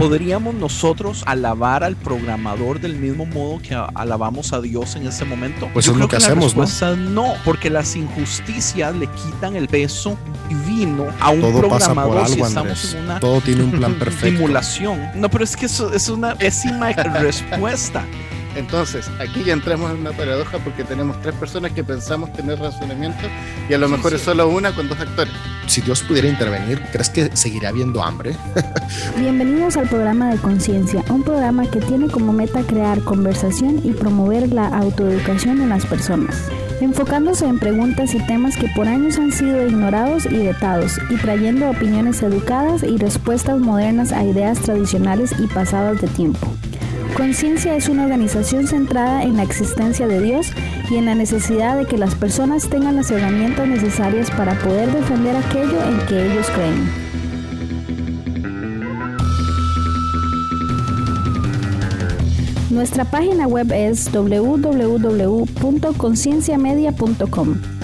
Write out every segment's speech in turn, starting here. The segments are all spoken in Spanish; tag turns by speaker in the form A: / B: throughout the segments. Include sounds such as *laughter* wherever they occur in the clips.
A: ¿Podríamos nosotros alabar al programador del mismo modo que alabamos a Dios en ese momento?
B: Pues
A: Yo
B: es lo
A: creo
B: que
A: la
B: hacemos, ¿no?
A: respuesta es ¿no? porque las injusticias le quitan el peso divino a un
B: Todo pasa por
A: programador si
B: algo,
A: estamos en una
B: Todo tiene un plan perfecto.
A: simulación. No, pero es que eso es una pésima *laughs* respuesta.
C: Entonces, aquí ya entramos en una paradoja porque tenemos tres personas que pensamos tener razonamiento y a lo
A: Sí,
C: mejor
A: sí.
C: es solo una con dos actores.
B: Si Dios pudiera intervenir, ¿crees que seguirá habiendo hambre? *laughs*
D: Bienvenidos al programa de Conciencia, un programa que tiene como meta crear conversación y promover la autoeducación en las personas, enfocándose en preguntas y temas que por años han sido ignorados y vetados, y trayendo opiniones educadas y respuestas modernas a ideas tradicionales y pasadas de tiempo. Conciencia es una organización centrada en la existencia de Dios y en la necesidad de que las personas tengan las herramientas necesarias para poder defender aquello en que ellos creen. Nuestra página web es www.concienciamedia.com.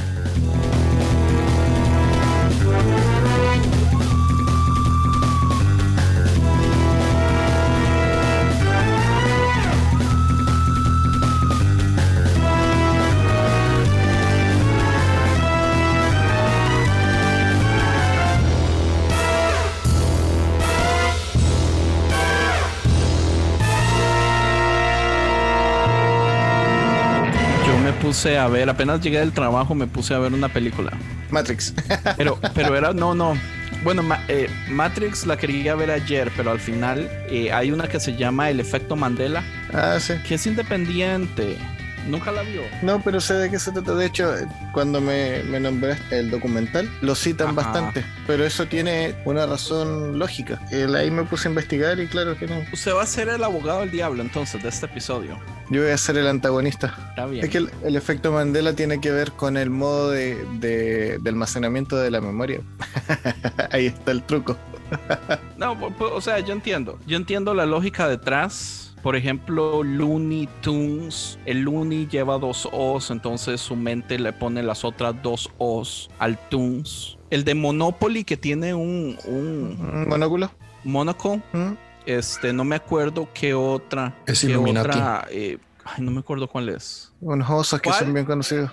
A: puse a ver, apenas llegué del trabajo, me puse a ver una película.
C: Matrix. *laughs*
A: Pero, pero era, no, no. Bueno, Ma- eh, Matrix la quería ver ayer, pero al final eh, hay una que se llama El Efecto Mandela,
C: ah, sí.
A: que es independiente. Nunca la vio.
C: No, pero sé de qué se trata. De hecho, cuando me, me nombraste el documental, lo citan
A: Ajá.
C: bastante. Pero eso tiene una razón lógica. El- ahí me puse a investigar y claro que no.
A: Usted va a ser el abogado del diablo entonces de este episodio.
C: Yo voy a ser el antagonista.
A: Está bien.
C: Es que el, el efecto Mandela tiene que ver con el modo de, de- de almacenamiento de la memoria. *laughs* ahí está el truco. *laughs*
A: No, o sea, yo entiendo. Yo entiendo la lógica detrás. Por ejemplo, Looney Tunes. El Looney lleva dos O's, entonces su mente le pone las otras dos O's al Tunes. El de Monopoly que tiene ¿Un
C: monóculo?
A: monocle.
C: ¿Mm?
A: Este, no me acuerdo qué otra.
B: Es
A: qué
B: Illuminati.
A: otra, eh, ay, no me acuerdo cuál es.
C: Unos osos que son bien conocidos.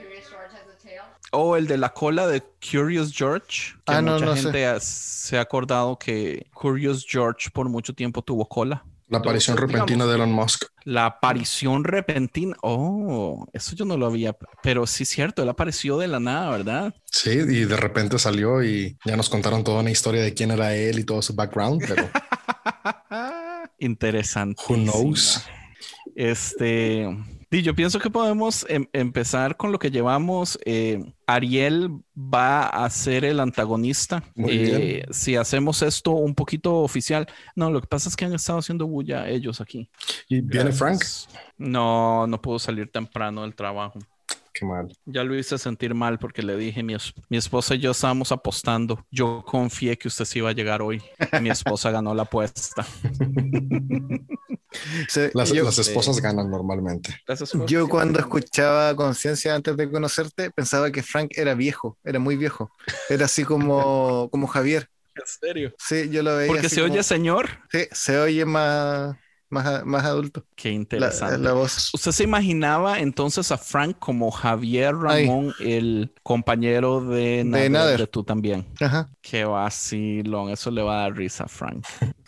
A: O el de la cola de Curious George. Que
C: Ah, no,
A: mucha
C: no sé.
A: gente ha- se ha acordado que Curious George por mucho tiempo tuvo cola.
B: La aparición
A: Entonces,
B: repentina de Elon Musk.
A: La aparición repentina. Oh, eso yo no lo había. Pero sí es cierto, él apareció de la nada, ¿verdad?
B: Sí, y de repente salió y ya nos contaron toda una historia de quién era él y todo su background, pero *laughs*
A: Interesante.
B: who knows?
A: Este, y yo pienso que podemos em- empezar con lo que llevamos. Eh, Ariel va a ser el antagonista. Eh. Si hacemos esto un poquito oficial. No, lo que pasa es que han estado haciendo bulla ellos aquí.
B: Y viene Frank.
A: No, no puedo salir temprano del trabajo.
B: Qué mal.
A: Ya lo hice sentir mal porque le dije, mi, es- mi esposa y yo estábamos apostando. Yo confié que usted sí iba a llegar hoy. Mi esposa ganó la apuesta. *laughs*
C: Se-
B: Las,
C: yo,
B: las esposas ganan normalmente.
C: Yo cuando escuchaba Conciencia antes de conocerte, pensaba que Frank era viejo, era muy viejo. Era así como, como Javier. *laughs*
A: ¿En serio?
C: Sí, yo lo veía.
A: Porque
C: así
A: se
C: como-
A: oye, señor.
C: Sí, se oye más, más, más adulto.
A: Qué interesante.
C: la voz.
A: ¿Usted se imaginaba entonces a Frank como Javier Ramón, el compañero de Nader,
C: Nader.
A: de tú también?
C: Ajá.
A: Qué vacilón, eso le va a dar risa a Frank.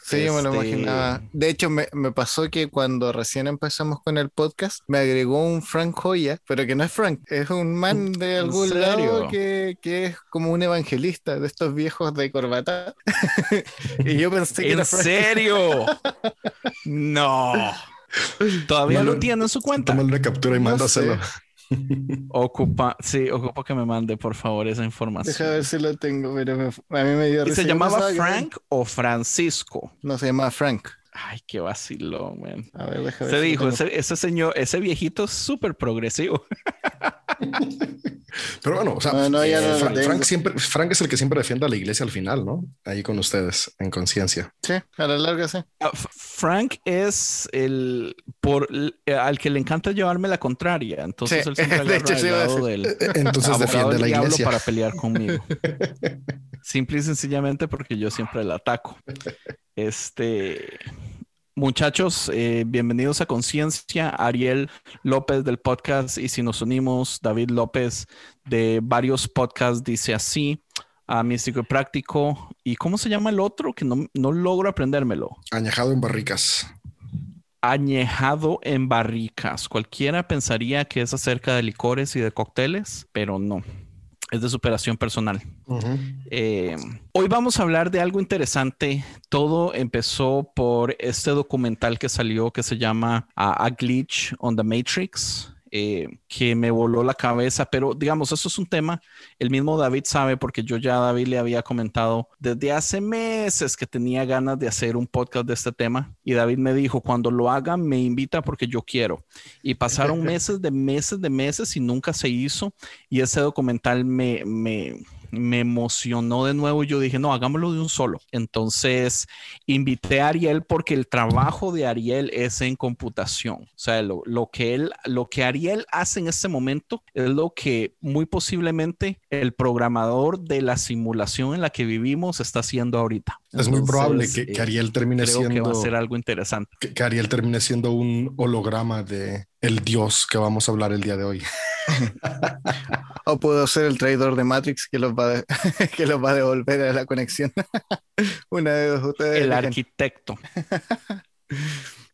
C: Sí, yo me lo
A: Este-
C: imaginaba. De hecho, me, me pasó que cuando recién empezamos con el podcast, me agregó un Frank Joya, pero que no es Frank, es un man de
A: ¿En
C: algún lado que, que es como un evangelista de estos viejos de corbata. *laughs* y yo pensé que
A: ¿En
C: era Frank.
A: serio? *laughs* No. ¿Todavía
B: No
A: lo tiene en su cuenta?
B: Tómale una captura y
C: No
B: mándaselo.
A: Ocupa, sí, ocupa que me mande, por favor, esa información.
C: Deja ver si lo tengo, pero me- a mí me dio
A: ¿Y se llamaba
C: que-
A: Frank o Francisco?
C: No, se llamaba Frank.
A: Ay, qué vacilón, man.
C: A ver, déjame
A: Se
C: ver si
A: dijo,
C: tengo-
A: ese, ese señor, ese viejito es súper progresivo. *laughs*
B: Pero bueno, o sea,
C: No, no, ya
B: eh,
C: no
B: Frank. Frank siempre, Frank es el que siempre defiende a la iglesia al final, ¿no? Ahí con ustedes, en conciencia.
C: Sí, a la larga sí.
A: Ah, Frank es el por eh, al que le encanta llevarme la contraria. Entonces
C: Sí,
A: él siempre *laughs*
C: de hecho,
A: el
C: sí
A: del
B: Eh, Entonces defiende a la iglesia.
A: para pelear conmigo. *laughs* Simple y sencillamente porque yo siempre la ataco. Este, muchachos, eh, bienvenidos a Conciencia. Ariel López del podcast y si nos unimos, David López de varios podcasts dice así. A Místico y Práctico. ¿Y cómo se llama el otro? Que no, no logro aprendérmelo.
B: Añejado en barricas.
A: Añejado en barricas. Cualquiera pensaría que es acerca de licores y de cócteles, pero no. Es de superación personal. Eh, hoy vamos a hablar de algo interesante. Todo empezó por este documental que salió que se llama uh, A Glitch on the Matrix. Eh, que me voló la cabeza, pero digamos, eso es un tema, el mismo David sabe, porque yo ya a David le había comentado desde hace meses que tenía ganas de hacer un podcast de este tema y David me dijo, cuando lo haga me invita porque yo quiero. Y pasaron *laughs* meses de meses de meses y nunca se hizo y ese documental me, me, me emocionó de nuevo y yo dije, no, hagámoslo de un solo. Entonces invité a Ariel porque el trabajo de Ariel es en computación. O sea, lo, lo que él, lo que Ariel hace en este momento es lo que muy posiblemente el programador de la simulación en la que vivimos está haciendo ahorita.
B: Es muy probable que, que
A: eh,
B: Ariel termine
A: creo
B: siendo
A: que va a ser algo interesante.
B: que, que Ariel termine siendo un holograma de el dios que vamos a hablar el día de hoy. *laughs*
C: O puedo ser el traidor de Matrix que los va, de- *laughs* que los va a devolver a la conexión. *laughs* Una de dos ustedes.
A: El arquitecto.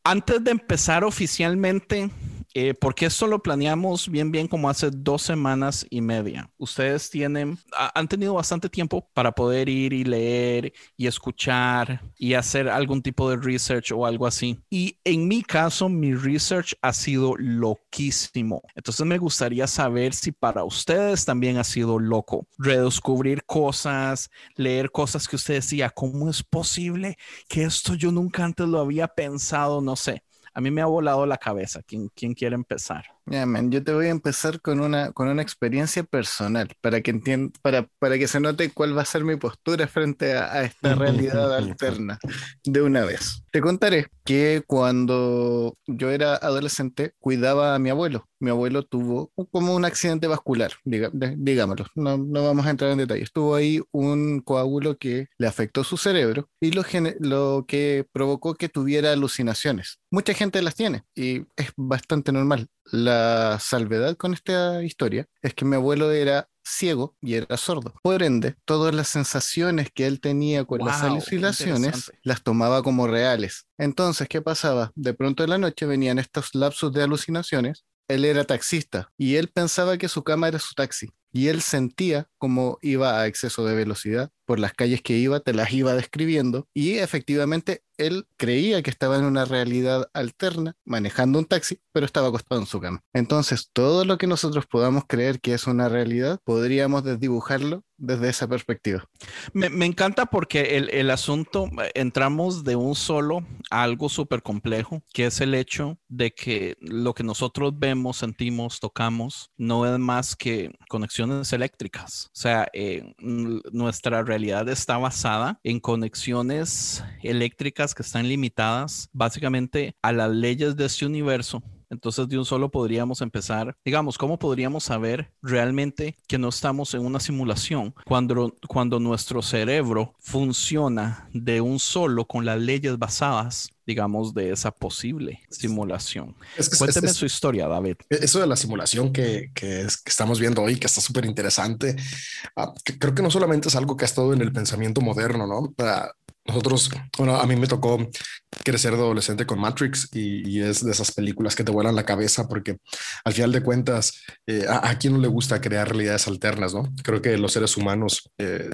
A: Antes de empezar oficialmente, eh, porque esto lo planeamos bien, bien como hace dos semanas y media. Ustedes tienen, ha- han tenido bastante tiempo para poder ir y leer y escuchar y hacer algún tipo de research o algo así. Y en mi caso, mi research ha sido loquísimo. Entonces me gustaría saber si para ustedes también ha sido loco. Redescubrir cosas, leer cosas que usted decía, ¿cómo es posible que esto yo nunca antes lo había pensado? No sé. A mí me ha volado la cabeza. ¿Quién, quién quiere empezar?
C: Ya, man, yo te voy a empezar con una, con una experiencia personal para que entien- para, para que se note cuál va a ser mi postura frente a, a esta realidad alterna de una vez. Te contaré que cuando yo era adolescente cuidaba a mi abuelo. Mi abuelo tuvo como un accidente vascular, diga- digámoslo. No, no vamos a entrar en detalles. Tuvo ahí un coágulo que le afectó su cerebro y lo, que provocó que tuviera alucinaciones. Mucha gente las tiene y es bastante normal. La salvedad con esta historia es que mi abuelo era ciego y era sordo. Por ende, todas las sensaciones que él tenía con las
A: Wow,
C: alucinaciones las tomaba como reales. Entonces, ¿qué pasaba? De pronto en la noche venían estos lapsos de alucinaciones. Él era taxista y él pensaba que su cama era su taxi. Y él sentía como iba a exceso de velocidad por las calles que iba, te las iba describiendo. Y efectivamente él creía que estaba en una realidad alterna, manejando un taxi, pero estaba acostado en su cama. Entonces, todo lo que nosotros podamos creer que es una realidad, podríamos desdibujarlo desde esa perspectiva.
A: Me, encanta porque el, el asunto, entramos de un solo a algo súper complejo, que es el hecho de que lo que nosotros vemos, sentimos, tocamos, no es más que conexiones eléctricas. O sea, eh, nuestra realidad está basada en conexiones eléctricas que están limitadas básicamente a las leyes de este universo. Entonces, de un solo podríamos empezar, digamos, ¿cómo podríamos saber realmente que no estamos en una simulación cuando, cuando nuestro cerebro funciona de un solo con las leyes basadas, digamos, de esa posible simulación?
B: Es que
A: Cuénteme
B: es-
A: su historia, David.
B: Eso de la simulación que, que, es- que estamos viendo hoy, que está súper interesante, ah, creo que no solamente es algo que ha estado en el pensamiento moderno, ¿no? Nosotros, bueno, a mí me tocó crecer de adolescente con Matrix y, y es de esas películas que te vuelan la cabeza porque al final de cuentas, eh, a, a quién no le gusta crear realidades alternas, ¿no? Creo que los seres humanos, eh,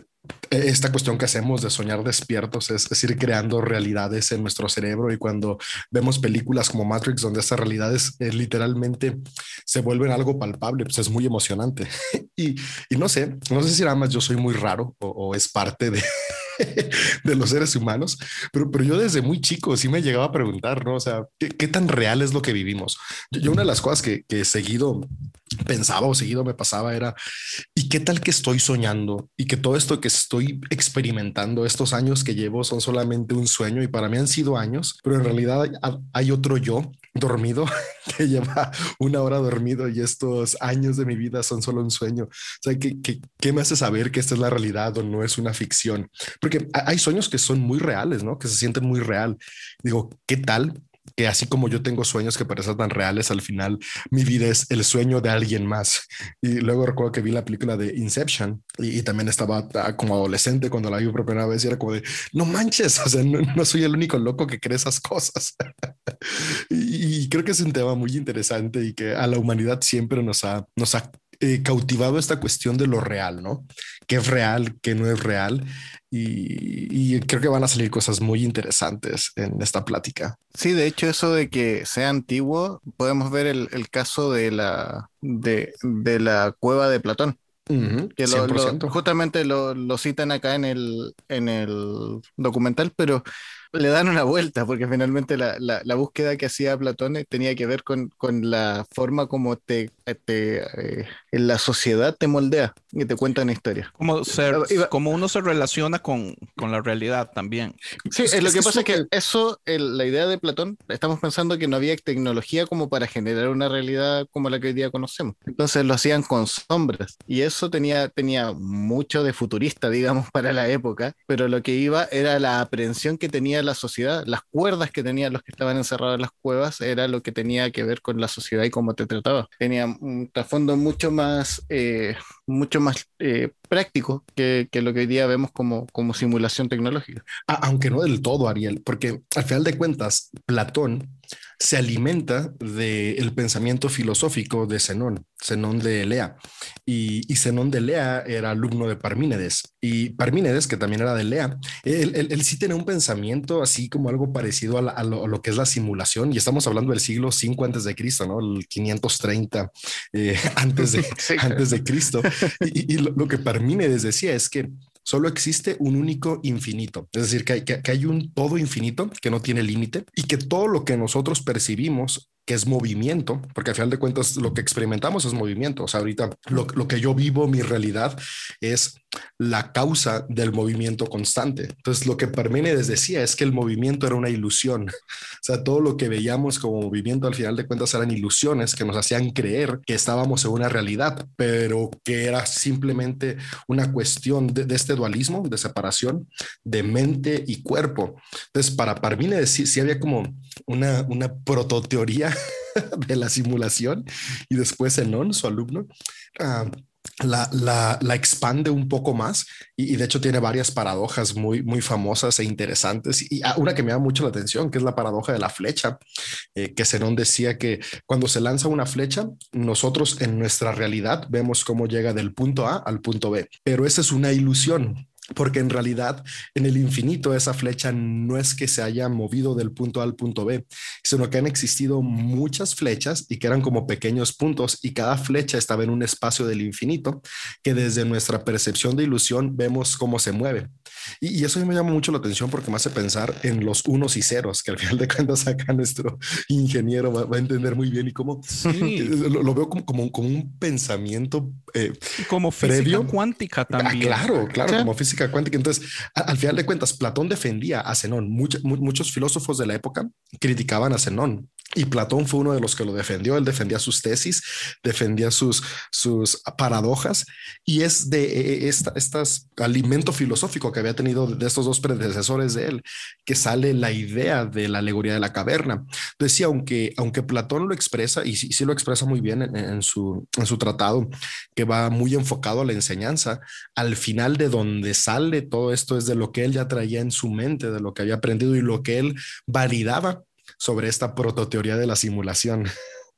B: esta cuestión que hacemos de soñar despiertos es, es ir creando realidades en nuestro cerebro y cuando vemos películas como Matrix donde estas realidades eh, literalmente se vuelven algo palpable, pues es muy emocionante. *laughs* y, y no sé, no sé si nada más yo soy muy raro o, o es parte de, *laughs* de los seres humanos, pero, pero yo desde muy chico sí me llegaba a preguntar, ¿no? O sea, ¿qué, tan real es lo que vivimos? Yo, una de las cosas que, que seguido pensaba o seguido me pasaba era, ¿y qué tal que estoy soñando? Y que todo esto que estoy experimentando, estos años que llevo son solamente un sueño y para mí han sido años, pero en realidad hay otro yo dormido *laughs* que lleva una hora dormido y estos años de mi vida son solo un sueño. O sea, ¿qué, qué, qué me hace saber que esta es la realidad o no es una ficción? Porque hay sueños que son muy reales, ¿no? Que se sienten muy real. Digo, ¿qué tal que así como yo tengo sueños que parecen tan reales, al final mi vida es el sueño de alguien más. Y luego recuerdo que vi la película de Inception y, también estaba ah, como adolescente cuando la vi por primera vez y era como de, no manches, o sea, no, soy el único loco que cree esas cosas. *laughs* y, y, creo que es un tema muy interesante y que a la humanidad siempre nos ha, nos ha eh, cautivado esta cuestión de lo real, ¿no? ¿Qué es real, qué no es real? Y, creo que van a salir cosas muy interesantes en esta plática.
C: Sí, de hecho, eso de que sea antiguo, podemos ver el, caso de la, de, la cueva de Platón. que justamente lo, lo, citan acá en el, en el documental, pero le dan una vuelta, porque finalmente la, la, búsqueda que hacía Platón tenía que ver con, con la forma como te, te eh, en la sociedad te moldea y te cuenta una historia.
A: Como, ser, como uno se relaciona con, con la realidad también.
C: Sí, es, lo que pasa es que eso, la idea de Platón, estamos pensando que no había tecnología como para generar una realidad como la que hoy día conocemos. Entonces lo hacían con sombras y eso tenía, tenía mucho de futurista, digamos, *laughs* para la época, pero lo que iba era la aprehensión que tenía la sociedad, las cuerdas que tenían los que estaban encerrados en las cuevas, era lo que tenía que ver con la sociedad y cómo te trataba. Tenía un trasfondo mucho más, eh, mucho más eh, práctico que, que, lo que hoy día vemos como, como simulación tecnológica.
B: Aunque no del todo, Ariel, porque al final de cuentas, Platón se alimenta del pensamiento filosófico de Zenón, Zenón de Elea. Y, y, Zenón de Elea era alumno de Parmínides. Y Parmínides, que también era de Elea, él, sí tiene un pensamiento así como algo parecido a, lo, que es la simulación. Y estamos hablando del siglo 5 antes de Cristo, ¿no? El 530 eh, *laughs* antes, de, *laughs* antes de Cristo. *laughs* Y, lo, lo que Parmínides decía es que solo existe un único infinito. Es decir, que hay, que, hay un todo infinito que no tiene límite y que todo lo que nosotros percibimos que es movimiento, porque al final de cuentas lo que experimentamos es movimiento. O sea, ahorita lo, lo, que yo vivo, mi realidad, es la causa del movimiento constante. Entonces, lo que Parménides decía es que el movimiento era una ilusión. O sea, todo lo que veíamos como movimiento al final de cuentas eran ilusiones que nos hacían creer que estábamos en una realidad, pero que era simplemente una cuestión de, este dualismo, de separación de mente y cuerpo. Entonces, para Parménides sí, había como una, una prototeoría *laughs* de la simulación y después Zenón, su alumno, ah, la, la, expande un poco más y, de hecho tiene varias paradojas muy, muy famosas e interesantes. Y ah, una que me da mucho la atención, que es la paradoja de la flecha, eh, que Zenón decía que cuando se lanza una flecha, nosotros en nuestra realidad vemos cómo llega del punto A al punto B, pero esa es una ilusión porque en realidad en el infinito esa flecha no es que se haya movido del punto A al punto B, sino que han existido muchas flechas y que eran como pequeños puntos y cada flecha estaba en un espacio del infinito que desde nuestra percepción de ilusión vemos cómo se mueve. Y, eso me llama mucho la atención porque me hace pensar en los unos y ceros, que al final de cuentas acá nuestro ingeniero va, a entender muy bien y cómo lo, veo como, como, un pensamiento
A: eh, como física cuántica ah, también.
B: claro, claro, como física cuántica. Entonces, al final de cuentas, Platón defendía a Zenón. muchos filósofos de la época criticaban a Zenón y Platón fue uno de los que lo defendió. Él defendía sus tesis, defendía sus, sus paradojas y es de e, e, esta, estas alimento filosófico que había tenido de estos dos predecesores de él que sale la idea de la alegoría de la caverna. Decía, aunque, aunque Platón lo expresa y sí, lo expresa muy bien en, su, en su tratado, que va muy enfocado a la enseñanza, al final de donde sale todo esto es de lo que él ya traía en su mente, de lo que había aprendido y lo que él validaba sobre esta prototeoría de la simulación.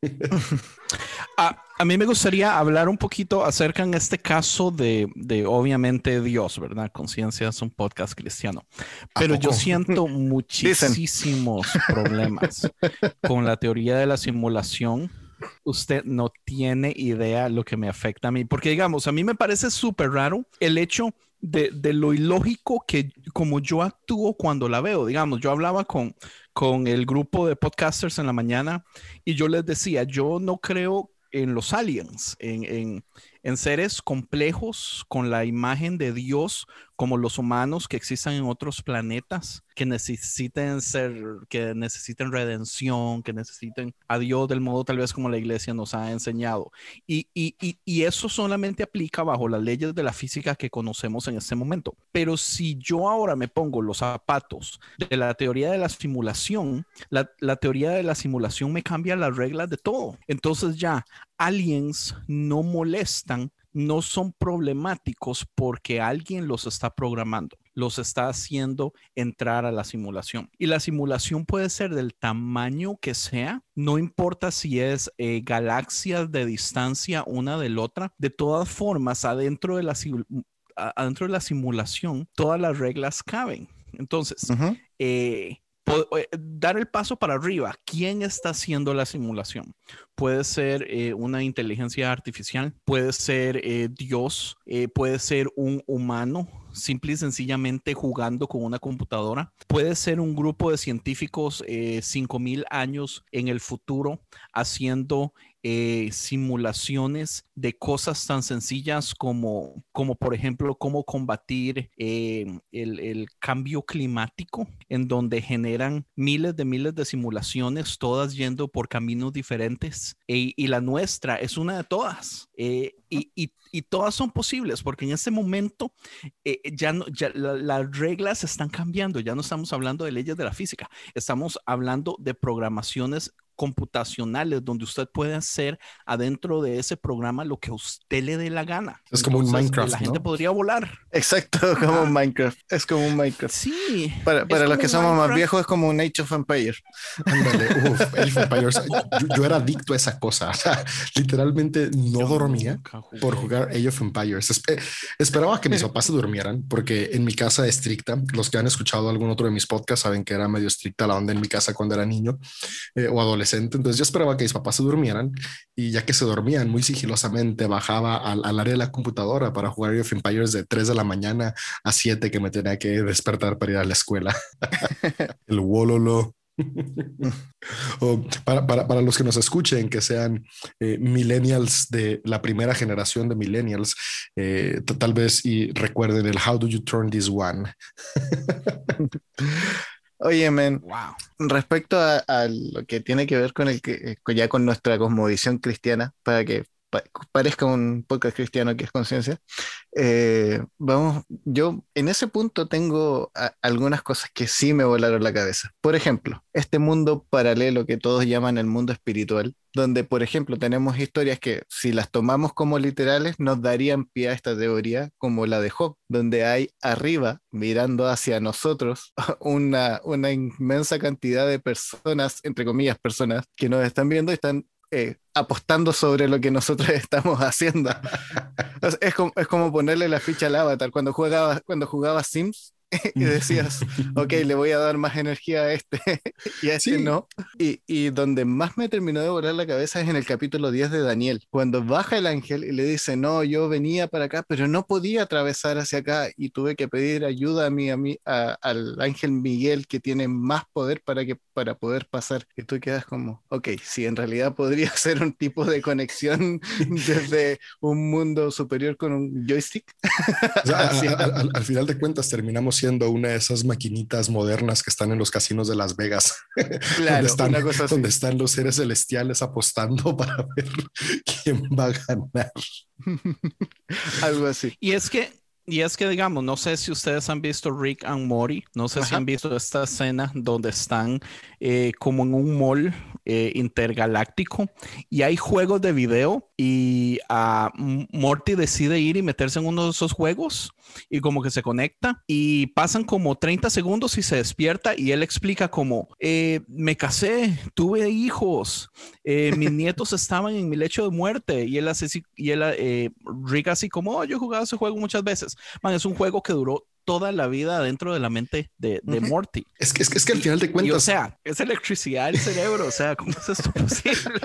B: *laughs*
A: a, mí me gustaría hablar un poquito acerca en este caso de, obviamente Dios, ¿verdad? Conciencia es un podcast cristiano. Pero yo siento *laughs* muchísimos problemas con la teoría de la simulación. Usted no tiene idea lo que me afecta a mí, porque digamos, a mí me parece súper raro el hecho de, de, lo ilógico que como yo actúo cuando la veo. Digamos, yo hablaba con, con el grupo de podcasters en la mañana y yo les decía, yo no creo en los aliens, en, en, en seres complejos con la imagen de Dios como los humanos que existan en otros planetas, que necesiten ser, que necesiten redención, que necesiten a Dios del modo tal vez como la iglesia nos ha enseñado. Y, y, y, eso solamente aplica bajo las leyes de la física que conocemos en este momento. Pero si yo ahora me pongo los zapatos de la teoría de la simulación, la, la teoría de la simulación me cambia las reglas de todo. Entonces ya aliens no molestan no son problemáticos porque alguien los está programando, los está haciendo entrar a la simulación. Y la simulación puede ser del tamaño que sea, no importa si es eh, galaxias de distancia una de la otra, de todas formas, adentro de la, adentro de la simulación, todas las reglas caben. Entonces, uh -huh. eh, dar el paso para arriba. ¿Quién está haciendo la simulación? Puede ser eh, una inteligencia artificial, puede ser eh, Dios, eh, puede ser un humano, simple y sencillamente jugando con una computadora. Puede ser un grupo de científicos eh, 5000 años en el futuro haciendo eh, simulaciones de cosas tan sencillas como, como por ejemplo, cómo combatir eh, el, el, cambio climático, en donde generan miles de miles de simulaciones, todas yendo por caminos diferentes. E, y la nuestra es una de todas. Eh, y, y, y, todas son posibles, porque en este momento ya, no, ya la, las reglas están cambiando, ya no estamos hablando de leyes de la física, estamos hablando de programaciones computacionales donde usted puede hacer adentro de ese programa lo que a usted le dé la gana.
B: Es como
A: Entonces,
B: un Minecraft.
A: La gente podría volar.
C: Exacto, *laughs* como un Minecraft. Es como un Minecraft.
A: Sí.
C: Para, para los
A: como
C: que somos más
A: Minecraft.
C: viejos es como un Age of Empire.
B: Ándale, uf, Age of Empires. Yo, yo era adicto a esa cosa. O sea, literalmente no dormía por jugar Age of Empires. Espe- esperaba que mis *laughs* papás se durmieran porque en mi casa estricta, los que han escuchado algún otro de mis podcasts saben que era medio estricta la onda en mi casa cuando era niño eh, o adolescente. Entonces yo esperaba que mis papás se durmieran y ya que se dormían muy sigilosamente bajaba al, al área de la computadora para jugar Age of Empires de 3 de la mañana a 7 que me tenía que despertar para ir a la escuela. *laughs* El wololo. *laughs* o para, para, para, los que nos escuchen, que sean eh, millennials de la primera generación de millennials, eh, tal vez y recuerden el How do you turn this one. *laughs*
C: Oye, men,
A: Wow.
C: respecto a, a, lo que tiene que ver con el que ya con nuestra cosmovisión cristiana, para que parezca un podcast cristiano que es conciencia, eh, vamos, yo en ese punto tengo algunas cosas que sí me volaron la cabeza. Por ejemplo, este mundo paralelo que todos llaman el mundo espiritual, donde, por ejemplo, tenemos historias que si las tomamos como literales nos darían pie a esta teoría, como la de Job, donde hay arriba, mirando hacia nosotros, *laughs* una, una inmensa cantidad de personas, entre comillas, personas, que nos están viendo y están eh, apostando sobre lo que nosotros *laughs* estamos haciendo. *laughs* es, como, es como ponerle la ficha al avatar. Cuando jugaba, cuando jugaba Sims, *laughs* y decías, ok, le voy a dar más energía a este *laughs* y a este sí. no. Y, y, donde más me terminó de volar la cabeza es en el capítulo 10 de Daniel, cuando baja el ángel y le dice, no, yo venía para acá, pero no podía atravesar hacia acá y tuve que pedir ayuda a mí, a mí a, al ángel Miguel que tiene más poder para, que, para poder pasar. Y tú quedas como, ok, sí, en realidad podría *laughs* ser un tipo de conexión desde un mundo superior con un joystick.
B: O sea, al, al, al final de cuentas terminamos siendo una de esas maquinitas modernas que están en los casinos de Las Vegas, *laughs*
C: claro,
B: donde, están, donde están los seres celestiales apostando *laughs* para ver quién va a ganar. *laughs*
C: Algo así.
A: Y es que y es que, digamos, no sé si ustedes han visto Rick and Morty, no sé Ajá. si han visto esta escena donde están eh, como en un mall eh, intergaláctico y hay juegos de video y uh, Morty decide ir y meterse en uno de esos juegos y como que se conecta y pasan como 30 segundos y se despierta y él explica como, eh, me casé, tuve hijos, eh, mis *laughs* nietos estaban en mi lecho de muerte y él así, y él, eh, Rick así como, oh, yo he jugado ese juego muchas veces. Man, es un juego que duró toda la vida dentro de la mente de, de Morty.
B: Es que, es que, es que al final de cuentas.
A: o sea, es electricidad del cerebro. O sea, ¿cómo es esto posible?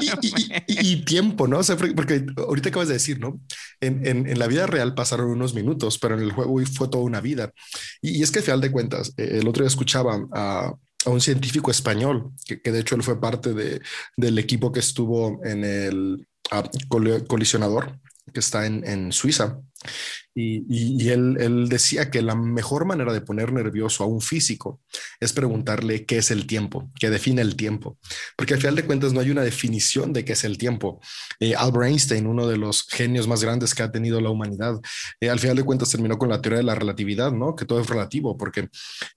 B: y, tiempo, ¿no? O sea, porque ahorita acabas de decir, ¿no? En, en, en, la vida real pasaron unos minutos, pero en el juego fue toda una vida. Y, es que al final de cuentas, eh, el otro día escuchaba a, a un científico español, que, que, de hecho él fue parte de, del equipo que estuvo en el colisionador que está en, en Suiza. Y, él, él, decía que la mejor manera de poner nervioso a un físico es preguntarle qué es el tiempo, qué define el tiempo, porque al final de cuentas no hay una definición de qué es el tiempo. Eh, Albert Einstein, uno de los genios más grandes que ha tenido la humanidad, eh, al final de cuentas terminó con la teoría de la relatividad, ¿no? Que todo es relativo, porque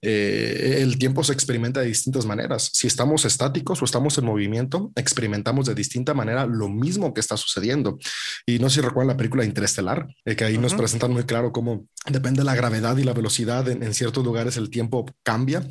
B: eh, el tiempo se experimenta de distintas maneras. Si estamos estáticos o estamos en movimiento, experimentamos de distinta manera lo mismo que está sucediendo. Y no sé si recuerdan la película Interestelar, que ahí nos presentan muy claro cómo depende de la gravedad y la velocidad. En, ciertos lugares el tiempo cambia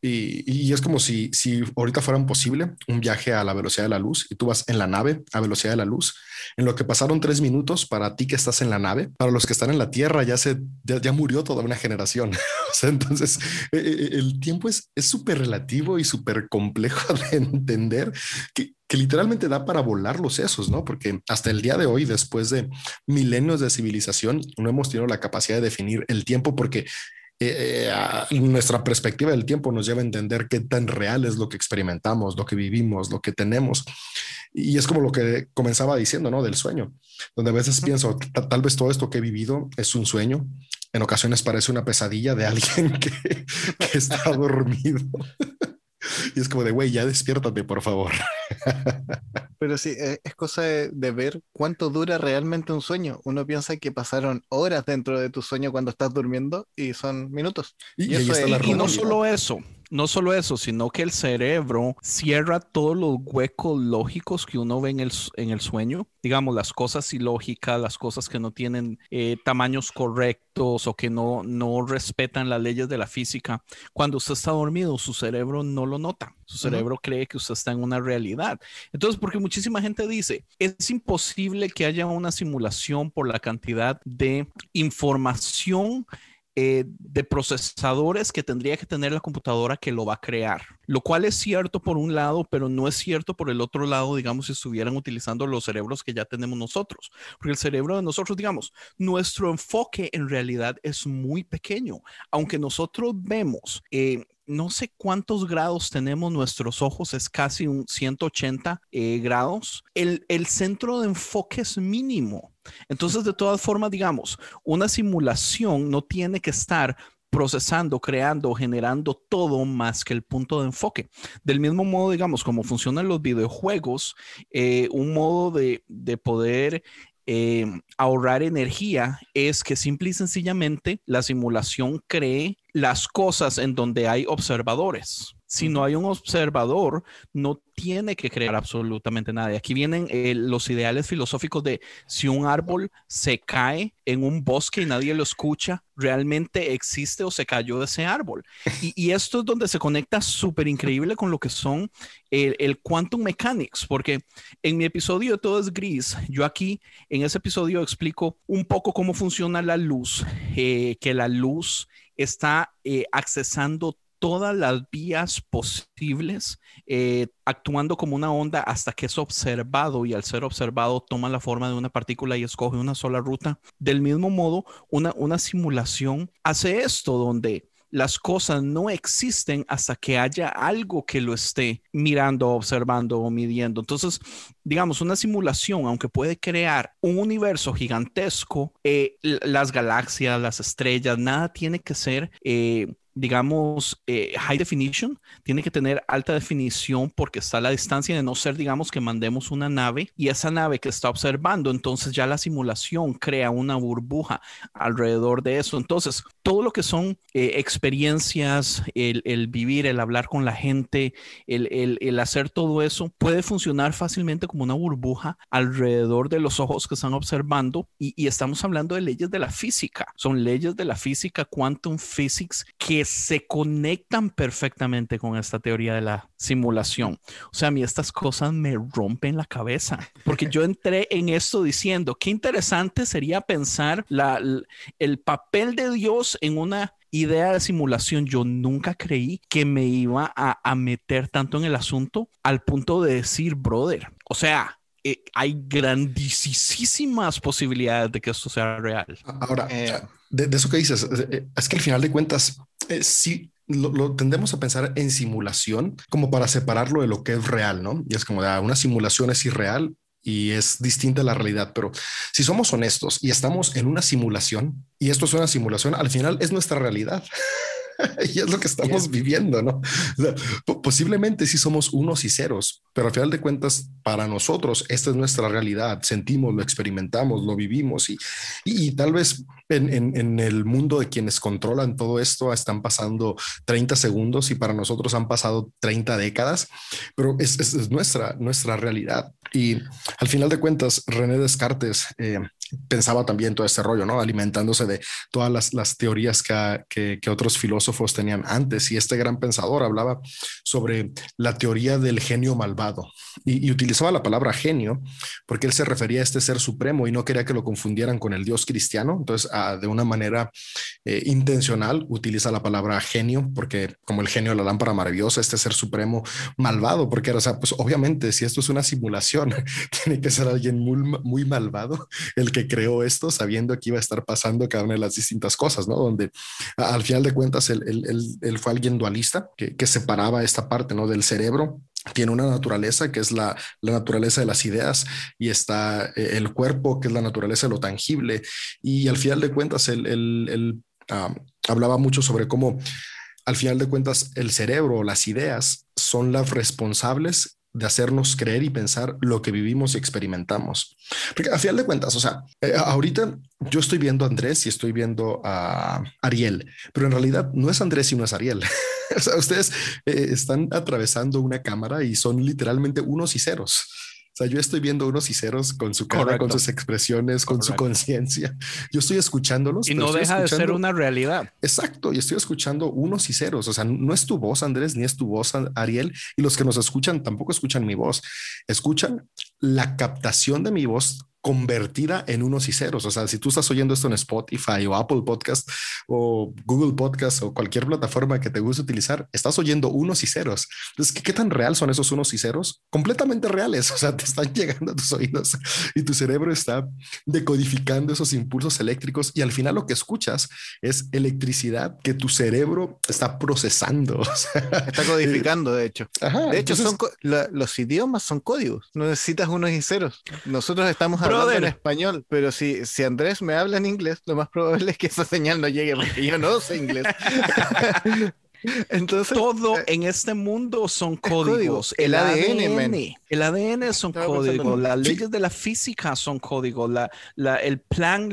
B: y, es como si, si ahorita fuera posible un viaje a la velocidad de la luz y tú vas en la nave a velocidad de la luz. En lo que pasaron tres minutos para ti que estás en la nave, para los que están en la Tierra ya se ya, ya murió toda una generación. *laughs* entonces eh, eh, el tiempo es súper relativo y súper complejo *laughs* de entender que, que literalmente da para volar los sesos, ¿no? Porque hasta el día de hoy, después de milenios de civilización, no hemos tenido la capacidad de definir el tiempo porque eh, eh nuestra perspectiva del tiempo nos lleva a entender qué tan real es lo que experimentamos, lo que vivimos, lo que tenemos. Y es como lo que comenzaba diciendo, ¿no? Del sueño, donde a veces pienso, tal vez todo esto que he vivido es un sueño. En ocasiones parece una pesadilla de alguien *laughs* que, que está *laughs* dormido. *laughs* Y es como de, güey, ya despiértate, por favor.
C: Pero sí, e, es cosa de, ver cuánto dura realmente un sueño. Uno piensa que pasaron horas dentro de tu sueño cuando estás durmiendo y son minutos.
A: Y, y no solo eso, no solo eso, sino que el cerebro cierra todos los huecos lógicos que uno ve en el, en el sueño. Digamos, las cosas ilógicas, las cosas que no tienen eh, tamaños correctos o que no, no respetan las leyes de la física. Cuando usted está dormido, su cerebro no lo nota. Su cerebro cree que usted está en una realidad. Entonces, porque muchísima gente dice, es imposible que haya una simulación por la cantidad de información eh, de procesadores que tendría que tener la computadora que lo va a crear. Lo cual es cierto por un lado, pero no es cierto por el otro lado, digamos, si estuvieran utilizando los cerebros que ya tenemos nosotros. Porque el cerebro de nosotros, digamos, nuestro enfoque en realidad es muy pequeño. Aunque nosotros vemos... Eh, no sé cuántos grados tenemos nuestros ojos, es casi un 180 eh, grados. El, el, centro de enfoque es mínimo. Entonces, de todas formas, digamos, una simulación no tiene que estar procesando, creando, generando todo más que el punto de enfoque. Del mismo modo, digamos, como funcionan los videojuegos, eh, un modo de, de poder eh, ahorrar energía es que simple y sencillamente la simulación cree las cosas en donde hay observadores. Si no hay un observador, no tiene que crear absolutamente nada. aquí vienen eh, los ideales filosóficos de si un árbol se cae en un bosque y nadie lo escucha, realmente existe o se cayó de ese árbol. *laughs* Y, esto es donde se conecta súper increíble con lo que son el, quantum mechanics, porque en mi episodio Todo es Gris, yo aquí en ese episodio explico un poco cómo funciona la luz, eh, que la luz está eh, accesando todas las vías posibles, eh, actuando como una onda hasta que es observado y al ser observado toma la forma de una partícula y escoge una sola ruta. Del mismo modo, una, una simulación hace esto donde las cosas no existen hasta que haya algo que lo esté mirando, observando o midiendo. Entonces, digamos, una simulación, aunque puede crear un universo gigantesco, eh, las galaxias, las estrellas, nada tiene que ser eh, digamos, eh, high definition, tiene que tener alta definición porque está a la distancia de no ser, digamos, que mandemos una nave y esa nave que está observando, entonces ya la simulación crea una burbuja alrededor de eso. Entonces, todo lo que son eh, experiencias, el, vivir, el hablar con la gente, el, hacer todo eso, puede funcionar fácilmente como una burbuja alrededor de los ojos que están observando y, y estamos hablando de leyes de la física. Son leyes de la física, quantum physics, que se conectan perfectamente con esta teoría de la simulación. O sea, a mí estas cosas me rompen la cabeza, porque yo entré en esto diciendo, qué interesante sería pensar la, el papel de Dios en una idea de simulación, yo nunca creí que me iba a, a meter tanto en el asunto al punto de decir, brother, o sea, eh, hay grandísimas posibilidades de que esto sea real.
B: Ahora, eh, de, eso que dices, eh, es que al final de cuentas, sí, lo, tendemos a pensar en simulación como para separarlo de lo que es real, ¿no? Y es como de ah, una simulación es irreal y es distinta a la realidad, pero si somos honestos y estamos en una simulación y esto es una simulación, al final es nuestra realidad. *laughs* *laughs* y es lo que estamos viviendo, ¿no? posiblemente sí somos unos y ceros, pero al final de cuentas, para nosotros, esta es nuestra realidad. Sentimos, lo experimentamos, lo vivimos y, y, tal vez en, en, en, el mundo de quienes controlan todo esto están pasando 30 segundos y para nosotros han pasado 30 décadas, pero es, es, nuestra, nuestra realidad. Y al final de cuentas, René Descartes eh, pensaba también todo este rollo, ¿no? Alimentándose de todas las, las teorías que, que, otros filósofos tenían antes. Y este gran pensador hablaba sobre la teoría del genio malvado y, utilizaba la palabra genio porque él se refería a este ser supremo y no quería que lo confundieran con el Dios cristiano. Entonces, de una manera eh, intencional, utiliza la palabra genio porque como el genio de la lámpara maravillosa, este ser supremo malvado, porque, o sea, pues obviamente si esto es una simulación, *laughs* tiene que ser alguien muy, muy malvado el que que creó esto sabiendo que iba a estar pasando cada una de las distintas cosas, ¿no? Donde al final de cuentas él, él, fue alguien dualista que, que, separaba esta parte, ¿no? Del cerebro. Tiene una naturaleza que es la, la naturaleza de las ideas y está eh, el cuerpo que es la naturaleza de lo tangible. Y al final de cuentas él, él hablaba mucho sobre cómo al final de cuentas el cerebro las ideas son las responsables de hacernos creer y pensar lo que vivimos y experimentamos. Porque a final de cuentas, o sea, eh, ahorita yo estoy viendo a Andrés y estoy viendo a Ariel, pero en realidad no es Andrés y no es Ariel. *laughs* o sea, ustedes eh, están atravesando una cámara y son literalmente unos y ceros. O sea, yo estoy viendo unos y ceros con su cara, con sus expresiones, con su conciencia. Yo estoy escuchándolos.
A: Y no deja de ser una realidad.
B: Exacto. Y estoy escuchando unos y ceros. O sea, no es tu voz, Andrés, ni es tu voz, Ariel. Y los que nos escuchan tampoco escuchan mi voz. Escuchan la captación de mi voz convertida en unos y ceros. O sea, si tú estás oyendo esto en Spotify o Apple Podcast o Google Podcast o cualquier plataforma que te guste utilizar, estás oyendo unos y ceros. Entonces, ¿qué, ¿qué, tan real son esos unos y ceros? Completamente reales. *laughs* O sea, te están llegando a tus oídos y tu cerebro está decodificando esos impulsos eléctricos y al final lo que escuchas es electricidad que tu cerebro está procesando. *laughs* O
C: sea, está codificando, de hecho. Ajá, de hecho, entonces... son la, los idiomas son códigos. No necesitas unos y ceros. Nosotros estamos hablando en español, pero si, si Andrés me habla en inglés, lo más probable es que esa señal no llegue porque yo no sé inglés. *laughs* *laughs*
A: Entonces, todo eh, en este mundo son códigos.
C: El, ADN,
A: el ADN son códigos. Las leyes de la física son códigos. La, la, el Planck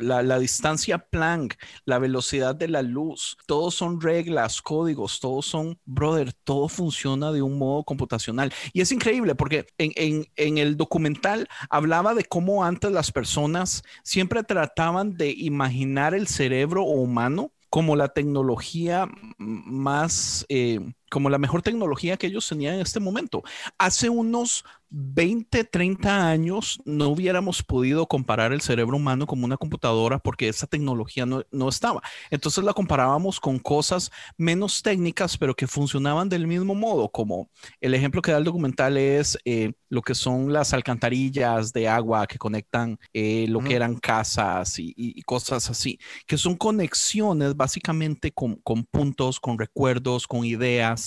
A: la, la, distancia Planck, la velocidad de la luz, todos son reglas, códigos, todos son, brother, todo funciona de un modo computacional. Y es increíble porque en, en, en el documental hablaba de cómo antes las personas siempre trataban de imaginar el cerebro humano como la tecnología más, eh, como la mejor tecnología que ellos tenían en este momento. Hace unos 20, 30 años no hubiéramos podido comparar el cerebro humano como una computadora porque esa tecnología no, no, estaba. Entonces la comparábamos con cosas menos técnicas, pero que funcionaban del mismo modo, como el ejemplo que da el documental es eh, lo que son las alcantarillas de agua que conectan eh, lo que eran casas y, y, cosas así, que son conexiones básicamente con, con puntos, con recuerdos, con ideas.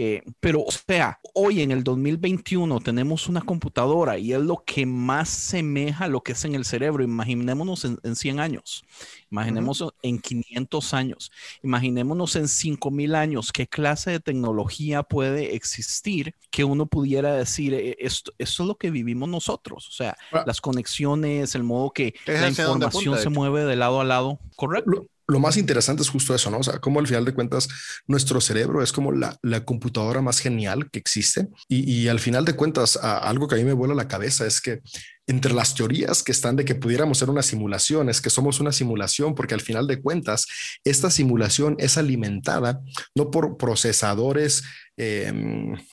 A: Eh, pero, o sea, hoy en el 2021 tenemos una computadora y es lo que más semeja a lo que es en el cerebro. Imaginémonos en, en 100 años, imaginémonos uh -huh. en 500 años, imaginémonos en 5000 años. ¿Qué clase de tecnología puede existir que uno pudiera decir e, esto, esto es lo que vivimos nosotros? O sea, ah. las conexiones, el modo que la información apunta, se mueve de lado a lado. Correcto
B: lo más interesante es justo eso, ¿no? O sea, como al final de cuentas nuestro cerebro es como la, computadora más genial que existe y, al final de cuentas algo que a mí me vuela la cabeza es que entre las teorías que están de que pudiéramos ser una simulación, es que somos una simulación, porque al final de cuentas, esta simulación es alimentada no por procesadores eh,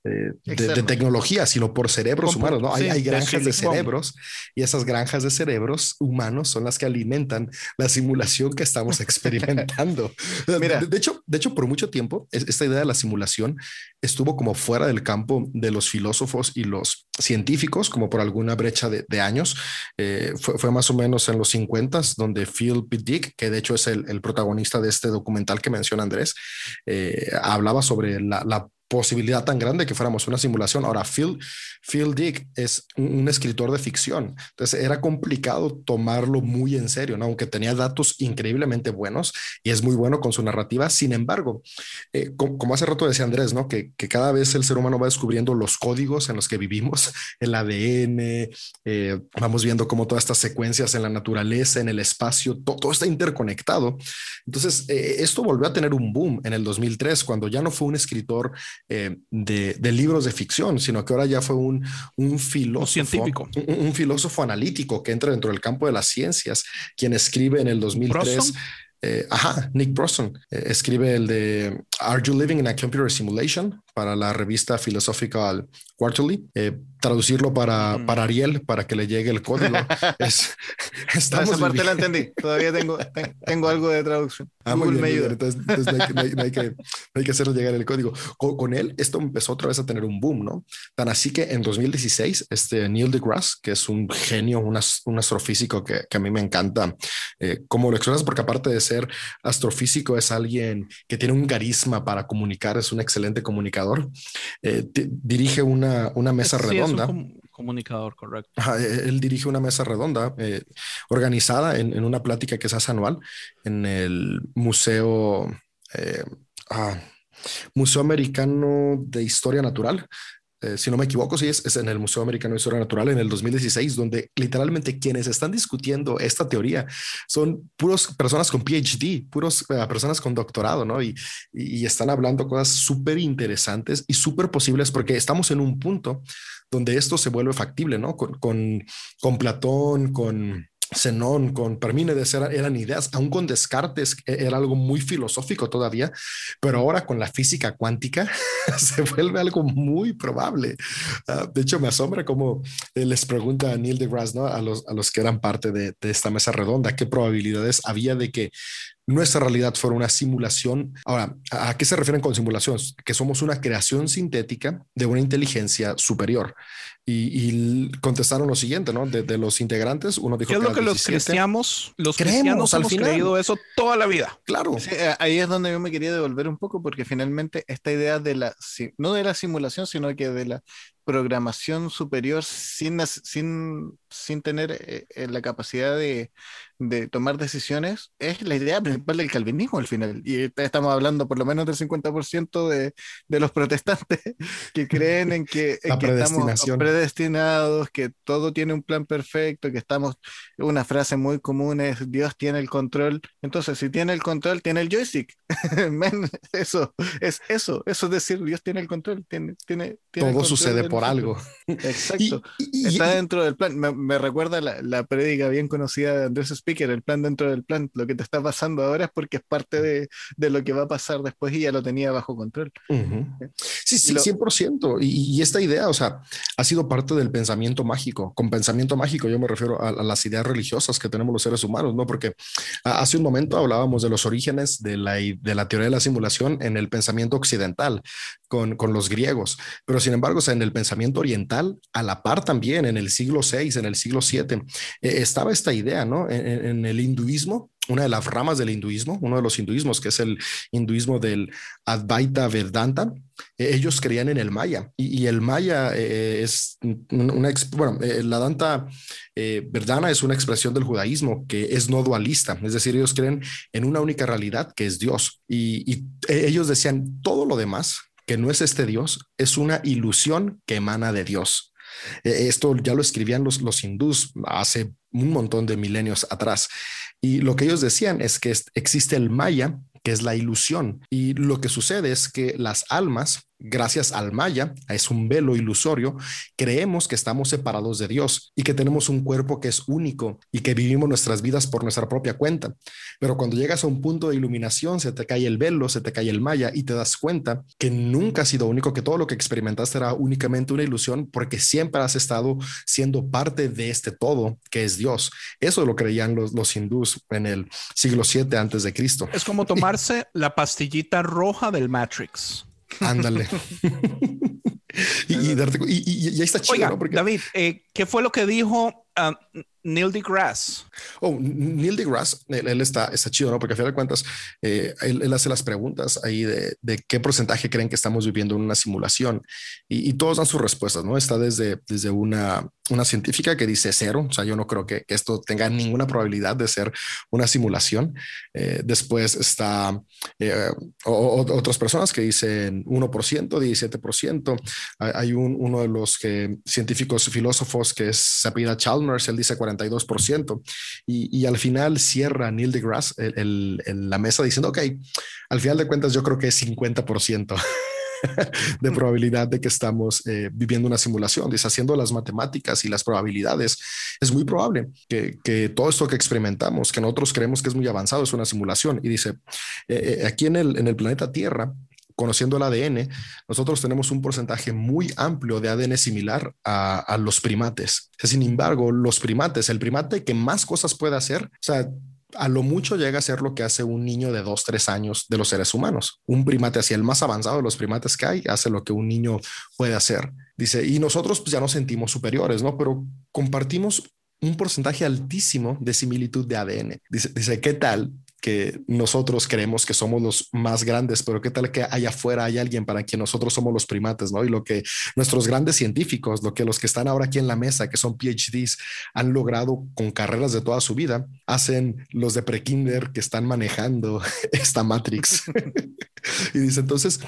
B: de, tecnología, sino por cerebros humanos, ¿no? hay, granjas de cerebros y esas granjas de cerebros humanos son las que alimentan la simulación que estamos experimentando. *laughs* Mira, de, hecho, de hecho, por mucho tiempo, esta idea de la simulación estuvo como fuera del campo de los filósofos y los científicos, como por alguna brecha de, años. Eh, fue, más o menos en los 50 donde Phil P. Dick, que de hecho es el, protagonista de este documental que menciona Andrés, eh, hablaba sobre la, la posibilidad tan grande que fuéramos una simulación. Ahora, Phil, Phil Dick es un, escritor de ficción, entonces era complicado tomarlo muy en serio, ¿no? aunque tenía datos increíblemente buenos y es muy bueno con su narrativa. Sin embargo, eh, como, hace rato decía Andrés, ¿no? Que, que, cada vez el ser humano va descubriendo los códigos en los que vivimos, *laughs* el ADN, eh, vamos viendo cómo todas estas secuencias en la naturaleza, en el espacio, todo, está interconectado. Entonces, eh, esto volvió a tener un boom en el 2003, cuando ya no fue un escritor eh, de, libros de ficción, sino que ahora ya fue un, un filósofo,
A: científico.
B: Un, filósofo analítico que entra dentro del campo de las ciencias, quien escribe en el 2003. Eh, ajá, Nick Brosson eh, escribe el de Are You Living in a Computer Simulation para la revista Philosophical Quarterly. traducirlo para, mm. para Ariel para que le llegue el código. *laughs* es,
C: estamos Esa parte la entendí. Todavía tengo, tengo algo de traducción.
B: Ah, muy bien, Entonces, no, hay, que, hay, que, hacerlo llegar el código. Con, él, esto empezó otra vez a tener un boom, ¿no? Tan así que en 2016, este Neil deGrasse, que es un genio, un, un astrofísico que, que, a mí me encanta eh, cómo lo expresas, porque aparte de ser astrofísico, es alguien que tiene un carisma para comunicar, es un excelente comunicador. Eh, dirige una, una mesa redonda
A: comunicador, correcto.
B: E-, él dirige una mesa redonda eh, organizada en, una plática que se hace anual en el Museo, eh, ah, Museo Americano de Historia Natural. Eh, si no me equivoco, sí, es, en el Museo Americano de Historia Natural en el 2016, donde literalmente quienes están discutiendo esta teoría son puros personas con PhD, puros personas con doctorado, ¿no? Y, están hablando cosas súper interesantes y súper posibles porque estamos en un punto donde esto se vuelve factible, ¿no? Con, Platón, con Zenón, con Parmínides eran, eran ideas, aún con Descartes era algo muy filosófico todavía, pero ahora con la física cuántica *laughs* se vuelve algo muy probable. Ah, de hecho, me asombra cómo les pregunta a Neil deGrasse. A los, a los que eran parte de, de esta mesa redonda, qué probabilidades había de que nuestra realidad fuera una simulación. Ahora, ¿a qué se refieren con simulación? Que somos una creación sintética de una inteligencia superior. Y, contestaron lo siguiente, ¿no? De, los integrantes, uno dijo
A: ¿Qué es lo que los cristianos, los cristianos hemos creído eso toda la vida.
B: Claro.
C: Eh, ahí es donde yo me quería devolver un poco, porque finalmente esta idea de la, no de la simulación, sino que de la programación superior sin, sin, sin tener eh, eh, la capacidad de, de, tomar decisiones es la idea principal del calvinismo al final. Y estamos hablando por lo menos del 50% de, de los protestantes *laughs* que creen en que, estamos predestinados, que todo tiene un plan perfecto, que estamos, una frase muy común es Dios tiene el control. Entonces, si tiene el control, tiene el joystick. *laughs* eso, es eso, eso es decir, Dios tiene el control, tiene, tiene,
B: todo sucede por *laughs* algo.
C: Exacto. Está dentro del plan. Me, recuerda la, la prédica bien conocida de Andrés Speaker, el plan dentro del plan. Lo que te está pasando ahora es porque es parte de, de lo que va a pasar después y ya lo tenía bajo control.
B: Sí, sí, 100%. Y, y, esta idea, o sea, ha sido parte del pensamiento mágico. Con pensamiento mágico yo me refiero a, las ideas religiosas que tenemos los seres humanos, ¿no? Porque hace un momento hablábamos de los orígenes de la, de la teoría de la simulación en el pensamiento occidental con, con los griegos. Pero sin embargo, o sea, en el pensamiento oriental, a la par también, en el siglo VI, en el siglo VII, eh, estaba esta idea, ¿no? En, el hinduismo, una de las ramas del hinduismo, uno de los hinduismos, que es el hinduismo del Advaita Vedanta, eh, ellos creían en el maya. Y, el maya eh, es una, bueno, la Danta Verdana es una expresión del judaísmo que es no dualista, es decir, ellos creen en una única realidad que es Dios. Y, y ellos decían todo lo demás que no es este Dios, es una ilusión que emana de Dios. E, esto ya lo escribían los, los hindús hace un montón de milenios atrás. Y lo que ellos decían es que existe el maya, que es la ilusión. Y lo que sucede es que las almas gracias al maya, es un velo ilusorio, creemos que estamos separados de Dios y que tenemos un cuerpo que es único y que vivimos nuestras vidas por nuestra propia cuenta. Pero cuando llegas a un punto de iluminación, se te cae el velo, se te cae el maya y te das cuenta que nunca has sido único, que todo lo que experimentaste era únicamente una ilusión porque siempre has estado siendo parte de este todo que es Dios. Eso lo creían los, los hindús en el siglo 7 antes de Cristo.
A: Es como tomarse *laughs* la pastillita roja del Matrix.
B: Ándale. *laughs* y, y, ahí está chido,
A: ¿no? David, eh, ¿qué fue lo que dijo ah, Neil deGrasse.
B: Oh, Neil deGrasse, él, él está, está chido, ¿no? Porque a final de cuentas, eh, él, hace las preguntas ahí de, de, qué porcentaje creen que estamos viviendo en una simulación y, todos dan sus respuestas, ¿no? Está desde, desde una, una científica que dice cero, o sea, yo no creo que, esto tenga ninguna probabilidad de ser una simulación. Eh, después está eh, otras personas que dicen 1%, 17%. Hay, un, uno de los que, científicos filósofos que es Sapida Chalmers, él dice 40 42%. Y, y al final cierra Neil deGrasse el, la mesa diciendo, ok, al final de cuentas yo creo que es 50%. *laughs* de probabilidad de que estamos eh, viviendo una simulación. Dice, haciendo las matemáticas y las probabilidades, es muy probable que, que, todo esto que experimentamos, que nosotros creemos que es muy avanzado, es una simulación. Y dice, eh, eh, aquí en el, en el planeta Tierra, conociendo el ADN, nosotros tenemos un porcentaje muy amplio de ADN similar a, los primates. Sin embargo, los primates, el primate que más cosas puede hacer, o sea, a lo mucho llega a ser lo que hace un niño de dos, tres años de los seres humanos. Un primate así, el más avanzado de los primates que hay, hace lo que un niño puede hacer. Dice, y nosotros pues ya nos sentimos superiores, ¿no? Pero compartimos un porcentaje altísimo de similitud de ADN. Dice, dice, ¿qué tal que nosotros creemos que somos los más grandes, pero qué tal que allá afuera hay alguien para quien nosotros somos los primates, ¿no? Y lo que nuestros grandes científicos, lo que los que están ahora aquí en la mesa, que son PhDs, han logrado con carreras de toda su vida, hacen los de prekinder que están manejando *laughs* esta Matrix. *laughs* y dice, entonces,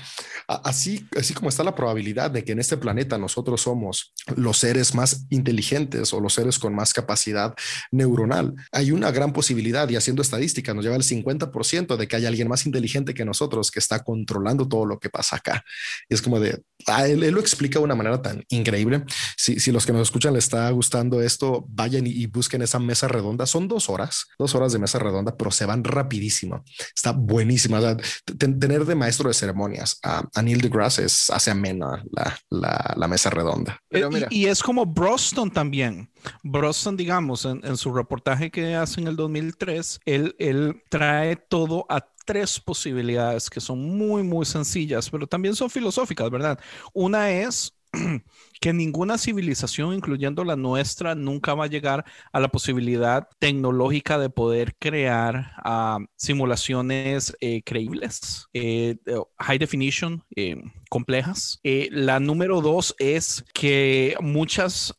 B: así, así como está la probabilidad de que en este planeta nosotros somos los seres más inteligentes o los seres con más capacidad neuronal, hay una gran posibilidad y haciendo estadística nos lleva al 50% de que hay alguien más inteligente que nosotros que está controlando todo lo que pasa acá. Y es como de, ah, él, lo explica de una manera tan increíble. Si, si los que nos escuchan le está gustando esto, vayan y, busquen esa mesa redonda. Son dos horas, dos horas de mesa redonda, pero se van rapidísimo. Está buenísima. tener de maestro de ceremonias a, Neil deGrasse es, hace amena la, la, la mesa redonda.
A: Pero mira. Y, y, es como Broston también. Broston, digamos, en, en, su reportaje que hace en el 2003, él, él trae todo a tres posibilidades que son muy, muy sencillas, pero también son filosóficas, ¿verdad? Una es *clears throat* que ninguna civilización, incluyendo la nuestra, nunca va a llegar a la posibilidad tecnológica de poder crear uh, simulaciones eh, creíbles, eh, high definition, eh, complejas. la número dos es que muchas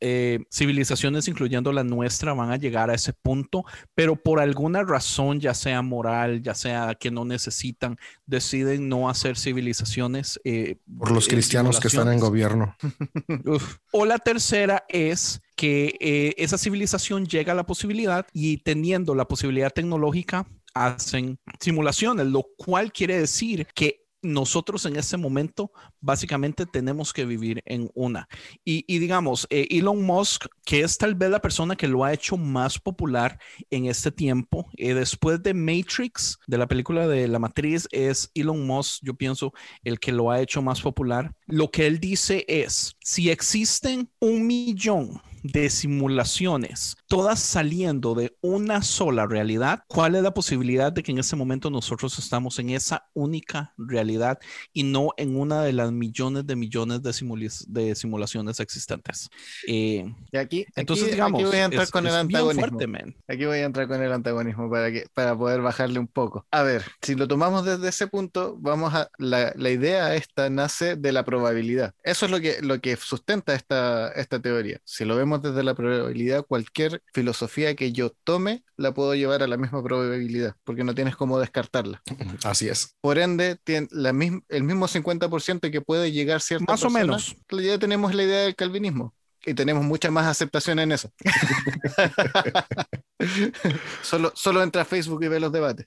A: civilizaciones, incluyendo la nuestra, van a llegar a ese punto, pero por alguna razón, ya sea moral, ya sea que no necesitan, deciden no hacer civilizaciones.
B: por los cristianos que están en gobierno.
A: O la tercera es que eh, esa civilización llega a la posibilidad y teniendo la posibilidad tecnológica hacen simulaciones, lo cual quiere decir que nosotros en este momento básicamente tenemos que vivir en una. Y, digamos, eh, Elon Musk, que es tal vez la persona que lo ha hecho más popular en este tiempo, eh, después de Matrix, de la película de la matriz, es Elon Musk, yo pienso, el que lo ha hecho más popular. Lo que él dice es, si existen un millón de simulaciones, todas saliendo de una sola realidad, ¿cuál es la posibilidad de que en ese momento nosotros estamos en esa única realidad y no en una de las millones de millones de, de simulaciones existentes?
C: Eh, y aquí, entonces, digamos, voy a entrar con el antagonismo. aquí voy a entrar con el antagonismo para, que, para poder bajarle un poco. A ver, si lo tomamos desde ese punto, vamos a la, la idea esta nace de la probabilidad. Eso es lo que, lo que sustenta esta, esta teoría. Si lo vemos desde la probabilidad, cualquier filosofía que yo tome la puedo llevar a la misma probabilidad, porque no tienes cómo descartarla. *laughs*
B: Así es.
C: Por ende, tiene la el mismo 50% que puede llegar cierta
A: Más o menos.
C: Ya tenemos la idea del calvinismo y tenemos mucha más aceptación en eso. *laughs* *laughs* solo, solo entra a Facebook y ve los debates.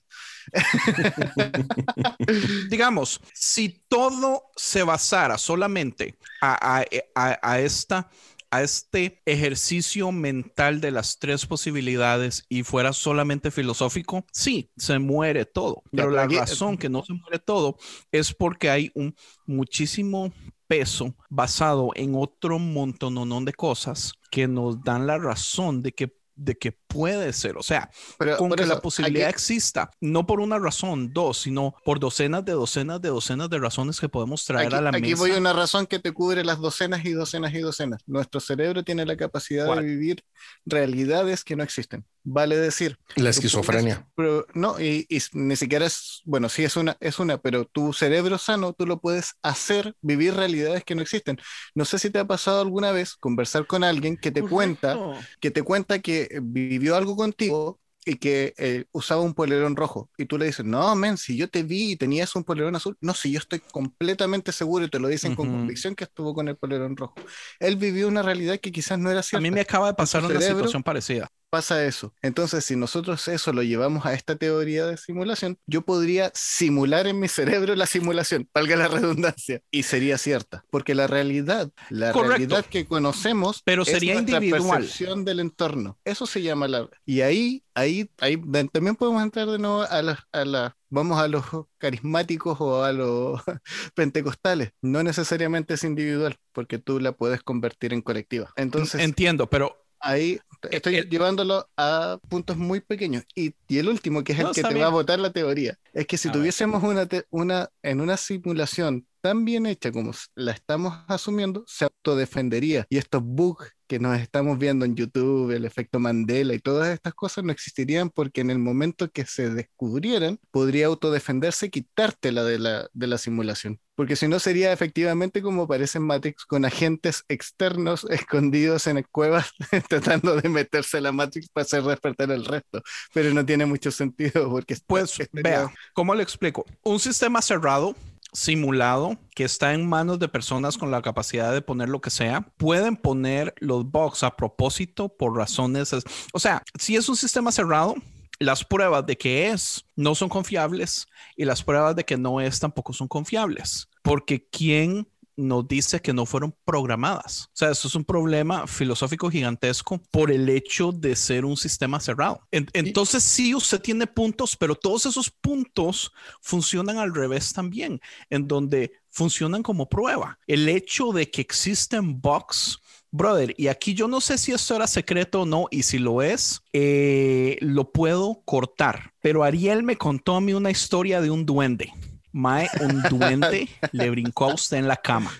A: Digamos, si todo se basara solamente a, a esta a este ejercicio mental de las tres posibilidades y fuera solamente filosófico, sí, se muere todo. Pero la razón que no se muere todo es porque hay un muchísimo peso basado en otro montón de cosas que nos dan la razón de que de que puede ser, o sea, con que la posibilidad exista, no por una razón, dos, sino por docenas de docenas de docenas de razones que podemos traer a la mesa.
C: Aquí voy a una razón que te cubre las docenas y docenas y docenas. Nuestro cerebro tiene la capacidad de vivir realidades que no existen. Vale decir.
B: La esquizofrenia.
C: pero no, y, ni siquiera es, bueno, sí es una, es una, pero tu cerebro sano, tú lo puedes hacer vivir realidades que no existen. No sé si te ha pasado alguna vez conversar con alguien que te cuenta, que te cuenta que vivió algo contigo y que eh, usaba un polerón rojo. Y tú le dices, no, men, si yo te vi y tenías un polerón azul, no, si yo estoy completamente seguro y te lo dicen con convicción que estuvo con el polerón rojo. Él vivió una realidad que quizás no era cierta.
A: A mí me acaba de pasar una situación parecida
C: pasa eso. Entonces, si nosotros eso lo llevamos a esta teoría de simulación, yo podría simular en mi cerebro la simulación, valga la redundancia, y sería cierta, porque la realidad, la realidad que conocemos,
A: pero sería es individual.
C: percepción del entorno. Eso se llama la y ahí, ahí, ahí también podemos entrar de nuevo a la, a la vamos a los carismáticos o a los *laughs* pentecostales. No necesariamente es individual, porque tú la puedes convertir en colectiva. Entonces,
A: entiendo, pero
C: ahí estoy llevándolo a puntos muy pequeños. Y, el último, que es el que te va a votar la teoría, es que si tuviésemos una, una, en una simulación tan bien hecha como la estamos asumiendo, se autodefendería. Y estos bugs que nos estamos viendo en YouTube, el efecto Mandela y todas estas cosas no existirían porque en el momento que se descubrieran, podría autodefenderse quitártela de la, de la simulación. Porque si no sería efectivamente como parece Matrix, con agentes externos *laughs* escondidos en cuevas *laughs* tratando de meterse a la Matrix para hacer despertar el resto. Pero no tiene mucho sentido porque...
A: Pues vea, ¿cómo le explico? Un sistema cerrado simulado que está en manos de personas con la capacidad de poner lo que sea, pueden poner los bugs a propósito por razones, o sea, si es un sistema cerrado, las pruebas de que es no son confiables y las pruebas de que no es tampoco son confiables, porque ¿quién nos dice que no fueron programadas. O sea, eso es un problema filosófico gigantesco por el hecho de ser un sistema cerrado. entonces, sí, usted tiene puntos, pero todos esos puntos funcionan al revés también, en donde funcionan como prueba. El hecho de que existen bugs Brother, y aquí yo no sé si esto era secreto o no, y si lo es, eh, lo puedo cortar. Pero Ariel me contó a mí una historia de un duende. Mae, un duende *laughs* le brincó a usted en la cama.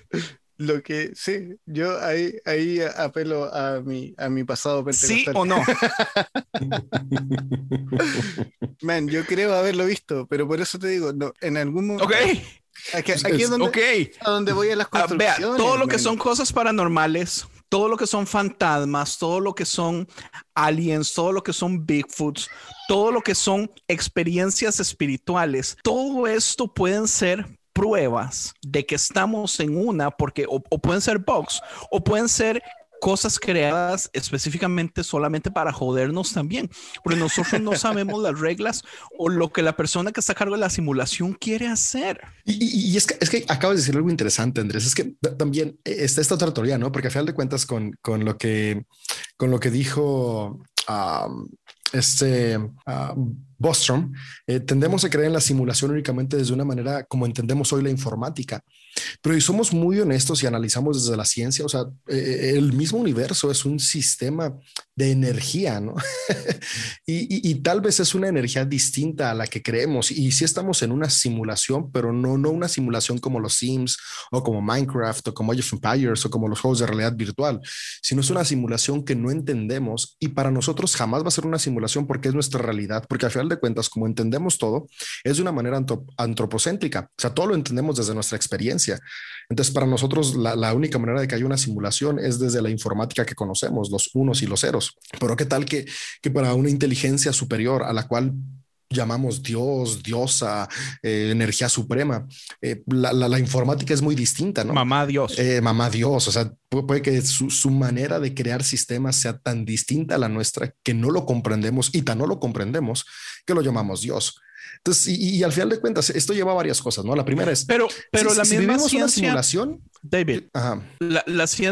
C: Lo que sí, yo ahí, ahí apelo a mi, a mi pasado
A: ¿Sí o no? *laughs*
C: Man, yo creo haberlo visto, pero por eso te digo, no, en algún momento.
A: Ok.
C: Aquí, es donde, a donde voy a las ah, construcciones.
A: vea, todo lo que son cosas paranormales, todo lo que son fantasmas, todo lo que son aliens, todo lo que son Bigfoots, todo lo que son experiencias espirituales, todo esto pueden ser pruebas de que estamos en una, porque o, pueden ser bugs, o pueden ser cosas creadas específicamente solamente para jodernos también, porque nosotros no sabemos las reglas o lo que la persona que está a cargo de la simulación quiere hacer.
B: Y, es, que, es que acabas de decir algo interesante, Andrés, es que también está esta otra teoría, ¿no? Porque a final de cuentas con, con lo que con lo que dijo este Bostrom, eh, tendemos a creer en la simulación únicamente desde una manera como entendemos hoy la informática. Pero si somos muy honestos y analizamos desde la ciencia, o sea, eh, el mismo universo es un sistema de energía, ¿no? *laughs* y, tal vez es una energía distinta a la que creemos. Y sí estamos en una simulación, pero no, no una simulación como los Sims o como Minecraft o como Age of Empires o como los juegos de realidad virtual, sino es una simulación que no entendemos y para nosotros jamás va a ser una simulación porque es nuestra realidad, porque al final de cuentas, como entendemos todo, es de una manera antropocéntrica, o sea, todo lo entendemos desde nuestra experiencia. Entonces, para nosotros, la, la única manera de que haya una simulación es desde la informática que conocemos, los unos y los ceros. Pero qué tal que, que para una inteligencia superior a la cual llamamos Dios, diosa, eh, energía suprema. Eh, la, la, la, informática es muy distinta, ¿no?
A: Mamá Dios.
B: Eh, mamá Dios, o sea, puede, puede que su, su, manera de crear sistemas sea tan distinta a la nuestra que no lo comprendemos y tan no lo comprendemos que lo llamamos Dios. Entonces, y, y, al final de cuentas, esto lleva varias cosas, ¿no? La primera es,
A: pero, pero
B: si,
A: la
B: si
A: misma ciencia,
B: una simulación,
A: David,
B: ajá,
A: la,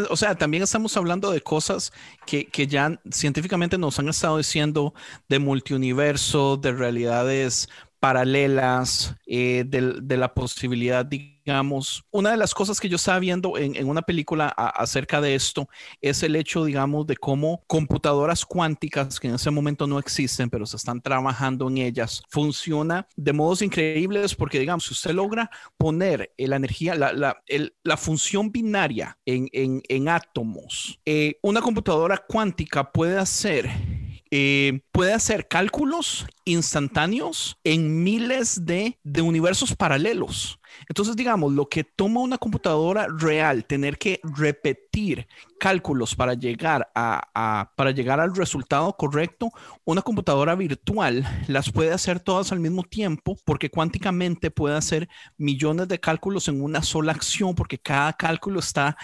A: o sea, también estamos hablando de cosas que, que, ya científicamente nos han estado diciendo de multiuniverso, de realidades paralelas, eh, de, la posibilidad, digamos, una de las cosas que yo estaba viendo en, una película acerca de esto es el hecho, digamos, de cómo computadoras cuánticas que en ese momento no existen, pero se están trabajando en ellas, funciona de modos increíbles porque, digamos, si usted logra poner la energía, la, función binaria en, en, en átomos, eh, una computadora cuántica puede hacer eh, puede hacer cálculos instantáneos en miles de, universos paralelos. Entonces, digamos, lo que toma una computadora real, tener que repetir cálculos para llegar, a, para llegar al resultado correcto, una computadora virtual las puede hacer todas al mismo tiempo porque cuánticamente puede hacer millones de cálculos en una sola acción porque cada cálculo está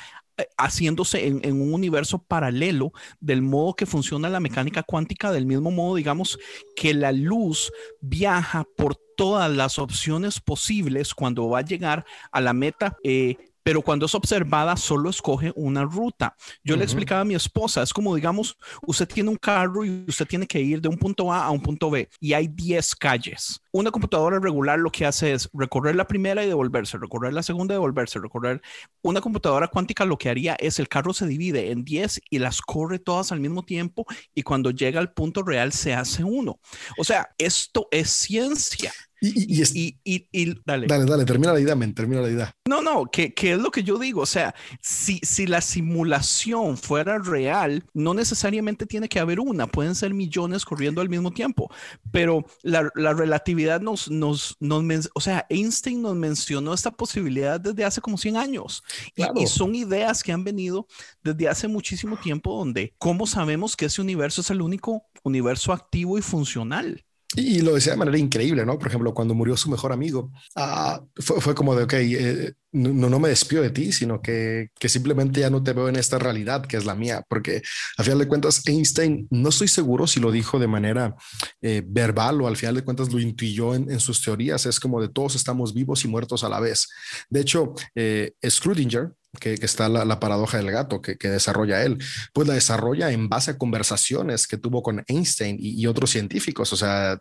A: haciéndose en, en, un universo paralelo del modo que funciona la mecánica cuántica, del mismo modo, digamos, que la luz viaja por todas las opciones posibles cuando va a llegar a la meta. Eh, pero cuando es observada solo escoge una ruta. Yo uh -huh. le explicaba a mi esposa, es como digamos, usted tiene un carro y usted tiene que ir de un punto A a un punto B y hay 10 calles. Una computadora regular lo que hace es recorrer la primera y devolverse, recorrer la segunda y devolverse, recorrer. Una computadora cuántica lo que haría es el carro se divide en 10 y las corre todas al mismo tiempo y cuando llega al punto real se hace uno. O sea, esto es ciencia.
B: Y, y, es,
A: y, y, dale.
B: Dale, dale, termina la idea, men, termina la idea.
A: No, no, que, que, es lo que yo digo. O sea, si, si la simulación fuera real, no necesariamente tiene que haber una, pueden ser millones corriendo al mismo tiempo. Pero la, la relatividad nos, nos, nos, o sea, Einstein nos mencionó esta posibilidad desde hace como 100 años. Claro. Y, son ideas que han venido desde hace muchísimo tiempo, donde, ¿cómo sabemos que ese universo es el único universo activo y funcional?
B: Y, lo decía de manera increíble, ¿no? Por ejemplo, cuando murió su mejor amigo, uh, fue, fue, como de, ok, eh, no, no, me despido de ti, sino que, que, simplemente ya no te veo en esta realidad que es la mía, porque a final de cuentas Einstein, no estoy seguro si lo dijo de manera eh, verbal o al final de cuentas lo intuyó en, en, sus teorías, es como de todos estamos vivos y muertos a la vez. De hecho, eh, Schrödinger, que, está la, la, paradoja del gato que, desarrolla él, pues la desarrolla en base a conversaciones que tuvo con Einstein y, otros científicos, o sea,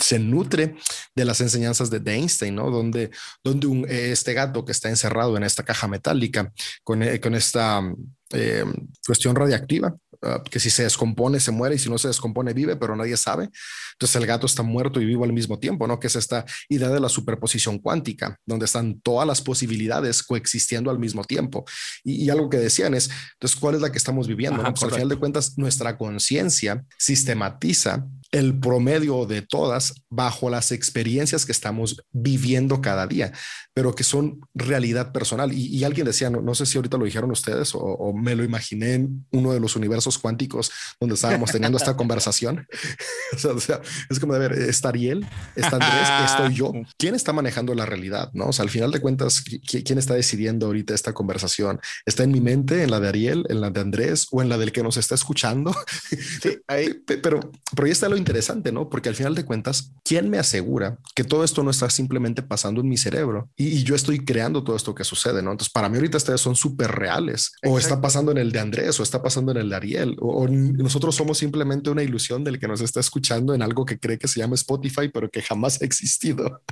B: se nutre de las enseñanzas de, Einstein, ¿no? Donde, donde este gato que está encerrado en esta caja metálica con, con esta eh, cuestión radiactiva, uh, que si se descompone se muere y si no se descompone vive, pero nadie sabe. Entonces el gato está muerto y vivo al mismo tiempo, ¿no? Que es esta idea de la superposición cuántica, donde están todas las posibilidades coexistiendo al mismo tiempo. Y, y algo que decían es, entonces, ¿cuál es la que estamos viviendo? Ajá, ¿no? pues al final de cuentas, nuestra conciencia sistematiza el promedio de todas bajo las experiencias que estamos viviendo cada día, pero que son realidad personal. Y, y alguien decía, no, no, sé si ahorita lo dijeron ustedes o, o, me lo imaginé en uno de los universos cuánticos donde estábamos teniendo esta conversación. *laughs* o, sea, o, sea, es como de ver, está Ariel, está Andrés, estoy yo. ¿Quién está manejando la realidad? ¿no? O sea, al final de cuentas, ¿quién está decidiendo ahorita esta conversación? ¿Está en mi mente, en la de Ariel, en la de Andrés o en la del que nos está escuchando? *laughs* Sí, ahí, *laughs* pero, pero ahí está lo interesante, ¿no? Porque al final de cuentas, ¿quién me asegura que todo esto no está simplemente pasando en mi cerebro y, y yo estoy creando todo esto que sucede, ¿no? Entonces, para mí ahorita ustedes son súper reales Exacto. o está pasando en el de Andrés o está pasando en el de Ariel o, o, nosotros somos simplemente una ilusión del que nos está escuchando en algo que cree que se llama Spotify, pero que jamás ha existido.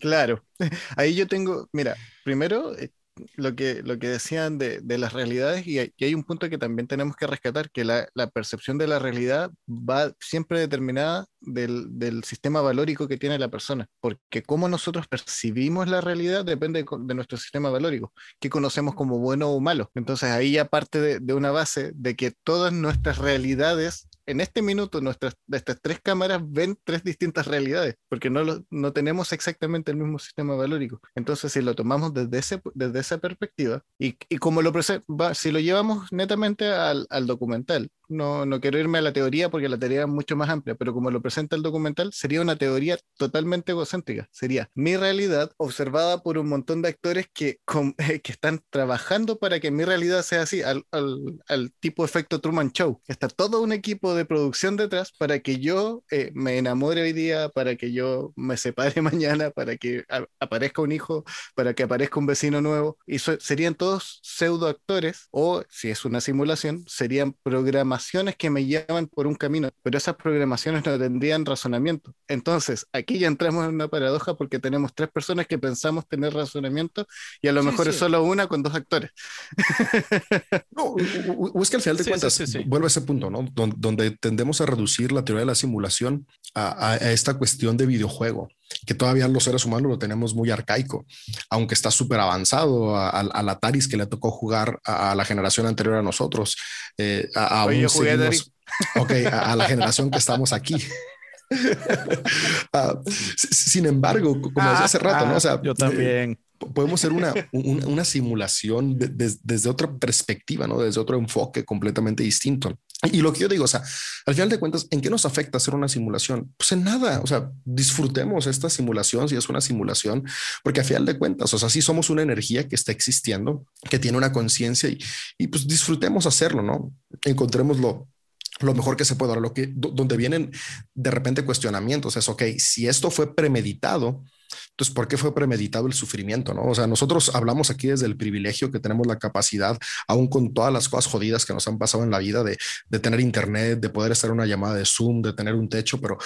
C: Claro, *laughs* ahí yo tengo, mira, primero eh, lo que, lo que decían de, de las realidades y hay, y hay, un punto que también tenemos que rescatar, que la, la percepción de la realidad va siempre determinada del, del, sistema valórico que tiene la persona, porque cómo nosotros percibimos la realidad depende de, de nuestro sistema valórico, que conocemos como bueno o malo. Entonces ahí ya parte de, de una base de que todas nuestras realidades en este minuto nuestras, estas tres cámaras ven tres distintas realidades, porque no, lo, no tenemos exactamente el mismo sistema valórico. Entonces, si lo tomamos desde, ese, desde esa perspectiva, y, y como lo va, si lo llevamos netamente al, al, documental, no, no quiero irme a la teoría porque la teoría es mucho más amplia, pero como lo presenta el documental, sería una teoría totalmente egocéntrica. Sería mi realidad observada por un montón de actores que, *laughs* que están trabajando para que mi realidad sea así, al, al, tipo efecto Truman Show. Está todo un equipo de producción detrás para que yo eh, me enamore hoy día, para que yo me separe *laughs* mañana, para que aparezca un hijo, para que aparezca un vecino nuevo. Y serían todos pseudo actores o, si es una simulación, serían programaciones que me llevan por un camino, pero esas programaciones no tendrían razonamiento. Entonces, aquí ya entramos en una paradoja porque tenemos tres personas que pensamos tener razonamiento y a lo mejor es solo una con dos actores. *laughs*
B: no, o, es que al final de cuentas vuelve a ese punto, ¿no? Donde, tendemos a reducir la teoría de la simulación a, esta cuestión de videojuego que todavía los seres humanos lo tenemos muy arcaico, aunque está súper avanzado al Ataris que le tocó jugar a, la generación anterior a nosotros. Eh, a, a, la generación que estamos aquí. *laughs* Ah, sin embargo, como decía hace rato, ¿no? O sea,
A: yo también
B: podemos ser una, una, simulación desde otra perspectiva, ¿no? Desde otro enfoque completamente distinto. Y lo que yo digo, o sea, al final de cuentas, ¿en qué nos afecta hacer una simulación? Pues en nada, o sea, disfrutemos esta simulación si es una simulación, porque al final de cuentas, o sea, sí somos una energía que está existiendo, que tiene una conciencia y, y pues disfrutemos hacerlo, ¿no? Encontremos lo, lo mejor que se pueda. Lo que, donde vienen de repente cuestionamientos es, ok, si esto fue premeditado, entonces, ¿por qué fue premeditado el sufrimiento? ¿no? O sea, nosotros hablamos aquí desde el privilegio que tenemos la capacidad, aún con todas las cosas jodidas que nos han pasado en la vida, de, de tener internet, de poder hacer una llamada de Zoom, de tener un techo, pero,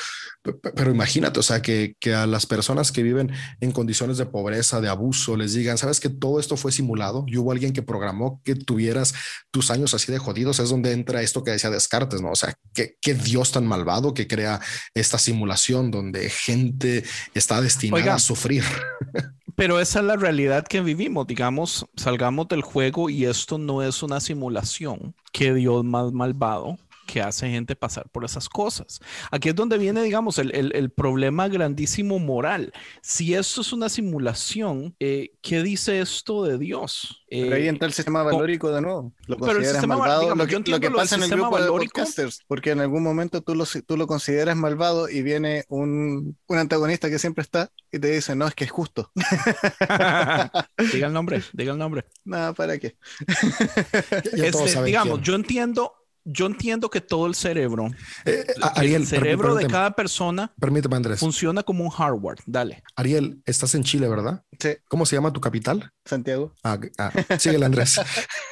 B: pero imagínate, o sea, que, que a las personas que viven en condiciones de pobreza, de abuso, les digan, ¿sabes que todo esto fue simulado? Y hubo alguien que programó que tuvieras tus años así de jodidos, es donde entra esto que decía Descartes, ¿no? O sea, ¿qué, qué Dios tan malvado que crea esta simulación donde gente está destinada sufrir. *laughs*
A: Pero esa es la realidad que vivimos. Digamos, salgamos del juego y esto no es una simulación que Dios más malvado que hace gente pasar por esas cosas. Aquí es donde viene, digamos, el, problema grandísimo moral. Si esto es una simulación, eh, ¿qué dice esto de Dios?
C: Pero ahí entra el sistema valórico de nuevo. Lo consideras malvado. lo, que, lo que pasa en el grupo valórico, de podcasters, porque en algún momento tú lo, tú lo consideras malvado y viene un, un antagonista que siempre está y te dice, no, es que es justo. *laughs*
A: diga el nombre, diga el nombre. *laughs*
C: Nada, ¿para qué?
A: Este, digamos, yo entiendo, yo entiendo que todo el cerebro, eh, eh, el cerebro de cada persona,
B: permíteme, Andrés,
A: funciona como un hardware. Dale.
B: Ariel, estás en Chile, ¿verdad?
C: Sí.
B: ¿Cómo se llama tu capital?
C: Santiago.
B: Ah, ah síguele, Andrés.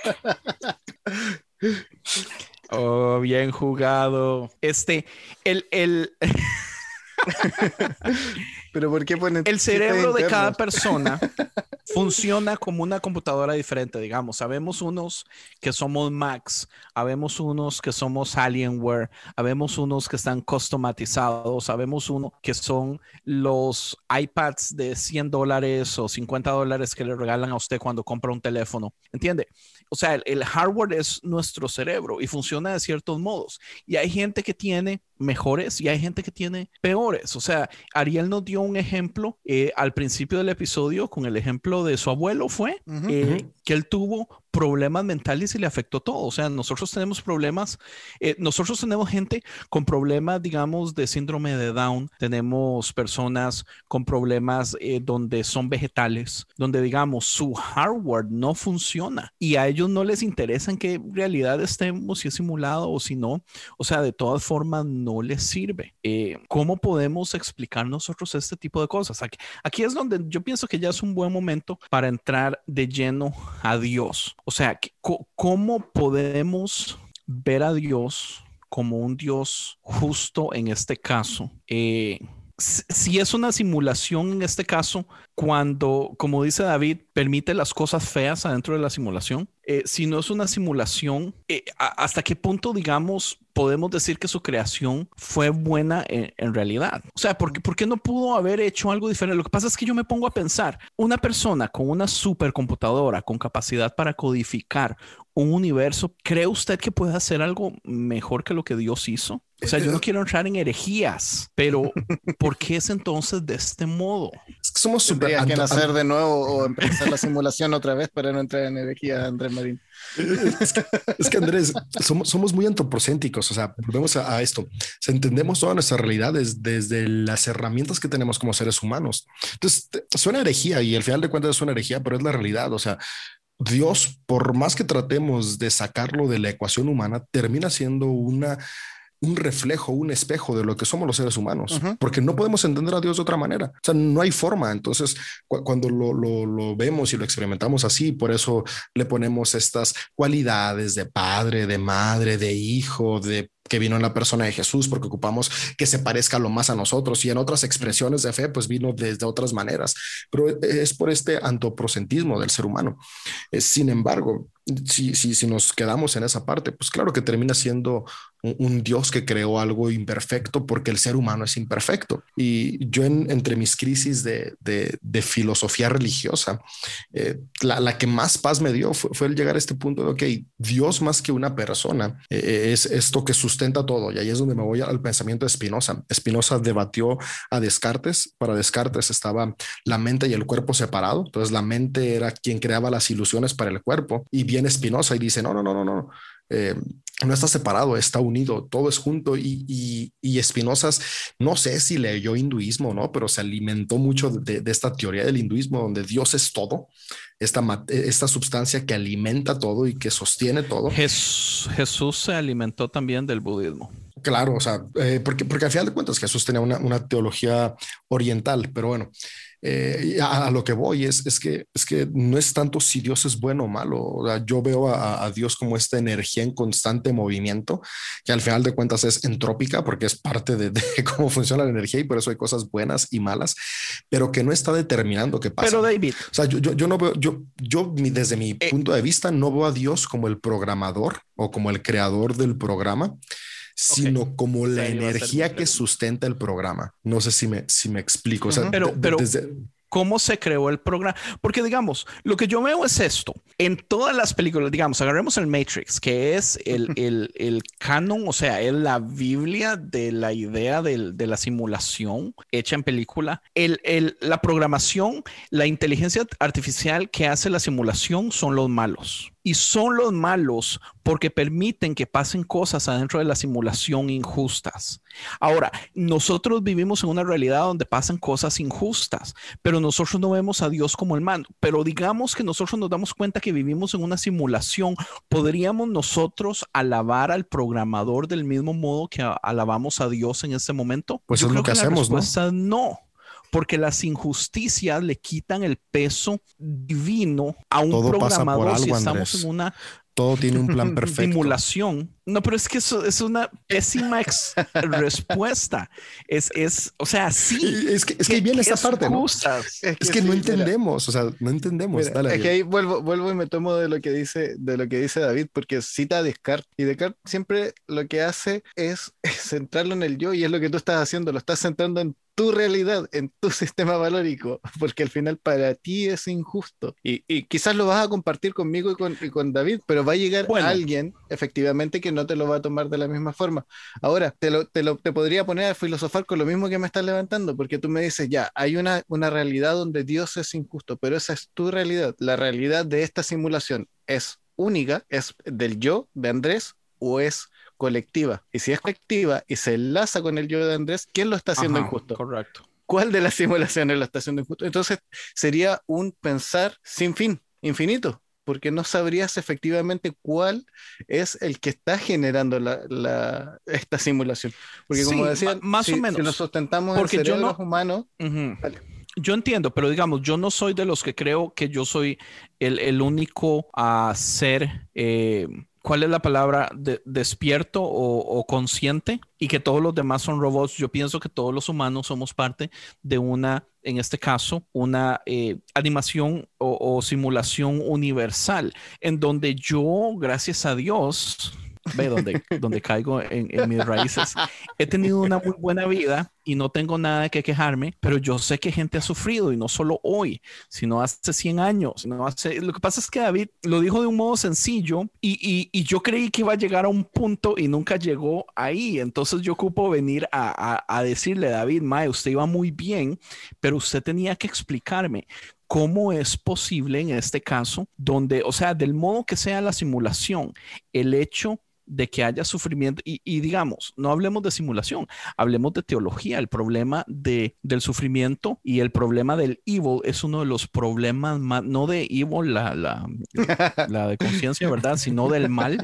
B: *laughs*
A: oh, bien jugado. Este, el, el. *laughs*
C: Pero ¿por qué
A: El cerebro de cada persona *laughs* funciona como una computadora diferente, digamos. Sabemos unos que somos Macs, sabemos unos que somos Alienware, sabemos unos que están customatizados, sabemos uno que son los iPads de 100 dólares o 50 dólares que le regalan a usted cuando compra un teléfono. ¿Entiende? O sea, el hardware es nuestro cerebro y funciona de ciertos modos. Y hay gente que tiene mejores y hay gente que tiene peores. O sea, Ariel nos dio un ejemplo eh, al principio del episodio con el ejemplo de su abuelo, fue eh, que él tuvo problemas mentales y le afectó todo. O sea, nosotros tenemos problemas, eh, nosotros tenemos gente con problemas, digamos, de síndrome de Down, tenemos personas con problemas eh, donde son vegetales, donde, digamos, su hardware no funciona y a ellos no les interesa en qué realidad estemos, si es simulado o si no. O sea, de todas formas, no les sirve. Eh, ¿Cómo podemos explicar nosotros este tipo de cosas? Aquí, aquí es donde yo pienso que ya es un buen momento para entrar de lleno a Dios. O sea, ¿cómo podemos ver a Dios como un Dios justo en este caso? Eh, si es una simulación en este caso, cuando, como dice David, permite las cosas feas adentro de la simulación, eh, si no es una simulación, eh, ¿hasta qué punto, digamos, podemos decir que su creación fue buena en, realidad? O sea, ¿por qué, ¿por qué, no pudo haber hecho algo diferente? Lo que pasa es que yo me pongo a pensar, una persona con una supercomputadora, con capacidad para codificar un universo, ¿cree usted que puede hacer algo mejor que lo que Dios hizo? O sea, yo no quiero entrar en herejías, pero ¿por qué es entonces de este modo?
B: Es que somos súper...
C: Tendrías que nacer de nuevo o *laughs* empezar la simulación otra vez para no entrar en energía, Andrés Marín.
B: Es que, es que, Andrés, somos, somos muy antropocéntricos, o sea, volvemos a, a esto. O sea, entendemos toda nuestra realidad des- desde las herramientas que tenemos como seres humanos. Entonces, suena herejía y al final de cuentas es una herejía, pero es la realidad. O sea, Dios, por más que tratemos de sacarlo de la ecuación humana, termina siendo una un reflejo, un espejo de lo que somos los seres humanos, porque no podemos entender a Dios de otra manera. O sea, no hay forma. Entonces, cu- cuando lo, lo- lo vemos y lo experimentamos así, por eso le ponemos estas cualidades de padre, de madre, de hijo, de que vino en la persona de Jesús, porque ocupamos que se parezca lo más a nosotros y en otras expresiones de fe, pues vino desde otras maneras, pero es por este antropocentismo del ser humano. Eh, Sin embargo, si, si, si nos quedamos en esa parte, pues claro que termina siendo un, un Dios que creó algo imperfecto porque el ser humano es imperfecto. Y yo en- entre mis crisis de, de- de filosofía religiosa, eh, la, la que más paz me dio fue, fue el llegar a este punto de, ok, Dios más que una persona eh, es esto que sustenta todo. Y ahí es donde me voy al pensamiento de Spinoza. Spinoza debatió a Descartes. Para Descartes estaba la mente y el cuerpo separado. Entonces la mente era quien creaba las ilusiones para el cuerpo. Y viene Spinoza y dice, no, no, no, no, no. Eh, no está separado, está unido, todo es junto y, y, y no sé si leyó hinduismo, ¿no? Pero se alimentó mucho de, de esta teoría del hinduismo donde Dios es todo, esta, esta sustancia que alimenta todo y que sostiene todo.
A: Jes- Jesús se alimentó también del budismo.
B: Claro, o sea, eh, porque, porque al final de cuentas Jesús tenía una, una teología oriental, pero bueno, eh, a, a lo que voy es, es, que, es que no es tanto si Dios es bueno o malo. O sea, yo veo a, a Dios como esta energía en constante movimiento, que al final de cuentas es entrópica porque es parte de, de *laughs* cómo funciona la energía y por eso hay cosas buenas y malas, pero que no está determinando qué pasa.
A: Pero David,
B: O sea, yo, yo, yo no veo, yo, yo desde mi
A: Eh.
B: punto de vista no veo a Dios como el programador o como el creador del programa, sino como la energía que sustenta el programa. No sé si me, si me explico. O sea.
A: Pero-
B: de- de-
A: pero-
B: desde-
A: ¿cómo se creó el programa? Porque digamos, lo que yo veo es esto. En todas las películas, digamos, agarremos el Matrix, que es el, el, el canon, o sea, es la Biblia de la idea del- de la simulación hecha en película. El, el- la programación, la inteligencia artificial que hace la simulación son los malos. Y son los malos porque permiten que pasen cosas adentro de la simulación injustas. Ahora, nosotros vivimos en una realidad donde pasan cosas injustas, pero nosotros no vemos a Dios como el mando. Pero digamos que nosotros nos damos cuenta que vivimos en una simulación, ¿podríamos nosotros alabar al programador del mismo modo que alabamos a Dios en este momento?
B: Pues
A: Yo
B: es lo
A: creo
B: que
A: la
B: hacemos, ¿no?
A: respuesta es no. Porque las injusticias le quitan el peso divino a un
B: Todo pasa por
A: programador si
B: algo,
A: estamos
B: Andrés.
A: en una
B: todo tiene un plan *laughs* perfecto.
A: simulación. No, pero es que eso es una pésima *laughs* respuesta. Es, es, o sea, sí.
B: Es que, es que ahí viene esa parte, ¿no? Es que no
C: mira,
B: entendemos, o sea, no entendemos.
C: Mira,
B: Dale,
C: es que ahí vuelvo, vuelvo y me tomo de lo que dice, de lo que dice David, porque cita a Descartes, y Descartes siempre lo que hace es *laughs* centrarlo en el yo, y es lo que tú estás haciendo, lo estás centrando en tu realidad, en tu *laughs* sistema valórico, porque al final para ti es injusto. Y, y quizás lo vas a compartir conmigo y con, y con David, pero va a llegar
A: Bueno.
C: alguien, efectivamente, que no te lo va a tomar de la misma forma. Ahora, te, lo, te, lo, te podría poner a filosofar con lo mismo que me estás levantando, porque tú me dices, ya, hay una, una realidad donde Dios es injusto, pero esa es tu realidad. La realidad de esta simulación es única, es del yo de Andrés o es colectiva. Y si es colectiva y se enlaza con el yo de Andrés, ¿quién lo está haciendo
A: Ajá,
C: injusto?
A: Correcto.
C: ¿Cuál de las *laughs* simulaciones lo está haciendo injusto? Entonces sería un pensar sin fin, infinito, porque no sabrías efectivamente cuál es el que está generando la, la- esta simulación. Porque como
A: Sí,
C: decía,
A: más o menos.
C: si nos sustentamos
A: Porque
C: en
A: yo
C: cerebros
A: no-
C: humanos. Vale.
A: Yo entiendo, pero digamos, yo no soy de los que creo que yo soy el, el único a ser, eh, ¿cuál es la palabra? De- despierto o, o consciente y que todos los demás son robots. Yo pienso que todos los humanos somos parte de una, en este caso, una eh, animación o, o simulación universal, en donde yo, gracias a Dios, ve donde, *laughs* donde caigo en, en mis raíces. He tenido una muy buena vida y no tengo nada de que quejarme, pero yo sé que gente ha sufrido y no solo hoy, sino hace 100 años. Sino hace... Lo que pasa es que David lo dijo de un modo sencillo y, y, y yo creí que iba a llegar a un punto y nunca llegó ahí. Entonces yo ocupo venir a, a, a decirle, David, Mae, usted iba muy bien, pero usted tenía que explicarme cómo es posible en este caso, donde, o sea, del modo que sea la simulación, el hecho de que haya sufrimiento y, y, digamos, no hablemos de simulación, hablemos de teología. El problema de, del sufrimiento y el problema del evil es uno de los problemas más, no de evil, la, la, *laughs* la de conciencia, ¿verdad? Sino del mal.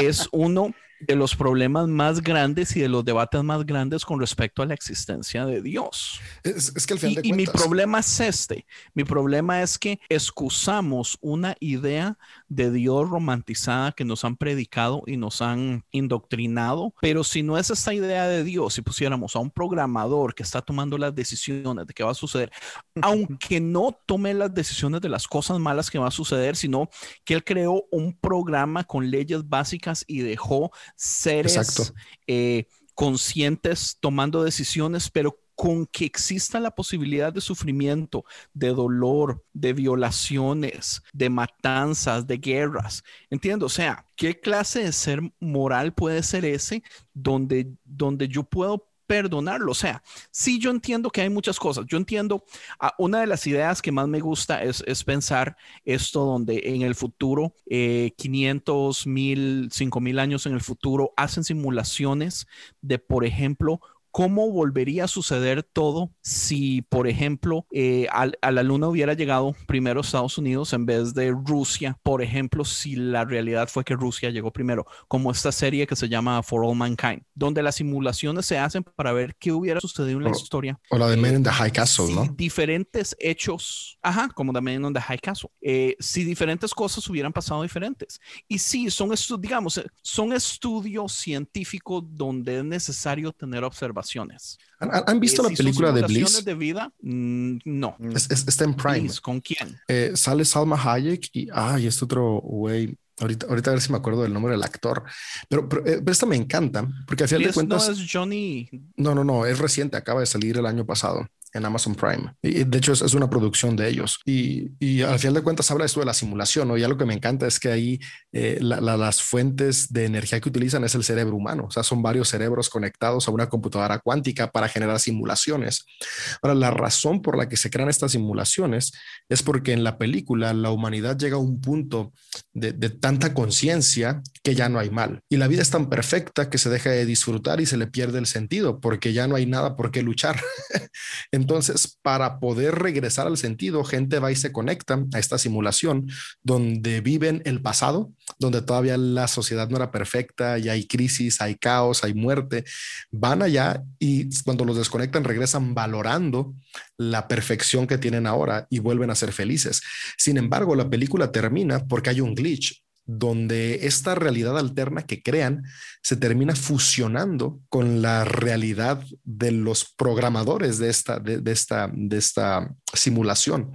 A: Es uno de los problemas más grandes y de los debates más grandes con respecto a la existencia de Dios.
B: Es, es que al final
A: y,
B: de
A: y mi problema es este. Mi problema es que excusamos una idea de Dios romantizada que nos han predicado y nos han indoctrinado, pero si no es esta idea de Dios, si pusiéramos a un programador que está tomando las decisiones de qué va a suceder, *laughs* aunque no tome las decisiones de las cosas malas que va a suceder, sino que él creó un programa con leyes básicas y dejó seres eh, conscientes tomando decisiones, pero con que exista la posibilidad de sufrimiento, de dolor, de violaciones, de matanzas, de guerras. Entiendo, o sea, ¿qué clase de ser moral puede ser ese donde, donde yo puedo perdonarlo. O sea, sí, yo entiendo que hay muchas cosas. Yo entiendo, uh, una de las ideas que más me gusta es, es pensar esto donde en el futuro, eh, 500, 1000, 5000 años en el futuro, hacen simulaciones de, por ejemplo, ¿Cómo volvería a suceder todo si, por ejemplo, eh, a, a, la Luna hubiera llegado primero Estados Unidos en vez de Rusia? Por ejemplo, si la realidad fue que Rusia llegó primero, como esta serie que se llama For All Mankind, donde las simulaciones se hacen para ver qué hubiera sucedido en la
B: o,
A: historia.
B: O la de Men in the High Castle,
A: si
B: ¿no?
A: Diferentes hechos, ajá, como The Man in the High Castle. Eh, si diferentes cosas hubieran pasado diferentes. Y sí, son, digamos, son estudios científicos donde es necesario tener
B: ¿Han, ¿Han, visto eh, la
A: si
B: película de Bliss?
A: de vida? Mm, no.
B: Es, es, está en Prime.
A: Bliss, ¿Con quién?
B: Eh, sale Salma Hayek y, ay, este otro güey. Ahorita, ahorita a ver si me acuerdo del nombre del actor. Pero, pero, eh, pero esta me encanta, porque al final
A: Bliss
B: de cuentas.
A: No es Johnny.
B: No, no, no, es reciente, acaba de salir el año pasado en Amazon Prime. Y de hecho es, una producción de ellos. Y, y, al final de cuentas habla esto de la simulación, ¿no? Y algo que me encanta es que ahí eh, la, la, las fuentes de energía que utilizan es el cerebro humano. O sea, son varios cerebros conectados a una computadora cuántica para generar simulaciones. Ahora, la razón por la que se crean estas simulaciones es porque en la película la humanidad llega a un punto de, de tanta conciencia que ya no hay mal. Y la vida es tan perfecta que se deja de disfrutar y se le pierde el sentido porque ya no hay nada por qué luchar. *laughs* Entonces, para poder regresar al sentido, gente va y se conecta a esta simulación donde viven el pasado, donde todavía la sociedad no era perfecta y hay crisis, hay caos, hay muerte. Van allá y cuando los desconectan regresan valorando la perfección que tienen ahora y vuelven a ser felices. Sin embargo, la película termina porque hay un glitch donde esta realidad alterna que crean se termina fusionando con la realidad de los programadores de esta, de, esta, de esta simulación.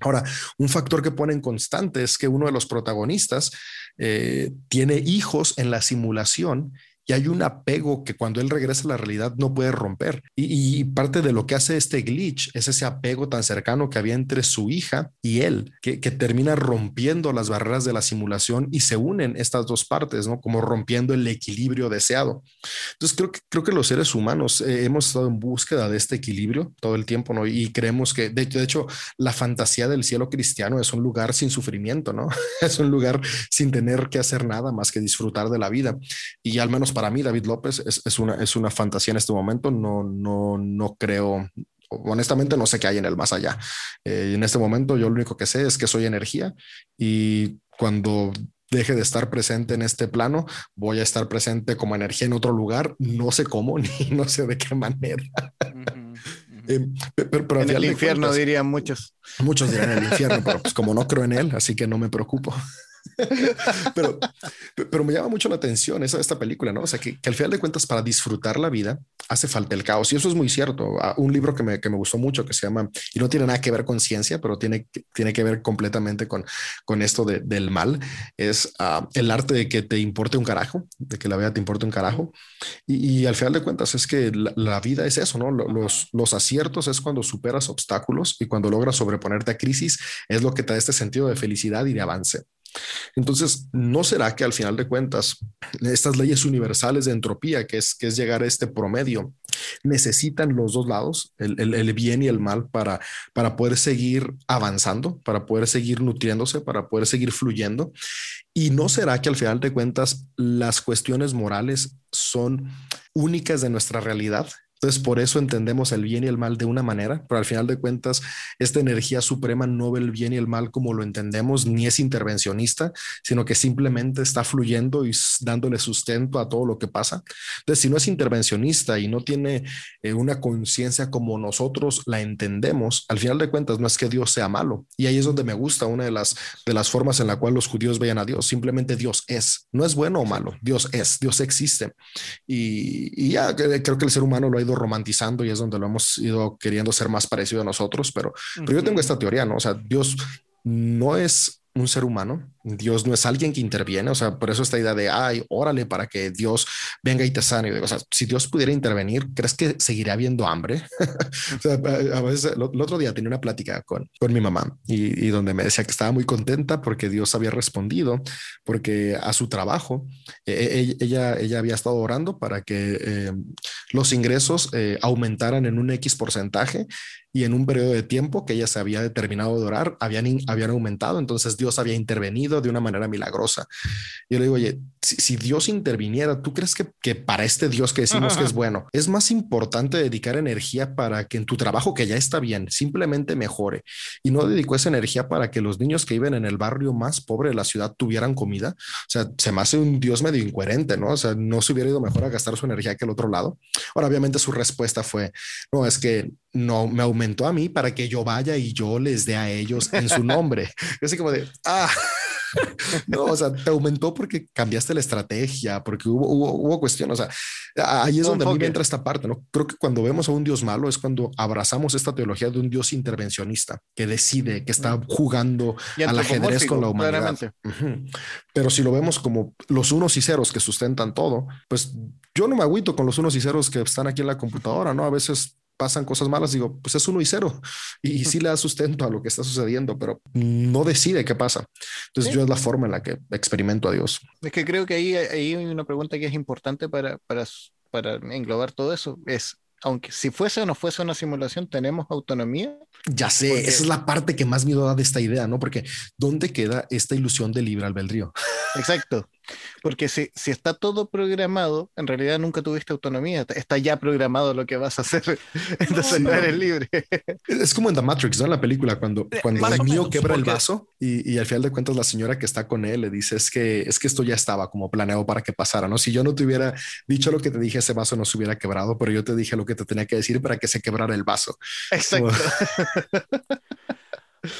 B: Ahora, un factor que ponen constante es que uno de los protagonistas eh, tiene hijos en la simulación y hay un apego que cuando él regresa a la realidad no puede romper. Y, y, parte de lo que hace este glitch es ese apego tan cercano que había entre su hija y él, que, que termina rompiendo las barreras de la simulación y se unen estas dos partes, ¿no? Como rompiendo el equilibrio deseado. Entonces creo que, creo que los seres humanos eh, hemos estado en búsqueda de este equilibrio todo el tiempo, ¿no? Y creemos que, de, de hecho, la fantasía del cielo cristiano es un lugar sin sufrimiento, ¿no? *laughs* es un lugar sin tener que hacer nada más que disfrutar de la vida. Y al menos para mí, David López, es, es, una, es una fantasía en este momento. No, no, no creo, honestamente no sé qué hay en el más allá. Eh, en este momento yo lo único que sé es que soy energía y cuando deje de estar presente en este plano, voy a estar presente como energía en otro lugar, no sé cómo *laughs* ni no sé de qué manera. Uh -huh.
C: Eh, pero, pero en el infierno cuentas, dirían muchos.
B: Muchos dirían en el infierno, pero pues como no creo en él, así que no me preocupo. *laughs* pero, pero me llama mucho la atención esa, esta película, ¿no? O sea, que, que, al final de cuentas, para disfrutar la vida, hace falta el caos. Y eso es muy cierto. Ah, un libro que me, que me gustó mucho, que se llama, y no tiene nada que ver con ciencia, pero tiene, tiene que ver completamente con, con esto de, del mal, es uh, el arte de que te importe un carajo, de que la vida te importe un carajo. Y, y al final de cuentas, es que la, la, vida es eso, ¿no? Los, los aciertos es cuando superas obstáculos y cuando logras sobreponerte a crisis, es lo que te da este sentido de felicidad y de avance. Entonces, ¿no será que al final de cuentas estas leyes universales de entropía, que es, que es llegar a este promedio, necesitan los dos lados, el, el, bien y el mal, para, para poder seguir avanzando, para poder seguir nutriéndose, para poder seguir fluyendo? ¿Y no será que al final de cuentas las cuestiones morales son únicas de nuestra realidad? Entonces, por eso entendemos el bien y el mal de una manera, pero al final de cuentas, esta energía suprema no ve el bien y el mal como lo entendemos, ni es intervencionista, sino que simplemente está fluyendo y dándole sustento a todo lo que pasa. Entonces, si no es intervencionista y no tiene eh, una conciencia como nosotros la entendemos, al final de cuentas no es que Dios sea malo. Y ahí es donde me gusta una de las, de las formas en la cual los judíos veían a Dios. Simplemente Dios es. No es bueno o malo, Dios es, Dios existe. Y, y ya creo que el ser humano lo ha ido romantizando y es donde lo hemos ido queriendo ser más parecido a nosotros, pero, pero yo tengo esta teoría, ¿no? O sea, Dios no es un ser humano, Dios no es alguien que interviene, o sea, por eso esta idea de, ay, órale para que Dios venga y te sane, o sea, si Dios pudiera intervenir, ¿crees que seguiría habiendo hambre? *laughs* o sea, a veces, el otro día tenía una plática con, con mi mamá y, y, donde me decía que estaba muy contenta porque Dios había respondido, porque a su trabajo, eh, ella, ella había estado orando para que eh, los ingresos eh, aumentaran en un X porcentaje y en un periodo de tiempo que ella se había determinado de orar, habían, habían aumentado, entonces Dios había intervenido de una manera milagrosa. Yo le digo, oye, si, si Dios interviniera, ¿tú crees que, que, para este Dios que decimos Ajá. que es bueno, es más importante dedicar energía para que en tu trabajo, que ya está bien, simplemente mejore? Y no dedicó esa energía para que los niños que viven en el barrio más pobre de la ciudad tuvieran comida. O sea, se me hace un Dios medio incoherente, ¿no? O sea, no se hubiera ido mejor a gastar su energía que el otro lado. Ahora, obviamente su respuesta fue, no, es que no me aumentó a mí para que yo vaya y yo les dé a ellos en su nombre. *laughs* Yo así como de, ah, *laughs* no, o sea, te aumentó porque cambiaste la estrategia, porque hubo, hubo, hubo cuestión, o sea, ahí es donde a mí me entra esta parte, ¿no? Creo que cuando vemos a un Dios malo es cuando abrazamos esta teología de un Dios intervencionista que decide, que está jugando al ajedrez con la humanidad. Uh -huh. Pero si lo vemos como los unos y ceros que sustentan todo, pues yo no me agüito con los unos y ceros que están aquí en la computadora, ¿no? A veces pasan cosas malas, digo, pues es uno y cero. Y, sí le da sustento a lo que está sucediendo, pero no decide qué pasa. Entonces, ¿Sí? yo es la forma en la que experimento a Dios.
C: Es que creo que ahí, ahí hay una pregunta que es importante para, para, para englobar todo eso. Es, aunque si fuese o no fuese una simulación, ¿tenemos autonomía?
B: Ya sé, Porque... esa es la parte que más miedo da de esta idea, ¿no? Porque ¿dónde queda esta ilusión de libre albedrío?
C: Exacto. Porque si, si, está todo programado, en realidad nunca tuviste autonomía. Está ya programado lo que vas a hacer. *laughs* Entonces no, no eres libre.
B: Es como en The Matrix, ¿no? En la película, cuando, cuando el niño quebra porque... el vaso y, y, al final de cuentas la señora que está con él le dice es que, es que esto ya estaba como planeado para que pasara, ¿no? Si yo no te hubiera dicho lo que te dije, ese vaso no se hubiera quebrado, pero yo te dije lo que te tenía que decir para que se quebrara el vaso.
C: Exacto.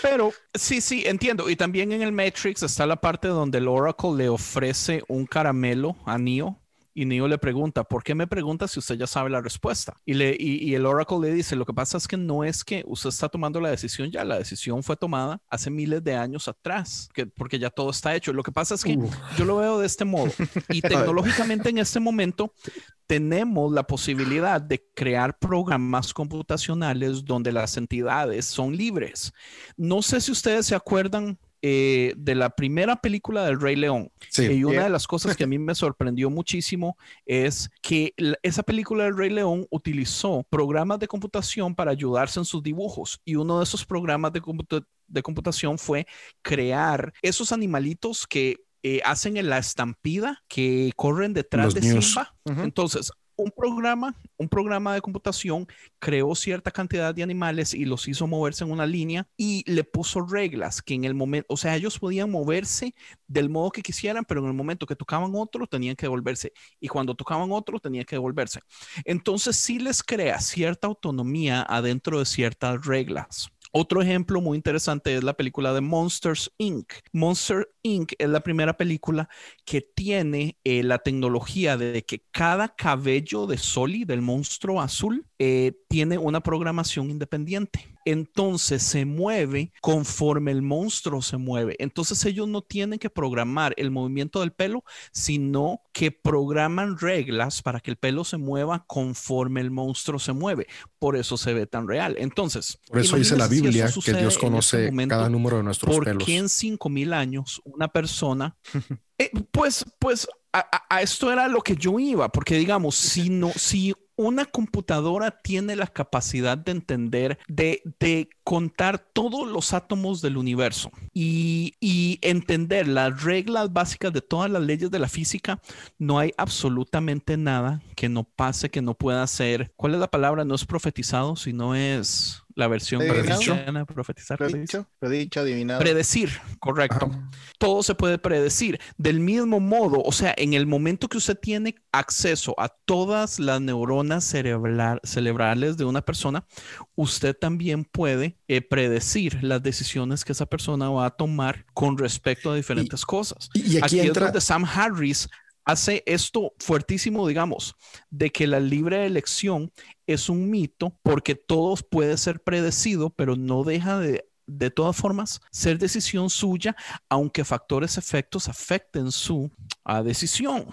A: Pero sí, sí, entiendo. Y también en el Matrix está la parte donde el Oracle le ofrece un caramelo a Neo y Neo le pregunta, ¿por qué me pregunta si usted ya sabe la respuesta? Y, le, y, y, el Oracle le dice, lo que pasa es que no es que usted está tomando la decisión ya, la decisión fue tomada hace miles de años atrás, que, porque ya todo está hecho. Lo que pasa es que uh. yo lo veo de este modo y *laughs* tecnológicamente en este momento tenemos la posibilidad de crear programas computacionales donde las entidades son libres. No sé si ustedes se acuerdan eh, de la primera película del Rey León. Sí. Y una yeah. de las cosas que a mí me sorprendió muchísimo es que esa película del Rey León utilizó programas de computación para ayudarse en sus dibujos. Y uno de esos programas de, comput de computación fue crear esos animalitos que eh, hacen en la estampida que corren detrás Los de news. Simba. Uh -huh. Entonces, un programa, un programa de computación creó cierta cantidad de animales y los hizo moverse en una línea y le puso reglas que en el momento, o sea, ellos podían moverse del modo que quisieran, pero en el momento que tocaban otro tenían que devolverse y cuando tocaban otro tenían que devolverse. Entonces sí les crea cierta autonomía adentro de ciertas reglas. Otro ejemplo muy interesante es la película de Monsters Inc. Monster Inc. es la primera película que tiene eh, la tecnología de que cada cabello de Soli, del monstruo azul, eh, tiene una programación independiente. Entonces se mueve conforme el monstruo se mueve. Entonces ellos no tienen que programar el movimiento del pelo, sino que programan reglas para que el pelo se mueva conforme el monstruo se mueve. Por eso se ve tan real. Entonces,
B: por eso dice la Biblia que Dios este conoce cada número de nuestros
A: ¿por
B: pelos.
A: ¿Por qué en 5000 años una persona *laughs* eh, pues, pues a, a, esto era lo que yo iba, porque digamos, si no, si una computadora tiene la capacidad de entender, de, contar todos los átomos del universo y, y, entender las reglas básicas de todas las leyes de la física, no hay absolutamente nada que no pase, que no pueda ser. ¿Cuál es la palabra? No es profetizado, sino es la versión cristiana, profetizar.
C: Predicho, predicho, adivinado.
A: Predecir, correcto. Todo se puede predecir. Del mismo modo, o sea, en el momento que usted tiene acceso a todas las neuronas cerebrales de una persona, usted también puede eh, predecir las decisiones que esa persona va a tomar con respecto a diferentes cosas.
B: Y aquí, entra...
A: es donde Sam Harris hace esto fuertísimo, digamos, de que la libre elección es un mito porque todo puede ser predecido, pero no deja de de todas formas ser decisión suya, aunque factores efectos afecten su ah, decisión.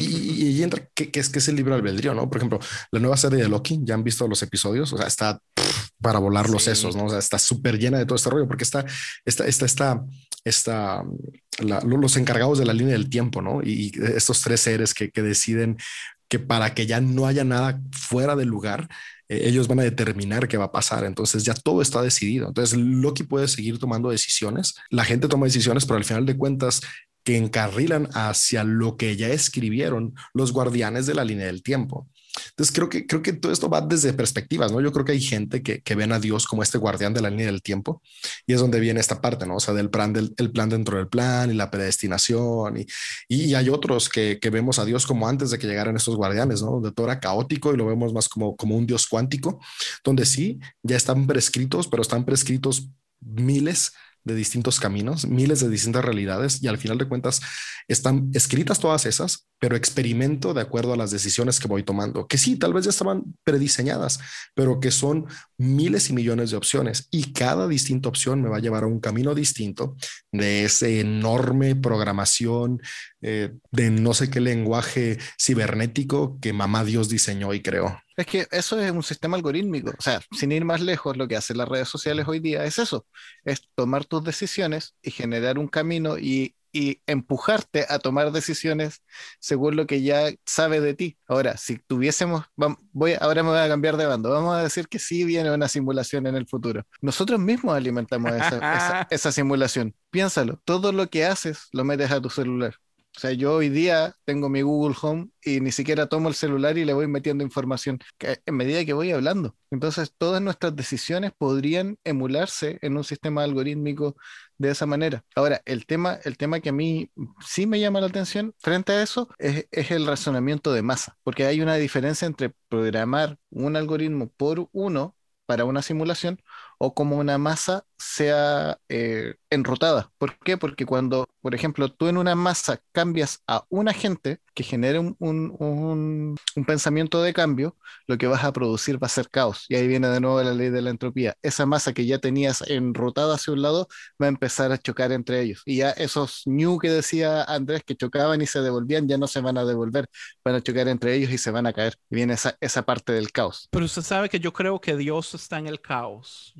B: y, entra que, es que es el libre albedrío, ¿no? Por ejemplo, la nueva serie de Loki, ya han visto los episodios, o sea, está para volar los sesos, ¿no? O sea, está súper llena de todo este rollo, porque está, está, está, está, está los encargados de la línea del tiempo, ¿no? Y, estos tres seres que, que deciden que para que ya no haya nada fuera del lugar, eh, ellos van a determinar qué va a pasar. Entonces ya todo está decidido. Entonces Loki puede seguir tomando decisiones. La gente toma decisiones, pero al final de cuentas que encarrilan hacia lo que ya escribieron los guardianes de la línea del tiempo. Entonces creo que, creo que todo esto va desde perspectivas, ¿no? Yo creo que hay gente que, que ven a Dios como este guardián de la línea del tiempo y es donde viene esta parte, ¿no? O sea, del plan, del el plan dentro del plan y la predestinación y, y hay otros que, que, vemos a Dios como antes de que llegaran estos guardianes, ¿no? Donde todo era caótico y lo vemos más como, como un Dios cuántico, donde sí, ya están prescritos, pero están prescritos miles de distintos caminos, miles de distintas realidades y al final de cuentas están escritas todas esas, pero experimento de acuerdo a las decisiones que voy tomando, que sí, tal vez ya estaban prediseñadas, pero que son miles y millones de opciones y cada distinta opción me va a llevar a un camino distinto de ese enorme programación eh, de no sé qué lenguaje cibernético que mamá Dios diseñó y creó.
C: Es que eso es un sistema algorítmico. O sea, sin ir más lejos, lo que hacen las redes sociales hoy día es eso, es tomar tus decisiones y generar un camino y, y empujarte a tomar decisiones según lo que ya sabe de ti. Ahora, si tuviésemos, voy, ahora me voy a cambiar de bando, vamos a decir que sí viene una simulación en el futuro. Nosotros mismos alimentamos esa, esa *laughs* simulación. Piénsalo, todo lo que haces lo metes a tu celular. O sea, yo hoy día tengo mi Google Home y ni siquiera tomo el celular y le voy metiendo información en medida que voy hablando. Entonces, todas nuestras decisiones podrían emularse en un sistema algorítmico de esa manera. Ahora, el tema, el tema que a mí sí me llama la atención frente a eso es, es el razonamiento de masa, porque hay una diferencia entre programar un algoritmo por uno para una simulación o como una masa sea eh, enrutada. ¿Por qué? Porque cuando, por ejemplo, tú en una masa cambias a un agente que genere un, un, pensamiento de cambio, lo que vas a producir va a ser caos. Y ahí viene de nuevo la ley de la entropía. Esa masa que ya tenías enrutada hacia un lado va a empezar a chocar entre ellos. Y ya esos new que decía Andrés que chocaban y se devolvían, ya no se van a devolver, van a chocar entre ellos y se van a caer. Y viene esa, esa parte del caos.
A: Pero usted sabe que yo creo que Dios está en el caos.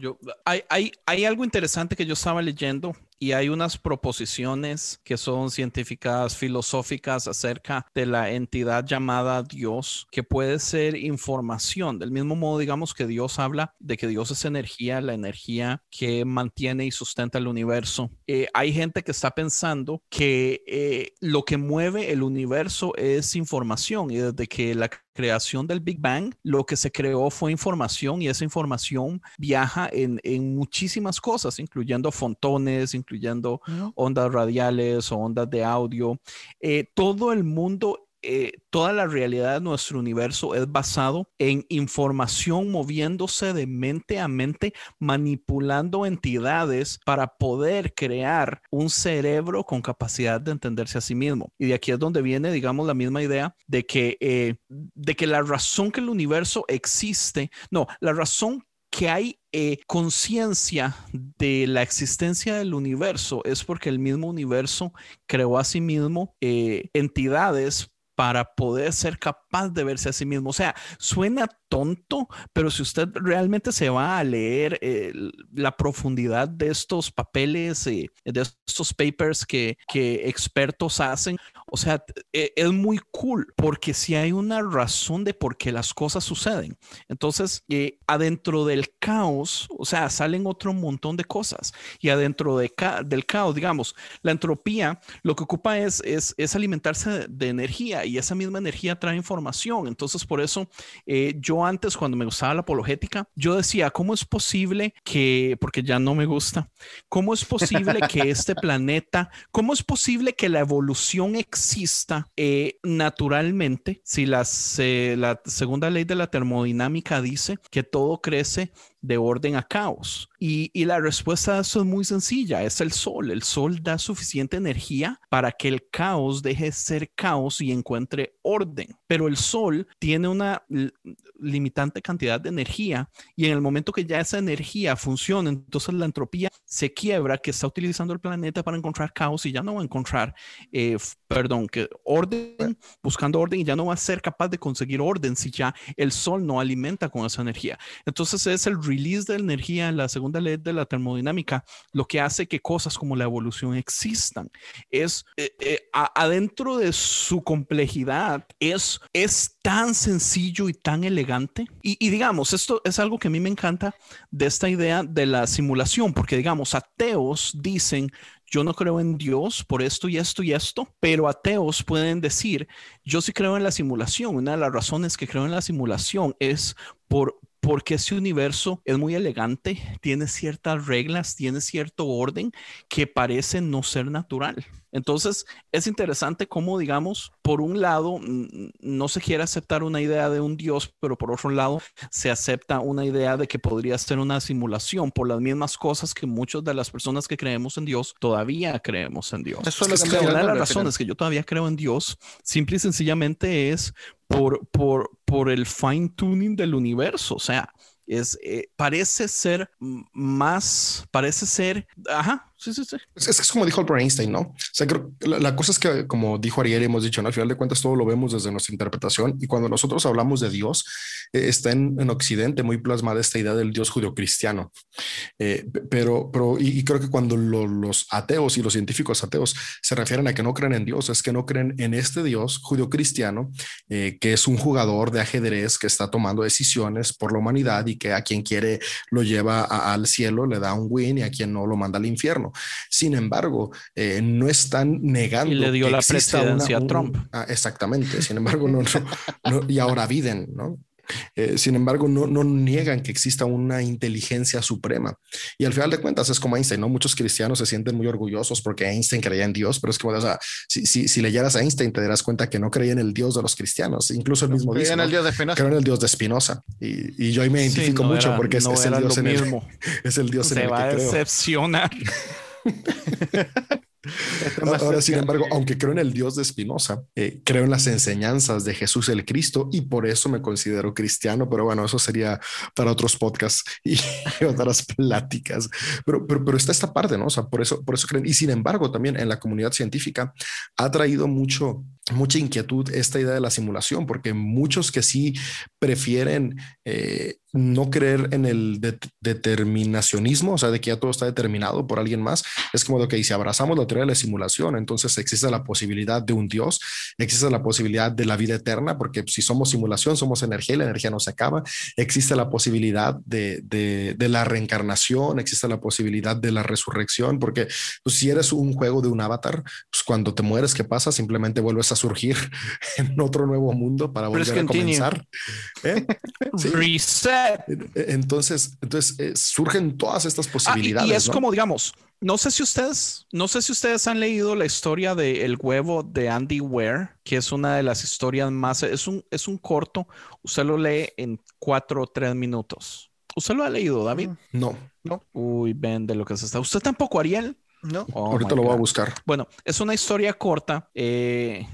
A: Hay, algo interesante que yo estaba leyendo y hay unas proposiciones que son científicas, filosóficas acerca de la entidad llamada Dios, que puede ser información. Del mismo modo, digamos que Dios habla de que Dios es energía, la energía que mantiene y sustenta el universo. Eh, hay gente que está pensando que eh, lo que mueve el universo es información y desde que la creación del Big Bang, lo que se creó fue información y esa información viaja en, en muchísimas cosas, incluyendo fontones, incluyendo ondas radiales o ondas de audio. Eh, todo el mundo eh, toda la realidad de nuestro universo es basado en información moviéndose de mente a mente, manipulando entidades para poder crear un cerebro con capacidad de entenderse a sí mismo. Y de aquí es donde viene, digamos, la misma idea de que, eh, de que la razón que el universo existe, no, la razón que hay eh, conciencia de la existencia del universo es porque el mismo universo creó a sí mismo entidades para poder ser capaz de verse a sí mismo. O sea, suena tonto, pero si usted realmente se va a leer eh, la profundidad de estos papeles, de estos papers que, que expertos hacen, o sea, e, es muy cool porque si hay una razón de por qué las cosas suceden. Entonces, eh, adentro del caos, o sea, salen otro montón de cosas. Y adentro de del caos, digamos, la entropía lo que ocupa es, es, es alimentarse de, energía y esa misma energía trae información. Entonces, por eso eh, yo antes, cuando me gustaba la apologética, yo decía, ¿cómo es posible que, porque ya no me gusta, cómo es posible que *laughs* este planeta, cómo es posible que la evolución exista eh, naturalmente si la segunda ley de la termodinámica dice que todo crece de orden a caos? Y, y, la respuesta a eso es muy sencilla, es el sol. El sol da suficiente energía para que el caos deje de ser caos y encuentre orden. Pero el sol tiene una limitante cantidad de energía y en el momento que ya esa energía funciona, entonces la entropía se quiebra que está utilizando el planeta para encontrar caos y ya no va a encontrar, eh, perdón, que orden, buscando orden y ya no va a ser capaz de conseguir orden si ya el sol no alimenta con esa energía. Entonces es el release de energía, la segunda ley de la termodinámica, lo que hace que cosas como la evolución existan. Es eh, eh, adentro de su complejidad, es, es tan sencillo y tan elegante. Y, y digamos, esto es algo que a mí me encanta de esta idea de la simulación, porque digamos, ateos dicen, yo no creo en Dios por esto y esto y esto, pero ateos pueden decir, yo sí creo en la simulación. Una de las razones que creo en la simulación es por, porque ese universo es muy elegante, tiene ciertas reglas, tiene cierto orden que parece no ser natural. Entonces, es interesante cómo, digamos, por un lado, no se quiere aceptar una idea de un Dios, pero por otro lado, se acepta una idea de que podría ser una simulación por las mismas cosas que muchas de las personas que creemos en Dios todavía creemos en Dios. Eso es una de las razones que yo todavía creo en Dios, simple y sencillamente es por, por, por el fine tuning del universo. O sea, es, eh, parece ser más, parece ser, ajá, sí, sí, sí.
B: Es, es como dijo Albert Einstein, ¿no? O sea, creo, la, la, cosa es que, como dijo Ariel, hemos dicho, ¿no? al final de cuentas todo lo vemos desde nuestra interpretación y cuando nosotros hablamos de Dios, eh, está en, en, Occidente muy plasmada esta idea del Dios judio-cristiano. Eh, pero, pero y, y, creo que cuando lo, los ateos y los científicos ateos se refieren a que no creen en Dios, es que no creen en este Dios judio-cristiano, eh, que es un jugador de ajedrez que está tomando decisiones por la humanidad y que a quien quiere lo lleva a, al cielo, le da un win y a quien no lo manda al infierno. Sin embargo, eh, no están negando.
A: Y le dio la presidencia una, a Trump.
B: Ah, exactamente. Sin embargo, no, no, no, y ahora Biden, ¿no? Eh, sin embargo, no, no, niegan que exista una inteligencia suprema. Y al final de cuentas es como Einstein, ¿no? Muchos cristianos se sienten muy orgullosos porque Einstein creía en Dios, pero es o sea, si, si, si leyeras a Einstein te darás cuenta que no creía en el Dios de los cristianos. Incluso el mismo
C: dice,
B: en
C: el Dios de Spinoza.
B: Creo en el Dios de Spinoza. Y, y yo ahí me identifico
A: sí, no
B: mucho
A: era,
B: porque es, *laughs* el Dios en el, es el Dios
A: se
B: en el
A: va
B: que
A: a
B: creo.
A: decepcionar. *laughs* *laughs*
B: Ahora, sin embargo, aunque creo en el Dios de Spinoza, eh, creo en las enseñanzas de Jesús el Cristo y por eso me considero cristiano, pero bueno, eso sería para otros podcasts y *laughs* otras pláticas. Pero, pero, pero está esta parte, ¿no? O sea, por eso, por eso creen. Y sin embargo, también en la comunidad científica ha traído mucho, mucha inquietud esta idea de la simulación, porque muchos que sí prefieren eh, no creer en el de determinacionismo, o sea, de que ya todo está determinado por alguien más, es como de que si abrazamos la teoría de la simulación, entonces existe la posibilidad de un Dios, existe la posibilidad de la vida eterna, porque si somos simulación, somos energía y la energía no se acaba, existe la posibilidad de, de, de la reencarnación, existe la posibilidad de la resurrección, porque pues, si eres un juego de un avatar, pues cuando te mueres, ¿qué pasa? Simplemente vuelves a a surgir *laughs* en otro nuevo mundo para volver a comenzar. ¿eh? *laughs*
A: Reset.
B: Entonces, entonces eh, surgen todas estas posibilidades.
A: Ah, y, es como, digamos, no sé si ustedes, no sé si ustedes han leído la historia de El huevo de Andy Ware, que es una de las historias más, es un, es un corto, usted lo lee en cuatro o tres minutos. ¿Usted lo ha leído, David?
B: No.
C: No.
A: Uy, ven de lo que se está. ¿Usted tampoco, Ariel?
C: No.
A: Oh
B: Ahorita
A: my
B: lo voy a buscar.
A: Bueno, es una historia corta. Eh,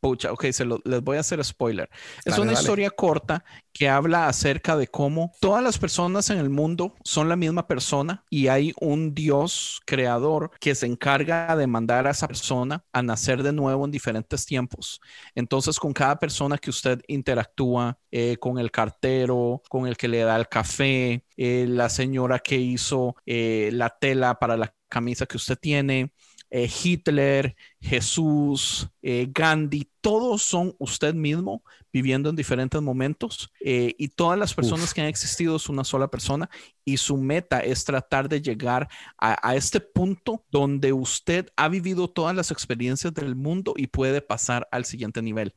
A: pucha, ok, se lo- les voy a hacer spoiler. Es una
B: dale.
A: historia corta que habla acerca de cómo todas las personas en el mundo son la misma persona y hay un Dios creador que se encarga de mandar a esa persona a nacer de nuevo en diferentes tiempos. Entonces, con cada persona que usted interactúa, eh, con el cartero, con el que le da el café, eh, la señora que hizo eh, la tela para la camisa que usted tiene, eh, Hitler, Jesús, eh, Gandhi, todos son usted mismo viviendo en diferentes momentos eh, y todas las personas
B: Uf.
A: que han existido es una sola persona y su meta es tratar de llegar a, a este punto donde usted ha vivido todas las experiencias del mundo y puede pasar al siguiente nivel.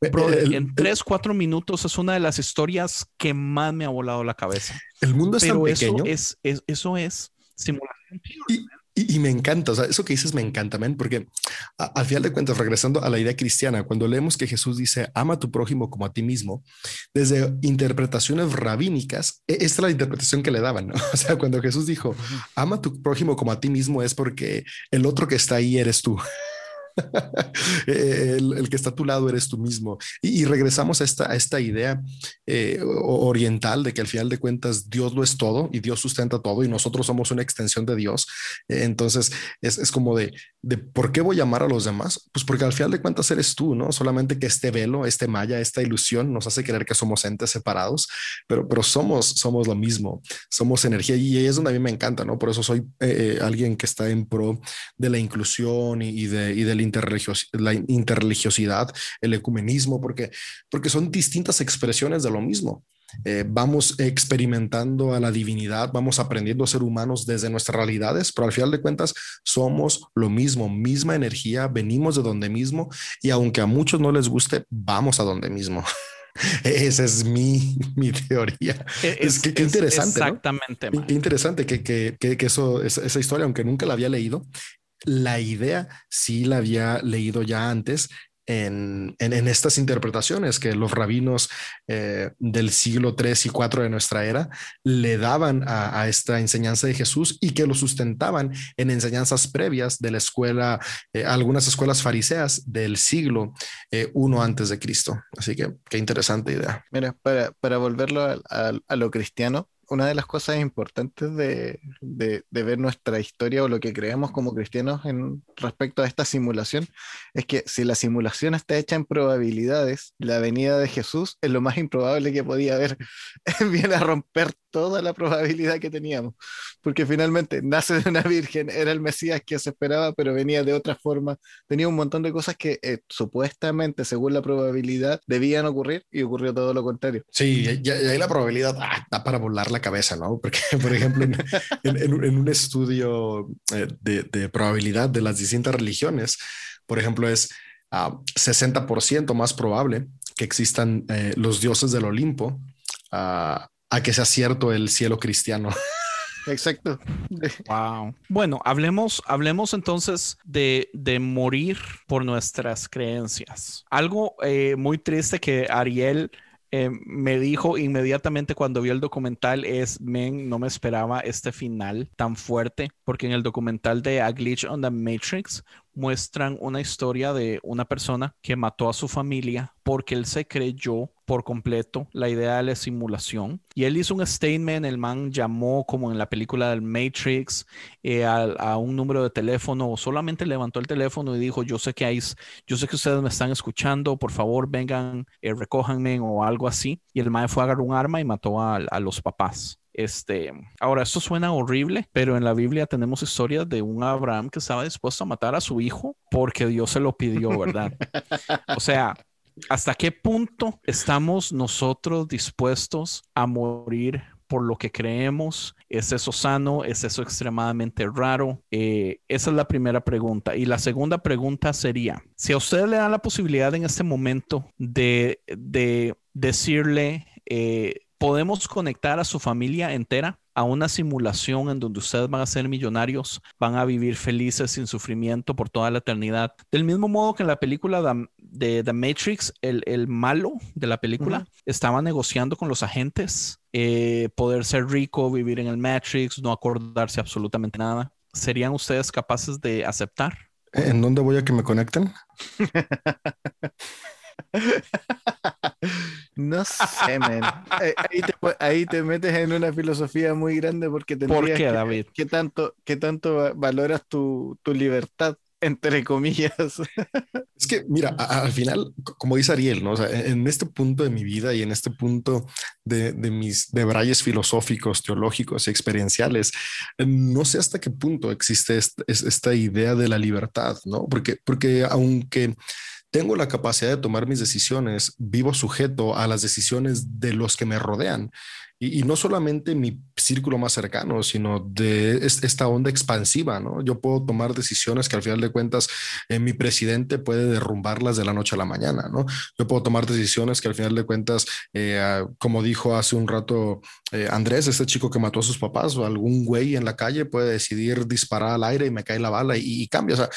A: Brother,
B: El-
A: en
B: el-
A: tres, cuatro minutos es una de las historias que más me ha volado la cabeza.
B: El mundo es tan
A: Pero eso
B: pequeño.
A: es, es- eso es simulación.
B: Y, y- y me encanta, o sea, eso que dices me encanta, men, porque a- al final de cuentas, regresando a la idea cristiana, cuando leemos que Jesús dice, ama a tu prójimo como a ti mismo, desde interpretaciones rabínicas, e- esta es la interpretación que le daban, ¿no? *laughs* O sea, cuando Jesús dijo, ama a tu prójimo como a ti mismo, es porque el otro que está ahí eres tú. *laughs* el, el que está a tu lado eres tú mismo. Y, regresamos a esta, a esta idea eh, oriental de que al final de cuentas Dios lo es todo y Dios sustenta todo y nosotros somos una extensión de Dios. Eh, entonces es, es como de, de ¿por qué voy a amar a los demás? Pues porque al final de cuentas eres tú, ¿no? Solamente que este velo, este malla, esta ilusión nos hace creer que somos entes separados, pero, pero somos, somos lo mismo, somos energía y es donde a mí me encanta, ¿no? Por eso soy eh, eh, alguien que está en pro de la inclusión y, y de, y de la, interreligios- la interreligiosidad, el ecumenismo, porque, porque son distintas expresiones de lo mismo. Eh, vamos experimentando a la divinidad, vamos aprendiendo a ser humanos desde nuestras realidades, pero al final de cuentas somos lo mismo, misma energía, venimos de donde mismo y aunque a muchos no les guste, vamos a donde mismo. *laughs* Esa es mi, mi teoría. Es que qué interesante.
A: Exactamente.
B: Qué, interesante que, que, que, que eso, esa, esa historia, aunque nunca la había leído, la idea sí la había leído ya antes en, en, estas interpretaciones que los rabinos eh, del siglo 3 y 4 de nuestra era le daban a, esta enseñanza de Jesús y que lo sustentaban en enseñanzas previas de la escuela, eh, algunas escuelas fariseas del siglo eh, 1 antes de Cristo. Así que qué interesante idea.
C: Mira, para, para volverlo a lo cristiano, una de las cosas importantes de, ver nuestra historia o lo que creemos como cristianos en respecto a esta simulación es que si la simulación está hecha en probabilidades, la venida de Jesús es lo más improbable que podía haber. *laughs* Viene a romper toda la probabilidad que teníamos, porque finalmente nace de una virgen, era el Mesías que se esperaba, pero venía de otra forma, tenía un montón de cosas que eh, supuestamente, según la probabilidad, debían ocurrir y ocurrió todo lo contrario.
B: Sí, y, y ahí la probabilidad ah, está para volar la cabeza, ¿no? Porque, *laughs* por ejemplo, en, un estudio eh, de, probabilidad de las distintas religiones, por ejemplo, es uh, 60% más probable que existan eh, los dioses del Olimpo uh, a que sea cierto el cielo cristiano. *laughs*
C: Exacto.
A: Wow. Bueno, hablemos, hablemos entonces de, de morir por nuestras creencias. Algo eh, muy triste que Ariel eh, me dijo inmediatamente cuando vio el documental es, men, no me esperaba este final tan fuerte, porque en el documental de A Glitch on the Matrix muestran una historia de una persona que mató a su familia porque él se creyó por completo la idea de la simulación y él hizo un statement, el man llamó como en la película del Matrix eh, a, a, un número de teléfono o solamente levantó el teléfono y dijo yo sé que hay, yo sé que ustedes me están escuchando, por favor vengan, eh, recójanme o algo así y el man fue a agarrar un arma y mató a, a los papás. Este, ahora, esto suena horrible, pero en la Biblia tenemos historias de un Abraham que estaba dispuesto a matar a su hijo porque Dios se lo pidió, ¿verdad? *laughs* o sea, ¿hasta qué punto estamos nosotros dispuestos a morir por lo que creemos? ¿Es eso sano? ¿Es eso extremadamente raro? Eh, esa es la primera pregunta. Y la segunda pregunta sería, si a usted le dan la posibilidad en este momento de, de decirle, eh, podemos conectar a su familia entera a una simulación en donde ustedes van a ser millonarios, van a vivir felices sin sufrimiento por toda la eternidad. Del mismo modo que en la película de, The Matrix, el, malo de la película estaba negociando con los agentes eh, poder ser rico, vivir en el Matrix, no acordarse absolutamente nada. ¿Serían ustedes capaces de aceptar?
B: ¿En dónde voy a que me conecten? *laughs*
C: No sé, man. *laughs* Eh, ahí, te, metes en una filosofía muy grande porque tendrías
A: ¿Por qué, David?
C: ¿Qué tanto, qué tanto valoras tu, libertad, entre comillas?
B: Es que, mira, al final, como dice Ariel, ¿no? en este punto de mi vida y en este punto de, mis debrayes filosóficos, teológicos y experienciales, no sé hasta qué punto existe esta, esta idea de la libertad, ¿no? Porque, porque aunque tengo la capacidad de tomar mis decisiones, vivo sujeto a las decisiones de los que me rodean. Y, no solamente mi círculo más cercano, sino de esta onda expansiva, ¿no? Yo puedo tomar decisiones que al final de cuentas eh, mi presidente puede derrumbarlas de la noche a la mañana, ¿no? Yo puedo tomar decisiones que al final de cuentas, eh, como dijo hace un rato eh, Andrés, este chico que mató a sus papás o algún güey en la calle puede decidir disparar al aire y me cae la bala y, y cambia. O sea,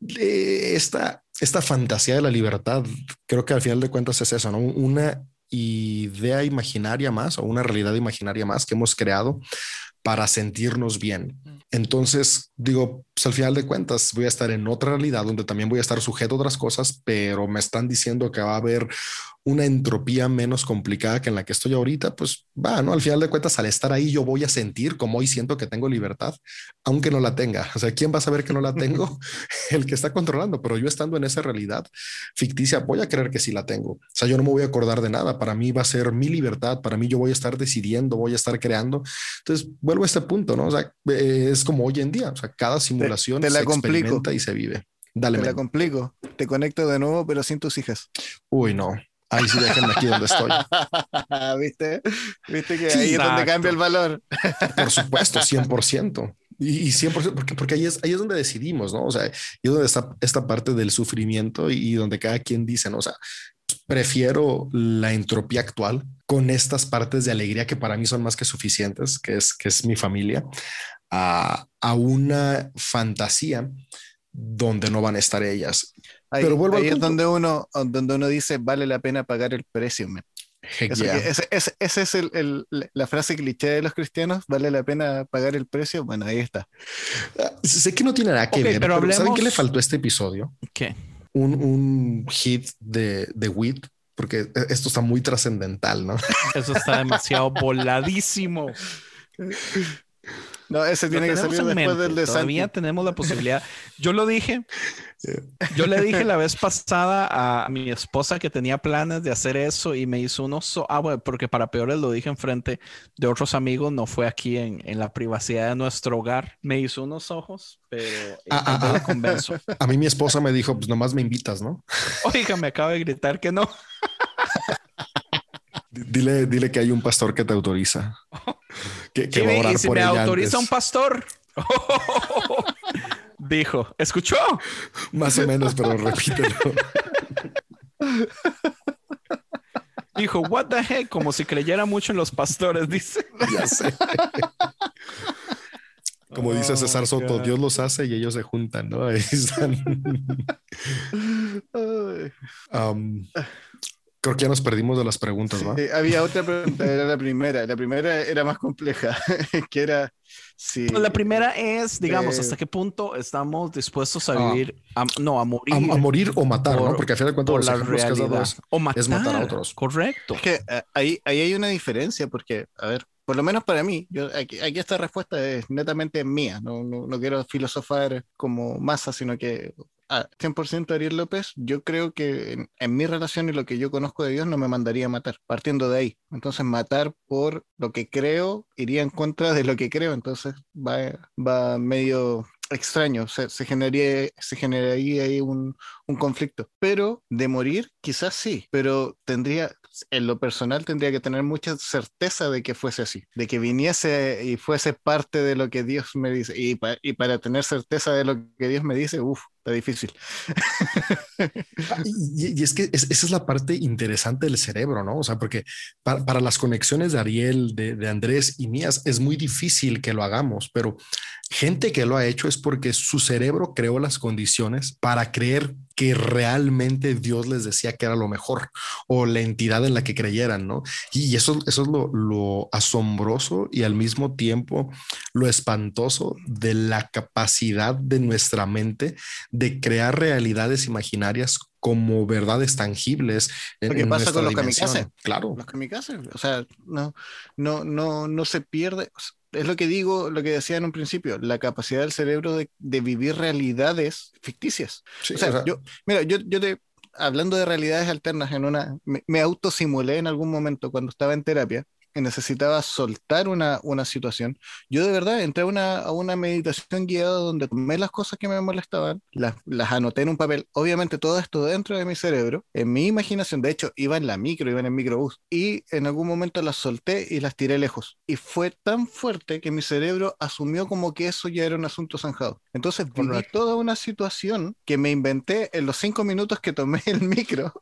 B: esta, esta fantasía de la libertad, creo que al final de cuentas es eso, ¿no? Una idea imaginaria más o una realidad imaginaria más que hemos creado para sentirnos bien. Entonces, digo, pues al final de cuentas voy a estar en otra realidad donde también voy a estar sujeto a otras cosas, pero me están diciendo que va a haber una entropía menos complicada que en la que estoy ahorita, pues va, ¿no? Al final de cuentas, al estar ahí, yo voy a sentir como hoy siento que tengo libertad, aunque no la tenga. O sea, ¿quién va a saber que no la tengo? *laughs* *laughs* El que está controlando, pero yo estando en esa realidad ficticia, voy a creer que sí la tengo. O sea, yo no me voy a acordar de nada. Para mí va a ser mi libertad, para mí yo voy a estar decidiendo, voy a estar creando. Entonces, vuelvo a este punto, ¿no? O sea, eh, es como hoy en día, o sea, cada simulación
C: te, la
B: se experimenta y se vive.
C: Dale, te la complico. Te conecto de nuevo, pero sin tus hijas.
B: Uy, no. Ahí sí déjenme aquí donde estoy. *laughs*
C: ¿Viste? ¿Viste que ahí es donde cambia el valor?
B: Por supuesto, 100%. Y, 100%, porque, porque ahí, es, ahí es donde decidimos, ¿no? O sea, ahí es donde está esta parte del sufrimiento y, donde cada quien dice, ¿no? O sea, prefiero la entropía actual con estas partes de alegría que para mí son más que suficientes, que es, que es mi familia, a, a una fantasía donde no van a estar ellas.
C: Ahí, Pero vuelvo ahí es donde uno, donde uno dice vale la pena pagar el precio. Esa es el, la frase cliché de los cristianos, vale la pena pagar el precio. Bueno, ahí está.
B: Ah, sé que no tiene nada que ver, pero, ¿saben qué le faltó a este episodio?
A: ¿Qué?
B: Un, un hit de, de WIT, porque esto está muy trascendental, ¿no?
A: Eso está demasiado voladísimo. *laughs*
C: No, ese tiene que salir después del de
A: Todavía tenemos la posibilidad. Yo lo dije. Yo le dije la *laughs* vez pasada a mi esposa que tenía planes de hacer eso y me hizo unos... ah, bueno, porque para peores lo dije en frente de otros amigos, no fue aquí en, en la privacidad de nuestro hogar. Me hizo unos ojos, pero ah, ah, ah. convenzo. *laughs*
B: A mí mi esposa me dijo, pues nomás me invitas, ¿no? *laughs*
A: Oiga, me acaba de gritar que no.
B: Dile, dile que hay un pastor que te autoriza.
A: Que, va a orar y si me autoriza un pastor. *laughs* Dijo, ¿escuchó?
B: Más o menos, pero repítelo. *laughs*
A: Dijo, what the heck, como si creyera mucho en los pastores, dice. *laughs*
B: Ya sé. Como dice oh César Soto, Dios los hace y ellos se juntan, ¿no? Ahí están. um, Creo que ya nos perdimos de las preguntas, ¿va?
C: había otra pregunta, era la primera. La primera era más compleja, *laughs* que era si...
A: Pues la primera es, digamos, ¿hasta eh, qué punto estamos dispuestos a ah. vivir, no, a morir?
B: A, morir o matar, ¿no? Porque al final de cuentas
A: la realidad. o matar,
B: es matar a otros.
A: Correcto.
C: que eh, ahí, ahí hay una diferencia, porque, a ver, por lo menos para mí, yo, aquí, aquí, esta respuesta es netamente mía, no, no, no, quiero filosofar como masa, sino que 100% Ariel López, yo creo que en, mi relación y lo que yo conozco de Dios no me mandaría a matar, partiendo de ahí. Entonces matar por lo que creo iría en contra de lo que creo, entonces va, va medio extraño, se, se, generaría, se generaría ahí un, un, conflicto. Pero de morir, quizás sí, pero tendría, en lo personal, tendría que tener mucha certeza de que fuese así, de que viniese y fuese parte de lo que Dios me dice. Y, pa, y para tener certeza de lo que Dios me dice, uff, está difícil. *laughs*
B: y, y, es que es, esa es la parte interesante del cerebro, ¿no? O sea, porque para, para las conexiones de Ariel, de, de, Andrés y mías, es muy difícil que lo hagamos, pero gente que lo ha hecho es porque su cerebro creó las condiciones para creer que realmente Dios les decía que era lo mejor o la entidad en la que creyeran, ¿no? Y eso, eso es lo, lo asombroso y al mismo tiempo lo espantoso de la capacidad de nuestra mente de crear realidades imaginarias como verdades tangibles.
C: En, Lo que pasa con los kamikazes.
B: Claro.
C: Los kamikazes. O sea, no, no, no, no se pierde. Es lo que digo, lo que decía en un principio, la capacidad del cerebro de, de vivir realidades ficticias. Sí, o, sea, o, sea, yo, mira, yo, yo te, hablando de realidades alternas, en una, me, me autosimulé en algún momento cuando estaba en terapia necesitaba soltar una, una situación, yo de verdad entré a una, a una meditación guiada donde tomé las cosas que me molestaban, las, las anoté en un papel, obviamente todo esto dentro de mi cerebro, en mi imaginación, de hecho iba en la micro, iba en el microbús, y en algún momento las solté y las tiré lejos. Y fue tan fuerte que mi cerebro asumió como que eso ya era un asunto zanjado. Entonces viví Correcto. toda una situación que me inventé en los cinco minutos que tomé *laughs* el micro,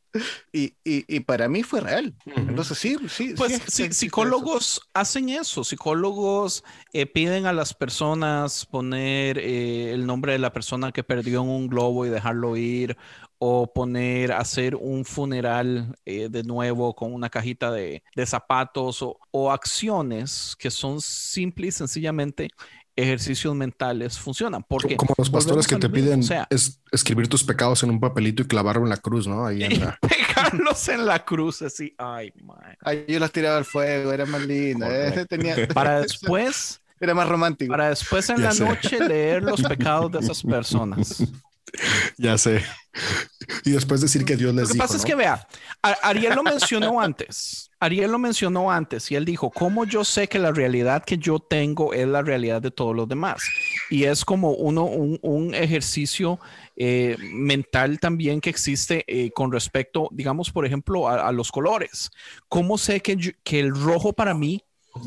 C: y, y, y para mí fue real. Uh -huh. Entonces sí, sí.
A: Pues
C: sí,
A: sí, sí psicólogos eso. hacen eso, psicólogos eh, piden a las personas poner eh, el nombre de la persona que perdió en un globo y dejarlo ir, o poner, hacer un funeral eh, de nuevo con una cajita de, de zapatos, o, o acciones que son simple y sencillamente ejercicios mentales funcionan. Porque
B: como los pastores que te piden o sea, es escribir tus pecados en un papelito y clavarlo en la cruz, ¿no? Ahí *laughs* en la...
A: pegarlos en la cruz, así, ay, man.
C: Ay, yo las tiraba al fuego, era más linda. Eh, *laughs* tenía... *laughs*
A: Para después.
C: Era más romántico.
A: Para después en ya la sé. noche leer los pecados de esas personas. *laughs*
B: Ya sé. Y después decir que Dios les
A: dijo. Lo que pasa
B: ¿no?
A: es que vea, Ariel lo mencionó *laughs* antes. Ariel lo mencionó antes y él dijo, ¿cómo yo sé que la realidad que yo tengo es la realidad de todos los demás? Y es como uno, un, un ejercicio eh, mental también que existe eh, con respecto, digamos, por ejemplo, a, a los colores. ¿Cómo sé que, yo, que el rojo para mí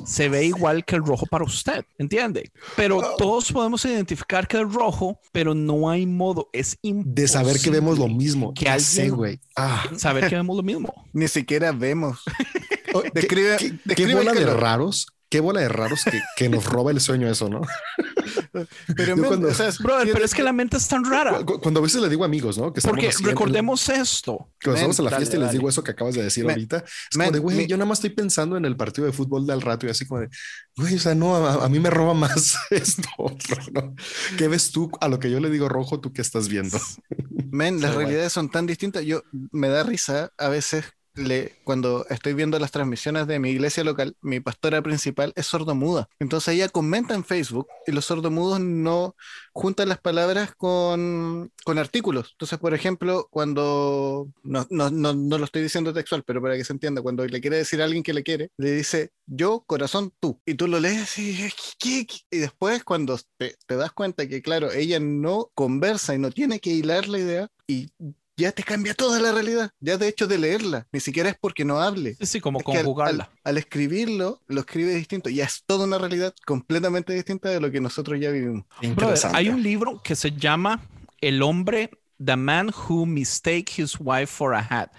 A: se ve igual que el rojo para usted, ¿entiende? Pero todos podemos identificar que es rojo, pero no hay modo, es imposible.
B: De saber que vemos lo mismo.
A: Que alguien, güey. Ah. Saber que vemos lo mismo.
C: Ni siquiera vemos.
B: describe, ¿Qué, qué, describe qué bola de raros? Qué bola de raros que, que nos *laughs* roba el sueño eso, ¿no?
A: Pero, men, cuando, o sea, brother, pero es que la mente es tan rara.
B: Cuando a veces le digo a amigos, ¿no?
A: Que Porque recordemos
B: en,
A: esto.
B: Cuando estamos en la fiesta dale, y les digo eso que acabas de decir men, ahorita, es men, como de, güey, yo nada más estoy pensando en el partido de fútbol del rato y así como de, güey, o sea, no, a, a mí me roba más *laughs* esto otro, ¿no? ¿Qué ves tú a lo que yo le digo rojo, tú qué estás viendo?
C: Men, las *laughs* realidades son tan distintas. Yo me da risa a veces le, cuando estoy viendo las transmisiones de mi iglesia local, mi pastora principal es sordomuda. Entonces ella comenta en Facebook y los sordomudos no juntan las palabras con, con artículos. Entonces, por ejemplo, cuando, no, no, no, no, lo estoy diciendo textual, pero para que se entienda, cuando le quiere decir a alguien que le quiere, le dice yo, corazón, tú. Y tú lo lees y, después cuando te, te das cuenta que, claro, ella no conversa y no tiene que hilar la idea y ya te cambia toda la realidad. Ya de hecho de leerla, ni siquiera es porque no hable.
A: Sí, sí como
C: es
A: conjugarla.
C: Al, al, al, escribirlo, lo escribe distinto. Ya es toda una realidad completamente distinta de lo que nosotros ya vivimos.
A: Brother, hay un libro que se llama El hombre, The Man Who Mistake His Wife for a Hat.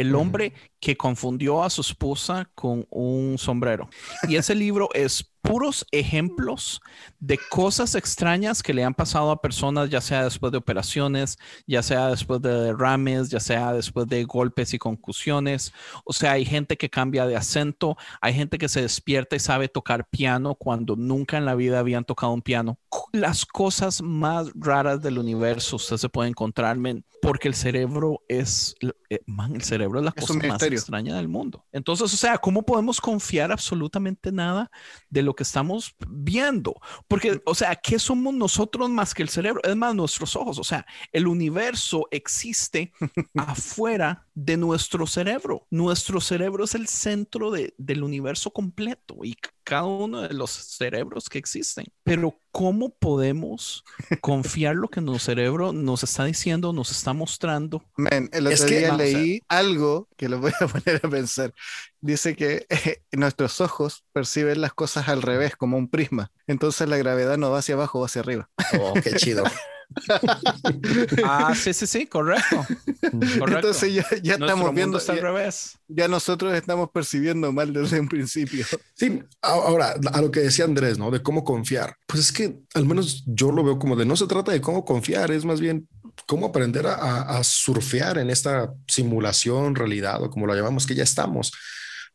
A: El hombre que confundió a su esposa con un sombrero. Y ese libro *laughs* es puros ejemplos de cosas extrañas que le han pasado a personas, ya sea después de operaciones, ya sea después de derrames, ya sea después de golpes y concusiones. O sea, hay gente que cambia de acento, hay gente que se despierta y sabe tocar piano cuando nunca en la vida habían tocado un piano. Las cosas más raras del universo usted se puede encontrar, man, porque el cerebro es, eh, man, el cerebro es la es cosa más extraña del mundo. Entonces, o sea, ¿cómo podemos confiar absolutamente nada de lo que estamos viendo? Porque, o sea, ¿qué somos nosotros más que el cerebro? Es más, nuestros ojos. O sea, el universo existe *laughs* afuera de nuestro cerebro. Nuestro cerebro es el centro de, del universo completo. Y cada uno de los cerebros que existen. Pero ¿cómo podemos *laughs* confiar lo que nuestro cerebro nos está diciendo, nos está mostrando?
C: Men, el
B: Es
C: otro
B: que-
C: día
A: a
C: leí algo que lo voy a *laughs* poner a pensar. Dice que eh, nuestros ojos perciben las cosas al revés, como un prisma. Entonces la gravedad no va hacia abajo, va hacia arriba.
B: Oh, qué chido. *laughs* *laughs*
A: Ah, sí, sí, sí, correcto. *laughs* correcto.
C: Entonces ya, ya estamos
A: mundo
C: viendo,
A: está al
C: ya,
A: revés.
C: ya nosotros estamos percibiendo mal desde un principio.
B: Sí, ahora a lo que decía Andrés, ¿no? De cómo confiar. Pues es que al menos yo lo veo como de no se trata de cómo confiar, es más bien cómo aprender a, a- a surfear en esta simulación, realidad o como lo llamamos, que ya estamos.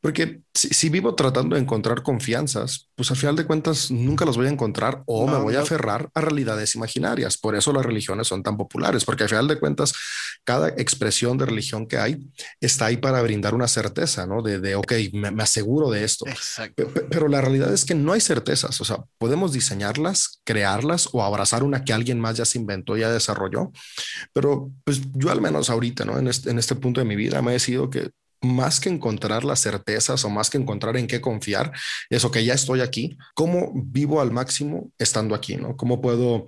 B: Porque si, si vivo tratando de encontrar confianzas, pues al final de cuentas nunca las voy a encontrar o me
C: No,
B: voy a
C: no.
B: aferrar a realidades imaginarias. Por eso las religiones son tan populares, porque al final de cuentas cada expresión de religión que hay está ahí para brindar una certeza, ¿no? De, de ok, me- me aseguro de esto.
C: Exacto.
B: Pe- pe- Pero la realidad es que no hay certezas, o sea, podemos diseñarlas, crearlas o abrazar una que alguien más ya se inventó, ya desarrolló, pero pues yo al menos ahorita, ¿no? En este, en este punto de mi vida me he decidido que más que encontrar las certezas o más que encontrar en qué confiar, es ok, ya estoy aquí, ¿cómo vivo al máximo estando aquí, ¿no? ¿Cómo puedo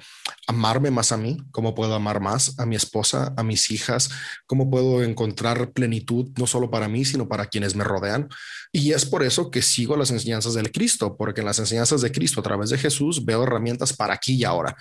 B: amarme más a mí? ¿Cómo puedo amar más a mi esposa, a mis hijas? ¿Cómo puedo encontrar plenitud no solo para mí, sino para quienes me rodean? Y es por eso que sigo las enseñanzas del Cristo, porque en las enseñanzas de Cristo a través de Jesús veo herramientas para aquí y ahora.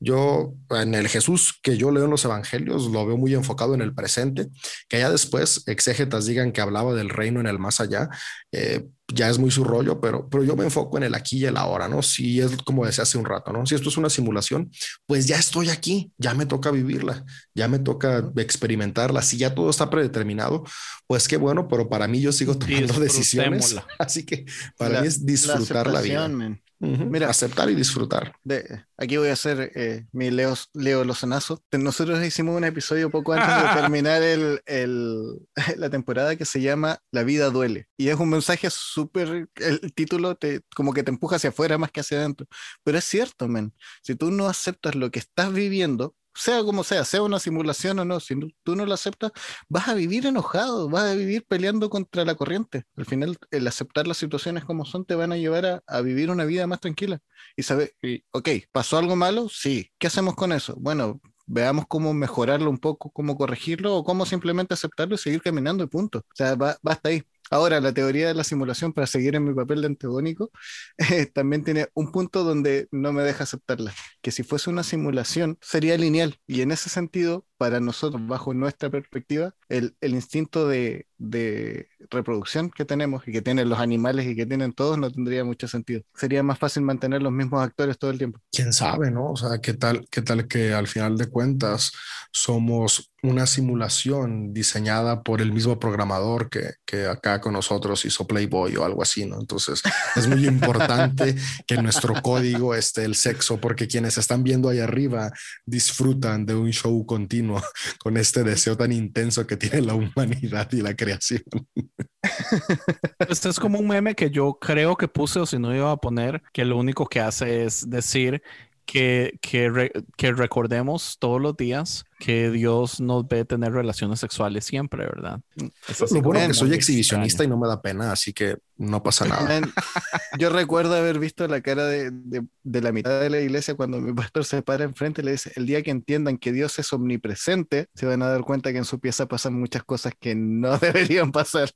B: Yo en el Jesús que yo leo en los evangelios lo veo muy enfocado en el presente, que ya después exégetas digan que hablaba del reino en el más allá, eh, ya es muy su rollo, pero, pero yo me enfoco en el aquí y el ahora, ¿no? Si es como decía hace un rato, ¿no? Si esto es una simulación, pues ya estoy aquí, ya me toca vivirla, ya me toca experimentarla. Si ya todo está predeterminado, pues qué bueno, pero para mí yo sigo tomando decisiones. *laughs* Así que para
C: La-
B: mí es disfrutar la, vida.
C: aceptación, men.
B: Ujú,
C: Mira.
B: aceptar y disfrutar.
C: De- aquí voy a hacer eh, mi Leo, Leo Lozanazo. Nosotros hicimos un episodio poco antes de *laughs* terminar el, el- *laughs* la temporada que se llama La vida duele. Y es un mensaje súper, el título te, como que te empuja hacia afuera más que hacia adentro. Pero es cierto, men. Si tú no aceptas lo que estás viviendo, sea como sea, sea una simulación o no, si tú no lo aceptas, vas a vivir enojado, vas a vivir peleando contra la corriente. Al final, el aceptar las situaciones como son te van a llevar a, a vivir una vida más tranquila. Y saber, ok, ¿pasó algo malo? Sí. ¿Qué hacemos con eso? Bueno, veamos cómo mejorarlo un poco, cómo corregirlo o cómo simplemente aceptarlo y seguir caminando y punto. O sea, va, hasta ahí. Ahora, la teoría de la simulación, para seguir en mi papel de antagónico, *laughs* eh, también tiene un punto donde no me deja aceptarla, que si fuese una simulación sería lineal. Y en ese sentido, para nosotros, bajo nuestra perspectiva, el, el instinto de, de reproducción que tenemos y que tienen los animales y que tienen todos no tendría mucho sentido. Sería más fácil mantener los mismos actores todo el tiempo.
B: quién sabe, ¿no? O sea, qué tal, qué tal que al final de cuentas somos una simulación diseñada por el mismo programador que, que acá con nosotros hizo Playboy o algo así, ¿no? Entonces es muy importante *laughs* que en nuestro código esté el sexo, porque quienes están viendo ahí arriba disfrutan de un show continuo con este deseo tan intenso que tiene la humanidad y la creación. *laughs*
A: Este es como un meme que yo creo que puse o si no iba a poner, que lo único que hace es decir que, que, re- que recordemos todos los días que Dios nos ve tener relaciones sexuales siempre, ¿verdad? Es así
B: Lo bueno que soy exhibicionista
A: extraño.
B: y no me da pena, así que no pasa nada.
C: Man, yo recuerdo haber visto la cara de, de- de la mitad de la iglesia cuando mi pastor se para enfrente y le dice, el día que entiendan que Dios es omnipresente, se van a dar cuenta que en su pieza pasan muchas cosas que no *laughs* deberían pasar.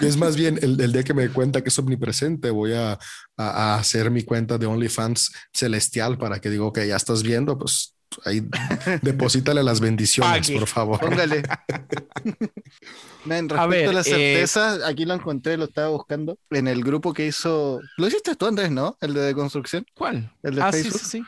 B: Y es más bien el, el día que me dé cuenta que es omnipresente, voy a, a- a hacer mi cuenta de OnlyFans celestial para que digo que ya estás viendo, pues ahí deposítale las bendiciones,
A: Pague.
B: por favor.
C: Póngale. *laughs* Man, respecto a,
A: ver,
C: la
A: eh,
C: certeza, aquí lo encontré, lo estaba buscando en el grupo que hizo. Lo hiciste tú, Andrés, ¿no? El de deconstrucción.
A: ¿Cuál?
C: El de
A: ah, sí,
C: Facebook.
A: sí, sí.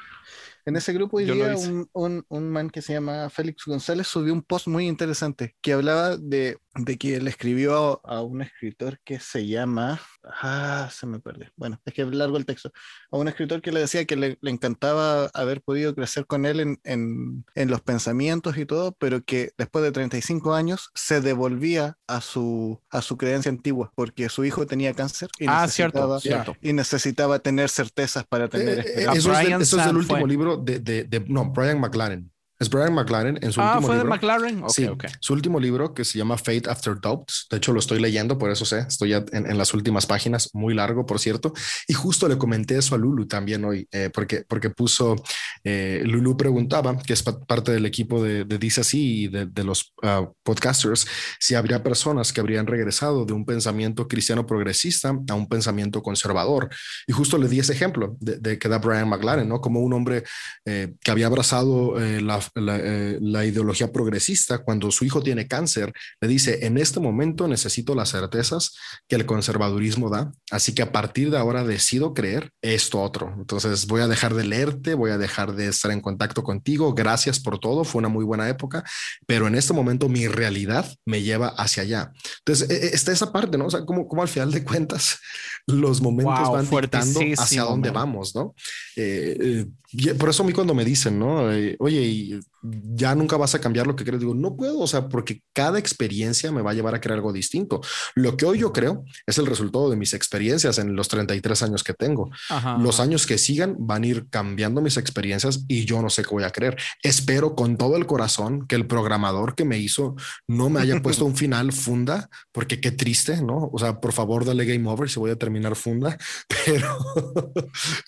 C: En ese grupo hoy día un, un, un man que se llama Félix González subió un post muy interesante que hablaba de, de que le escribió a, a un escritor que se llama... Ah, se me perdió. Bueno, es que es largo el texto. A un escritor que le decía que le, le encantaba haber podido crecer con él en, en, en los pensamientos y todo, pero que después de 35 años se devolvía a su, a su creencia antigua porque su hijo tenía cáncer y
A: Ah,
C: necesitaba,
A: cierto, cierto.
C: y necesitaba tener certezas para tener
B: Eh, eh,
C: esperanza.
A: A
B: eso es, del-
A: Brian
B: eso es del
A: Sand
B: último
A: fue.
B: libro de, de, de- no, Brian McLaren. Es Brian McLaren en su
A: ah,
B: último
A: fue
B: libro.
A: de McLaren. Ok,
B: sí,
A: ok.
B: su último libro que se llama Fate After Doubts. De hecho, lo estoy leyendo, por eso sé, estoy ya en, en las últimas páginas, muy largo, por cierto. Y justo le comenté eso a Lulu también hoy, eh, porque, porque puso, eh, Lulu preguntaba, que es pa- parte del equipo de, de Dice Así y de, de los ah, podcasters, si habría personas que habrían regresado de un pensamiento cristiano progresista a un pensamiento conservador. Y justo le di ese ejemplo de, de que da Brian McLaren, ¿no? Como un hombre eh, que había abrazado eh, la, la, eh, la ideología progresista cuando su hijo tiene cáncer, le dice, en este momento necesito las certezas que el conservadurismo da, así que a partir de ahora decido creer esto otro. Entonces voy a dejar de leerte, voy a dejar de estar en contacto contigo, gracias por todo, fue una muy buena época, pero en este momento mi realidad me lleva hacia allá. Entonces e- e- está esa parte, ¿no? O sea, como, como al final de cuentas los momentos
A: Wow,
B: van dictando hacia dónde
A: man.
B: vamos, ¿no? Eh, eh, por eso a mí cuando me dicen, ¿no? Eh, Oye, y ya nunca vas a cambiar lo que crees, digo, no puedo, o sea, porque cada experiencia me va a llevar a crear algo distinto. Lo que hoy yo creo es el resultado de mis experiencias en los 33 años que tengo.
A: Ajá,
B: Los
A: ajá.
B: años que sigan van a ir cambiando mis experiencias y yo no sé qué voy a creer. Espero con todo el corazón que el programador que me hizo no me haya puesto un *laughs* final funda, porque qué triste, ¿no? O sea, por favor, dale game over si voy a terminar funda, *laughs* pero,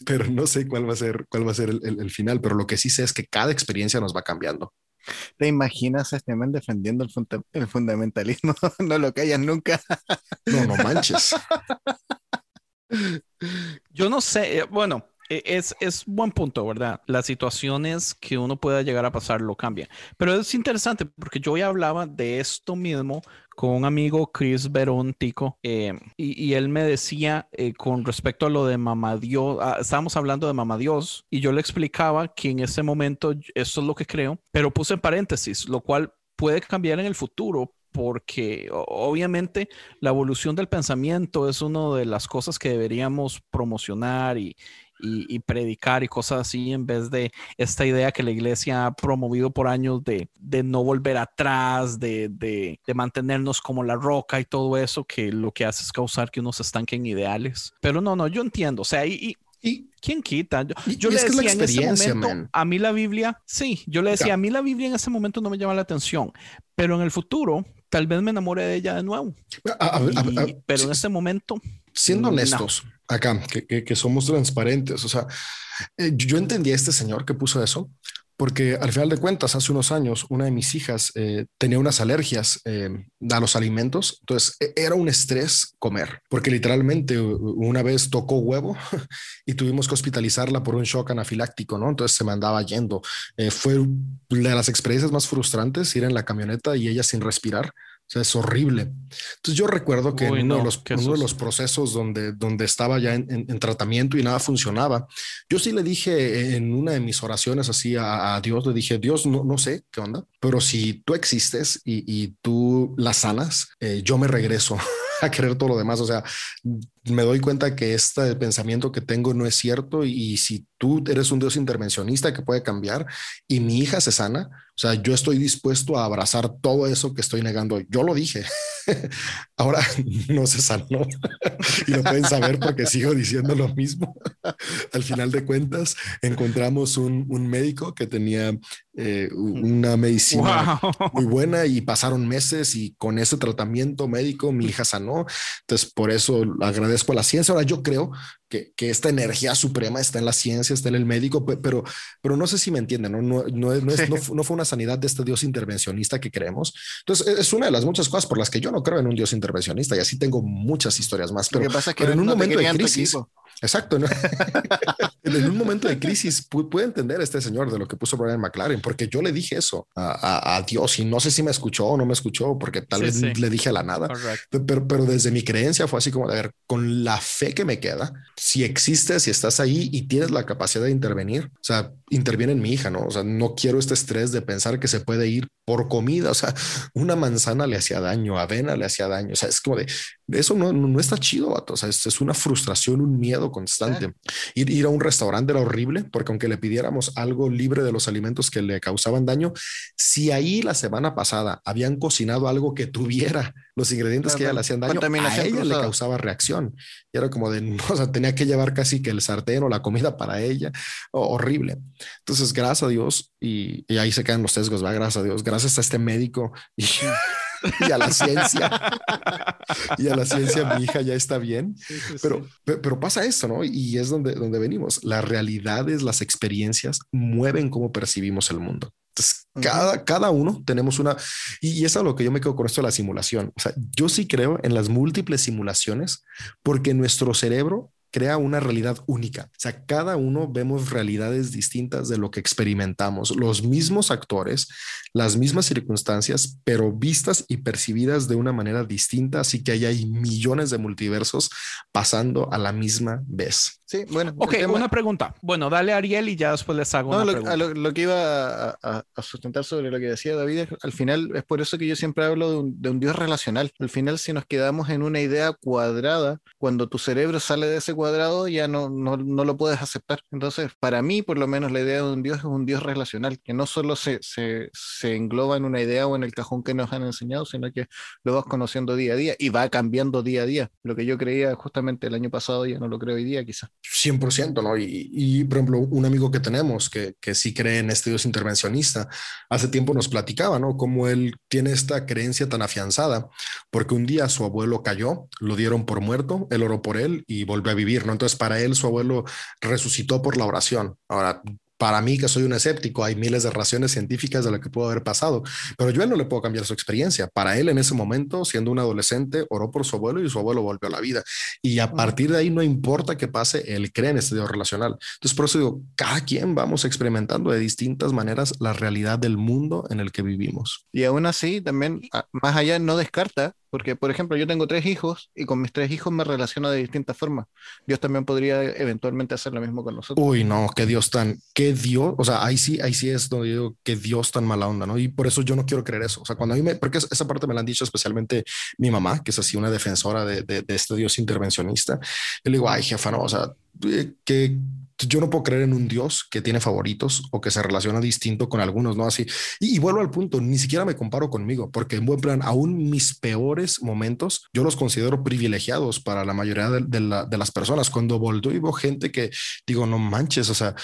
B: pero no sé cuál va a ser, cuál va a ser el, el- el final. Pero lo que sí sé es que cada experiencia nos va cambiando.
C: ¿Te imaginas a este man defendiendo el, funda- el fundamentalismo? *laughs* no lo callas nunca.
B: No, no manches. *laughs*
A: Yo no sé, eh, bueno, es, es buen punto, ¿verdad? Las situaciones que uno pueda llegar a pasar lo cambian. Pero es interesante porque yo ya hablaba de esto mismo con un amigo, Chris Verón Tico, eh, y, él me decía eh, con respecto a lo de Mamá Dios, ah, estábamos hablando de Mamá Dios, y yo le explicaba que en ese momento esto es lo que creo, pero puse en paréntesis, lo cual puede cambiar en el futuro. Porque obviamente la evolución del pensamiento es una de las cosas que deberíamos promocionar y, y- y predicar y cosas así en vez de esta idea que la iglesia ha promovido por años de, de no volver atrás, de, de- de mantenernos como la roca y todo eso, que lo que hace es causar que uno se estanque en ideales. Pero no, no, yo entiendo. O sea, y, y-
B: Y
A: ¿quién quita? Yo,
B: Y-
A: yo
B: y
A: le
B: es que es
A: decía en ese momento,
B: man.
A: a mí la Biblia, sí, yo le decía,
B: Ya.
A: a mí la Biblia en ese momento no me llama la atención, pero en el futuro tal vez me enamore de ella de nuevo.
B: a- a- a- a-
A: Y- pero en este momento,
B: siendo
A: No.
B: Acá, que, que- somos transparentes, o sea, eh, yo entendí a este señor que puso eso, porque al final de cuentas, hace unos años, una de mis hijas eh, tenía unas alergias eh, a los alimentos, entonces e- era un estrés comer, porque literalmente una vez tocó huevo *laughs* y tuvimos que hospitalizarla por un shock anafiláctico, ¿no? Entonces se me andaba yendo. Eh, fue de las experiencias más frustrantes ir en la camioneta y ella sin respirar. Sea, es horrible. Entonces yo recuerdo que
A: Uy,
B: en uno, de
A: no,
B: los,
A: qué
B: uno de los procesos donde, donde estaba ya en, en- en tratamiento y nada funcionaba, yo sí le dije en una de mis oraciones así a, a Dios, le dije, Dios, no, no sé qué onda, pero si tú existes y, y tú la sanas, eh, yo me regreso *laughs* a querer todo lo demás. O sea, me doy cuenta que este pensamiento que tengo no es cierto y, si tú eres un Dios intervencionista que puede cambiar y mi hija se sana, o sea, yo estoy dispuesto a abrazar todo eso que estoy negando. Yo lo dije. *laughs* Ahora no se sanó *laughs* y lo pueden saber porque sigo diciendo lo mismo. *laughs* Al final de cuentas, encontramos un, un médico que tenía eh, una medicina
A: wow.
B: muy buena y pasaron meses y con ese tratamiento médico mi hija sanó. Entonces, por eso agradezco a la ciencia. Ahora yo creo que, que esta energía suprema está en la ciencia, está en el médico, pe- pero, pero no sé si me entienden, ¿no? No, no, no, es- no *laughs* fu- no fue una sanidad de este Dios intervencionista que creemos. Entonces, e- es una de las muchas cosas por las que yo no creo en un Dios intervencionista y así tengo muchas historias más. Pero,
C: que pasa es que
B: pero en un momento de crisis,
C: equipo.
B: Exacto. ¿no? *laughs* en un momento de crisis pu- puede entender este señor de lo que puso Brian McLaren, porque yo le dije eso a, a- a Dios y no sé si me escuchó o no me escuchó, porque tal
A: Sí,
B: vez
A: sí.
B: le dije a la nada.
A: Correcto.
B: Pero, pero desde mi creencia fue así como a ver, con la fe que me queda, si existes, si estás ahí y tienes la capacidad de intervenir, o sea, interviene en mi hija, ¿no? O sea, no quiero este estrés de pensar que se puede ir por comida, o sea, una manzana le hacía daño, avena le hacía daño, o sea, es como de, Eso no, no, está chido, vato. O sea, es, es, una frustración, un miedo constante. Ir, ir, a un restaurante era horrible porque aunque le pidiéramos algo libre de los alimentos que le causaban daño, si ahí la semana pasada habían cocinado algo que tuviera los ingredientes que ella le hacían daño, a ella le causaba reacción. Y era como de, *laughs* o sea, tenía que llevar casi que el sartén o la comida para ella. horrible. Entonces, gracias a Dios, y, y, ahí se quedan los sesgos, va, gracias a Dios, gracias a este médico. *laughs* Y, y a la ciencia. y a la ciencia mi hija ya está bien. pero, pero pasa esto, ¿no? Y es donde, donde venimos. Las realidades, las experiencias mueven cómo percibimos el mundo. Entonces, cada, cada uno tenemos una, y, es a lo que yo me quedo con esto de la simulación. O sea, yo sí creo en las múltiples simulaciones porque nuestro cerebro crea una realidad única. O sea, cada uno vemos realidades distintas de lo que experimentamos, los mismos actores, las mismas circunstancias, pero vistas y percibidas de una manera distinta, así que ahí hay millones de multiversos pasando a la misma vez.
C: Sí, bueno.
A: Ok, una pregunta. Bueno, dale a Ariel y ya después les hago una
C: lo,
A: pregunta.
C: Lo, que iba a, sustentar sobre lo que decía David, al final es por eso que yo siempre hablo de un, de un Dios relacional. Al final, si nos quedamos en una idea cuadrada, cuando tu cerebro sale de ese cuadrado ya no, no, no, lo puedes aceptar. Entonces, para mí, por lo menos, la idea de un Dios es un Dios relacional, que no solo se, se, se engloba en una idea o en el cajón que nos han enseñado, sino que lo vas conociendo día a día y va cambiando día a día. Lo que yo creía justamente el año pasado ya no lo creo hoy día, quizás.
B: 100%, ¿no? Y, y, por ejemplo, un amigo que tenemos que, que sí cree en este Dios intervencionista, hace tiempo nos platicaba, ¿no? Cómo él tiene esta creencia tan afianzada, porque un día su abuelo cayó, lo dieron por muerto, él oró por él y volvió a vivir, ¿no? Entonces, para él su abuelo resucitó por la oración. Ahora, para mí, que soy un escéptico, hay miles de razones científicas de lo que pudo haber pasado, pero yo a él no le puedo cambiar su experiencia. Para él, en ese momento, siendo un adolescente, oró por su abuelo y su abuelo volvió a la vida. Y a partir de ahí, no importa qué pase, él cree en este Dios relacional. Entonces, por eso digo, cada quien vamos experimentando de distintas maneras la realidad del mundo en el que vivimos.
C: Y aún así, también, más allá, no descarta porque, por ejemplo, yo tengo tres hijos y con mis tres hijos me relaciono de distintas formas. Dios también podría eventualmente hacer lo mismo con nosotros.
B: Uy, no, qué Dios tan, qué Dios, o sea, ahí sí, ahí sí es donde digo que Dios tan mala onda, ¿no? Y por eso yo no quiero creer eso. O sea, cuando a mí me, porque esa parte me la han dicho especialmente mi mamá, que es así una defensora de, de, de este Dios intervencionista. Le digo, ay, jefa, no, o sea, eh, que yo no puedo creer en un Dios que tiene favoritos o que se relaciona distinto con algunos, ¿no? Así. Y, vuelvo al punto, ni siquiera me comparo conmigo, porque en buen plan, aún mis peores momentos, yo los considero privilegiados para la mayoría de, las personas. Cuando volteo y veo gente que digo, no manches, o sea,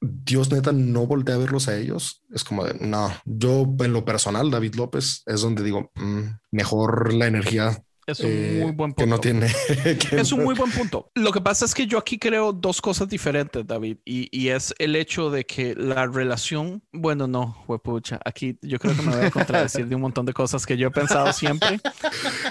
B: Dios neta no voltea a verlos a ellos. Es como no, yo en lo personal, David López, es donde digo, mm, mejor la energía
A: es un eh, muy buen punto.
B: Que no tiene. *laughs*
A: es un muy buen punto. Lo que pasa es que yo aquí creo dos cosas diferentes, David, y, y es el hecho de que la relación, bueno, no, huepucha, aquí yo creo que me voy a contradecir de un montón de cosas que yo he pensado siempre. *laughs*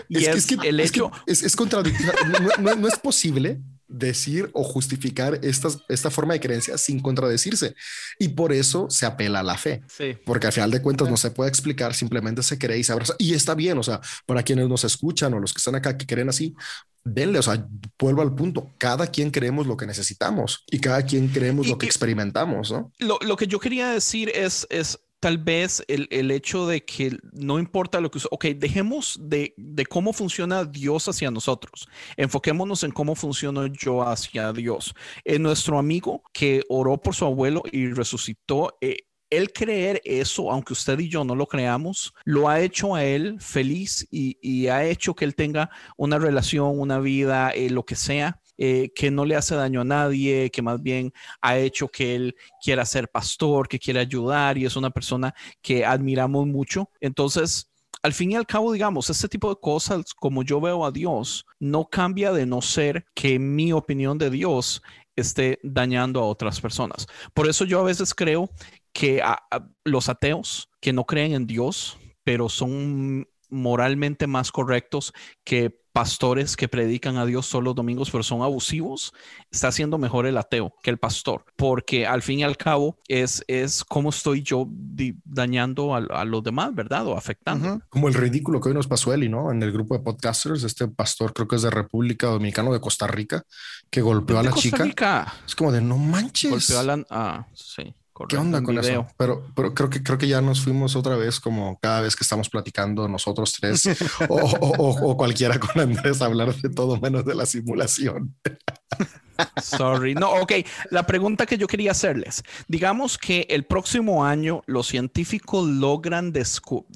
A: Y es, que, el hecho.
B: Es, es, contradictorio. no, no es posible decir o justificar esta forma de creencia sin contradecirse. Y por eso se apela a la fe. Porque al final de cuentas no se puede explicar, simplemente se cree y se abraza. Y está bien, o sea, para quienes nos escuchan o los que están acá que creen así, denle, o sea, vuelvo al punto, cada quien creemos lo que necesitamos y cada quien creemos lo que experimentamos, ¿no?
A: Lo, lo, que yo quería decir es, es tal vez el, el, hecho de que no importa lo que... Ok, dejemos de, de, cómo funciona Dios hacia nosotros. Enfoquémonos en cómo funciona yo hacia Dios. En nuestro amigo que oró por su abuelo y resucitó, eh, el creer eso, aunque usted y yo no lo creamos, lo ha hecho a él feliz y, y ha hecho que él tenga una relación, una vida, eh, lo que sea, eh, que no le hace daño a nadie, que más bien ha hecho que él quiera ser pastor, que quiere ayudar y es una persona que admiramos mucho. Entonces, al fin y al cabo, digamos, este tipo de cosas, como yo veo a Dios, no cambia de no ser que mi opinión de Dios esté dañando a otras personas. Por eso yo a veces creo que los ateos que no creen en Dios, pero son moralmente más correctos que pastores que predican a Dios solo los domingos, pero son abusivos, está haciendo mejor el ateo que el pastor, porque al fin y al cabo es, es cómo estoy yo dañando a, los demás, ¿verdad? O afectando.
B: Como el ridículo que hoy nos pasó Eli, ¿no? En el grupo de podcasters, este pastor creo que es de República Dominicana de Costa Rica, que golpeó a la chica. Es como de no manches.
A: Golpeó a la... Ah, sí.
B: ¿Qué onda con eso? Pero, pero creo que creo que ya nos fuimos otra vez, como cada vez que estamos platicando nosotros tres *laughs* o, o, cualquiera con Andrés hablar de todo menos de la simulación.
A: Sorry. No, ok. La pregunta que yo quería hacerles. Digamos que el próximo año los científicos logran,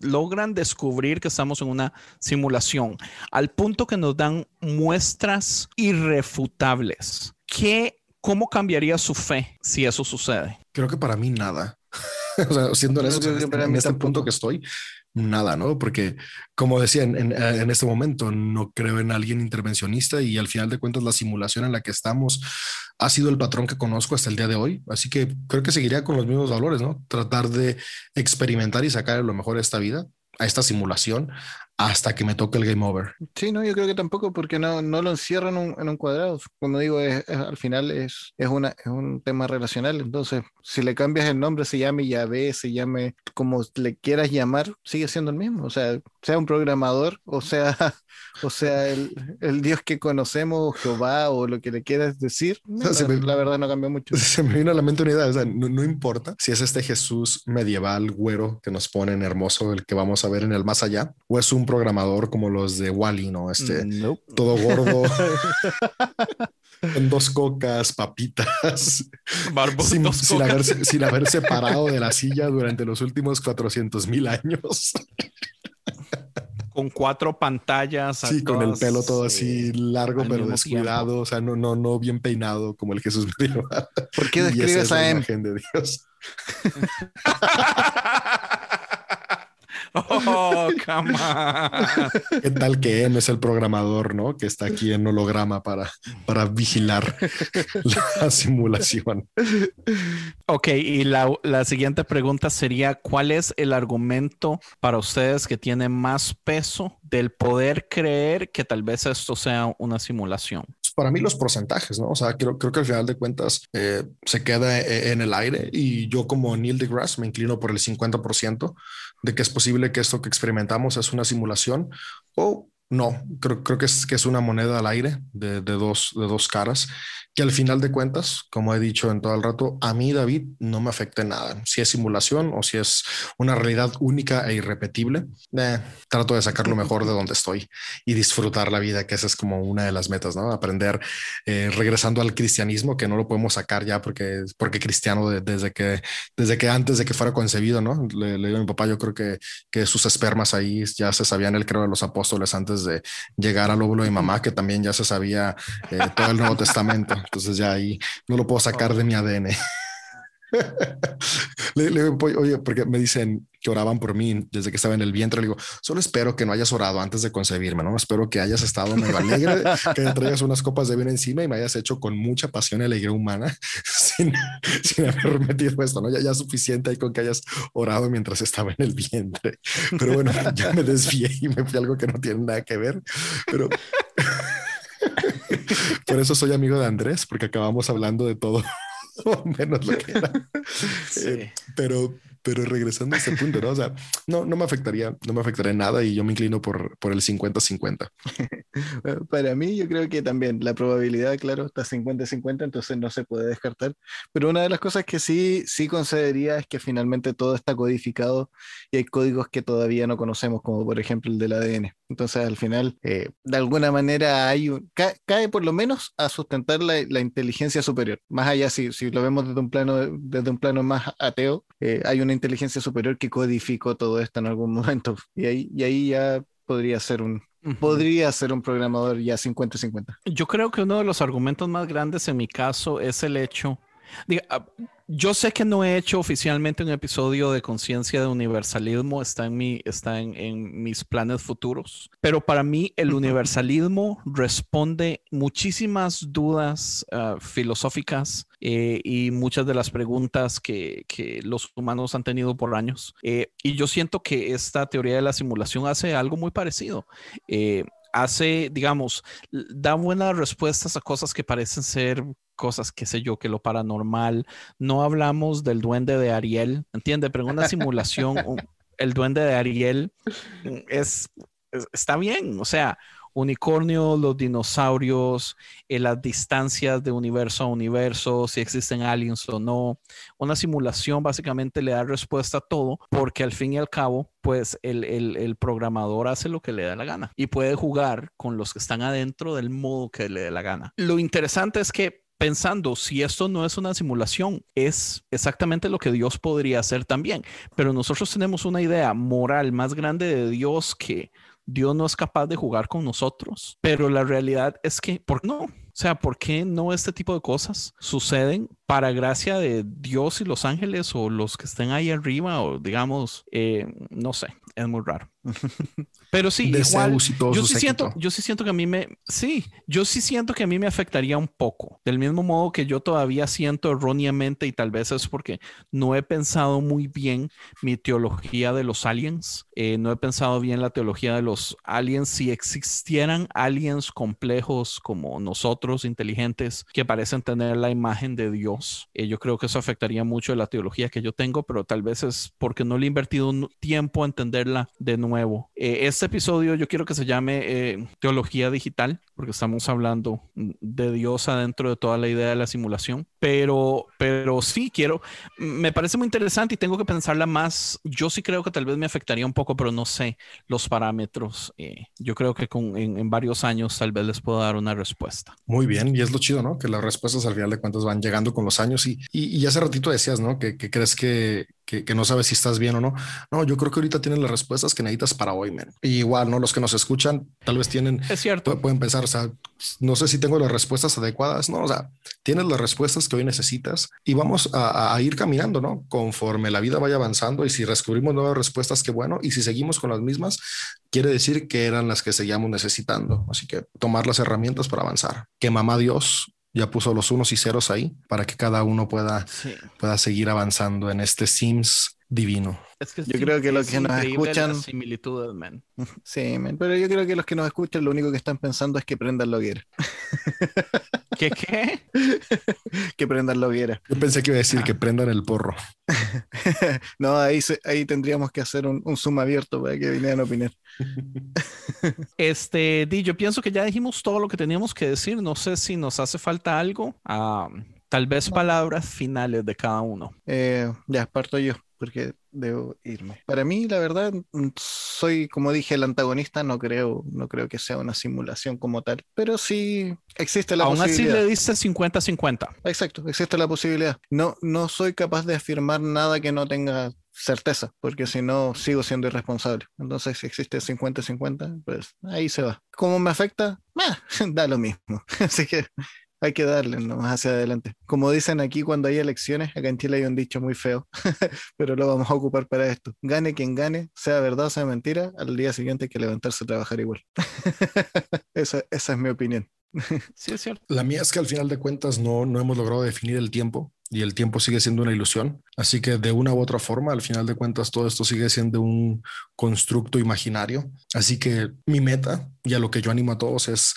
A: logran descubrir que estamos en una simulación al punto que nos dan muestras irrefutables. ¿Qué ¿Cómo cambiaría su fe si eso sucede?
B: Creo que para mí nada. *laughs* o sea, siendo eso, en, este punto que estoy, nada, ¿no? Porque, como decía, en, en, este momento no creo en alguien intervencionista y al final de cuentas la simulación en la que estamos ha sido el patrón que conozco hasta el día de hoy. Así que creo que seguiría con los mismos valores, ¿no? Tratar de experimentar y sacar lo mejor de esta vida, a esta simulación, hasta que me toque el game over.
C: Sí, no, yo creo que tampoco, porque no, no lo encierran en un, en un cuadrado. Como digo, es, al final es, es, una, es un tema relacional. Entonces, si le cambias el nombre, se llame Yahvé, se llame como le quieras llamar, sigue siendo el mismo. O sea, sea un programador, o sea, *laughs* o sea el, el Dios que conocemos, Jehová, o lo que le quieras decir, *laughs* la, verdad no cambió mucho. *laughs*
B: Se me vino a la mente una idea, o sea, no, no, importa si es este Jesús medieval, güero, que nos ponen hermoso, el que vamos a ver en el más allá, o es un programador como los de Wally, ¿no? Este, mm, todo gordo. *laughs* con dos cocas, papitas, sin, sin, haberse, sin haberse parado de la silla durante los últimos 400 mil años. *laughs*
A: con cuatro pantallas.
B: Sí, con el pelo todo así largo, pero descuidado, o sea, no, no, no bien peinado como el Jesús medieval.
C: ¿Por qué *laughs* describes a él?
B: de Dios.
A: Oh, come on. *laughs*
B: ¿Qué tal que M es el programador, no? Que está aquí en holograma para, para vigilar la simulación.
A: Ok, y la, la siguiente pregunta sería, ¿cuál es el argumento para ustedes que tiene más peso del poder creer que tal vez esto sea una simulación?
B: para mí los porcentajes, ¿no? O sea, creo, creo que al final de cuentas eh, se queda eh, en el aire y yo como Neil deGrasse me inclino por el 50% de que es posible que esto que experimentamos es una simulación o no, creo, creo que, es, que es una moneda al aire de, de, dos, de dos caras que al final de cuentas, como he dicho en todo el rato, a mí David no me afecta en nada. Si es simulación o si es una realidad única e irrepetible, eh, trato de sacar lo mejor de donde estoy y disfrutar la vida, que esa es como una de las metas, ¿no? Aprender, eh, regresando al cristianismo, que no lo podemos sacar ya porque, porque cristiano desde, que, desde que antes de que fuera concebido, ¿no? Le, le digo a mi papá, yo creo que, que sus espermas ahí ya se sabían el creo de los apóstoles antes de llegar al óvulo de mamá, que también ya se sabía eh, todo el Nuevo Testamento. Entonces ya ahí no lo puedo sacar de mi ADN. *laughs* le, oye, porque me dicen que oraban por mí desde que estaba en el vientre. Le digo, solo espero que no hayas orado antes de concebirme, ¿no? Espero que hayas estado medio alegre, *laughs* que te traigas unas copas de vino encima y me hayas hecho con mucha pasión y alegría humana *laughs* sin, sin haber metido esto, ¿no? Ya, ya suficiente ahí con que hayas orado mientras estaba en el vientre. Pero bueno, ya me desvié y me fui a algo que no tiene nada que ver, pero... Por eso soy amigo de Andrés, porque acabamos hablando de todo, *laughs* menos lo que era. Eh, pero, pero regresando a ese punto, ¿no? O sea, no, no me afectaría, no me afectaría nada y yo me inclino por, por el 50-50. *laughs*
C: Para mí, yo creo que también la probabilidad, claro, está 50-50, entonces no se puede descartar. Pero una de las cosas que sí, sí concedería es que finalmente todo está codificado y hay códigos que todavía no conocemos, como por ejemplo el del ADN. Entonces, al final, eh, de alguna manera, hay un, cae, por lo menos a sustentar la, la, inteligencia superior. Más allá, si, si lo vemos desde un plano, desde un plano más ateo, eh, hay una inteligencia superior que codificó todo esto en algún *laughs* momento. Y ahí, y ahí ya podría ser un, podría ser un programador ya 50-50.
A: Yo creo que uno de los argumentos más grandes en mi caso es el hecho Ah, yo sé que no he hecho oficialmente un episodio de conciencia de universalismo, está, en, mi, está en, mis planes futuros, pero para mí el universalismo responde muchísimas dudas ah, filosóficas eh, y muchas de las preguntas que, que, los humanos han tenido por años. Eh, y yo siento que esta teoría de la simulación hace algo muy parecido. Eh, hace, digamos, da buenas respuestas a cosas que parecen ser cosas, qué sé yo, que lo paranormal. No hablamos del duende de Ariel, ¿entiende? Pero una simulación, el duende de Ariel es, está bien. O sea, unicornios, los dinosaurios, eh, las distancias de universo a universo, si existen aliens o no. Una simulación básicamente le da respuesta a todo porque al fin y al cabo, pues el, el programador hace lo que le da la gana y puede jugar con los que están adentro del modo que le dé la gana. Lo interesante es que pensando si esto no es una simulación, es exactamente lo que Dios podría hacer también. Pero nosotros tenemos una idea moral más grande de Dios que Dios no es capaz de jugar con nosotros. Pero la realidad es que, ¿por qué no? O sea, ¿por qué no este tipo de cosas suceden para gracia de Dios y los ángeles o los que estén ahí arriba o digamos, eh, no sé, es muy raro. *laughs* Pero sí, igual, yo sí siento, yo sí siento que a mí me, sí, yo sí siento que a mí me afectaría un poco, del mismo modo que yo todavía siento erróneamente y tal vez es porque no he pensado muy bien mi teología de los aliens, eh, no he pensado bien la teología de los aliens. Si existieran aliens complejos como nosotros, inteligentes, que parecen tener la imagen de Dios, eh, yo creo que eso afectaría mucho la teología que yo tengo, pero tal vez es porque no le he invertido un tiempo a entenderla de nuevo. Eh, este episodio yo quiero que se llame eh, Teología Digital, porque estamos hablando de Dios adentro de toda la idea de la simulación. Pero, pero sí quiero, me parece muy interesante y tengo que pensarla más. Yo sí creo que tal vez me afectaría un poco, pero no sé los parámetros. Eh, yo creo que con, en, varios años tal vez les puedo dar una respuesta.
B: Muy bien, y es lo chido, ¿no? Que las respuestas al final de cuentas van llegando con los años y, y, hace ratito decías, ¿no? Que, que crees que, que, no sabes si estás bien o no. No, yo creo que ahorita tienen las respuestas que necesitas para hoy, men. Y igual, ¿no? Los que nos escuchan tal vez tienen...
A: Es cierto.
B: Pueden pensar, o sea, no sé si tengo las respuestas adecuadas, ¿no? O sea, tienes las respuestas que hoy necesitas y vamos a, ir caminando, ¿no? Conforme la vida vaya avanzando y si descubrimos nuevas respuestas, qué bueno. Y si seguimos con las mismas, quiere decir que eran las que seguíamos necesitando. Así que tomar las herramientas para avanzar. Que mamá Dios ya puso los unos y ceros ahí para que cada uno pueda, pueda seguir avanzando en este Sims divino.
C: yo creo que los que nos escuchan.
A: Similitudes, man. *laughs*
C: Sí, pero yo creo que los que nos escuchan lo único que están pensando es que prendan la *laughs* hoguera.
A: ¿Qué qué? *laughs*
C: que prendan la hoguera.
B: Yo pensé que iba a decir que prendan el porro. *laughs*
C: no, ahí, ahí tendríamos que hacer un, un zoom abierto para que vinieran a opinar. *laughs*
A: este, Di, yo pienso que ya dijimos todo lo que teníamos que decir. No sé si nos hace falta algo. Ah, tal vez palabras finales de cada uno.
C: Eh, ya, parto yo porque debo irme. Para mí, la verdad, mm, soy, como dije, el antagonista, no creo, no creo que sea una simulación como tal, pero sí existe la posibilidad.
A: Aún así le dice 50-50.
C: Exacto, existe la posibilidad. No, no soy capaz de afirmar nada que no tenga certeza, porque si no, sigo siendo irresponsable. Entonces, si existe 50-50, pues ahí se va. ¿Cómo me afecta? *laughs* da lo mismo. *laughs* Así que hay que darle más hacia adelante. Como dicen aquí cuando hay elecciones, acá en Chile hay un dicho muy feo, *laughs* pero lo vamos a ocupar para esto. Gane quien gane, sea verdad o sea mentira, al día siguiente hay que levantarse a trabajar igual. *laughs* esa, esa es mi opinión. *laughs*
A: sí, es cierto.
B: La mía es que al final de cuentas no, no hemos logrado definir el tiempo y el tiempo sigue siendo una ilusión. Así que de una u otra forma, al final de cuentas, todo esto sigue siendo un constructo imaginario. Así que mi meta y a lo que yo animo a todos es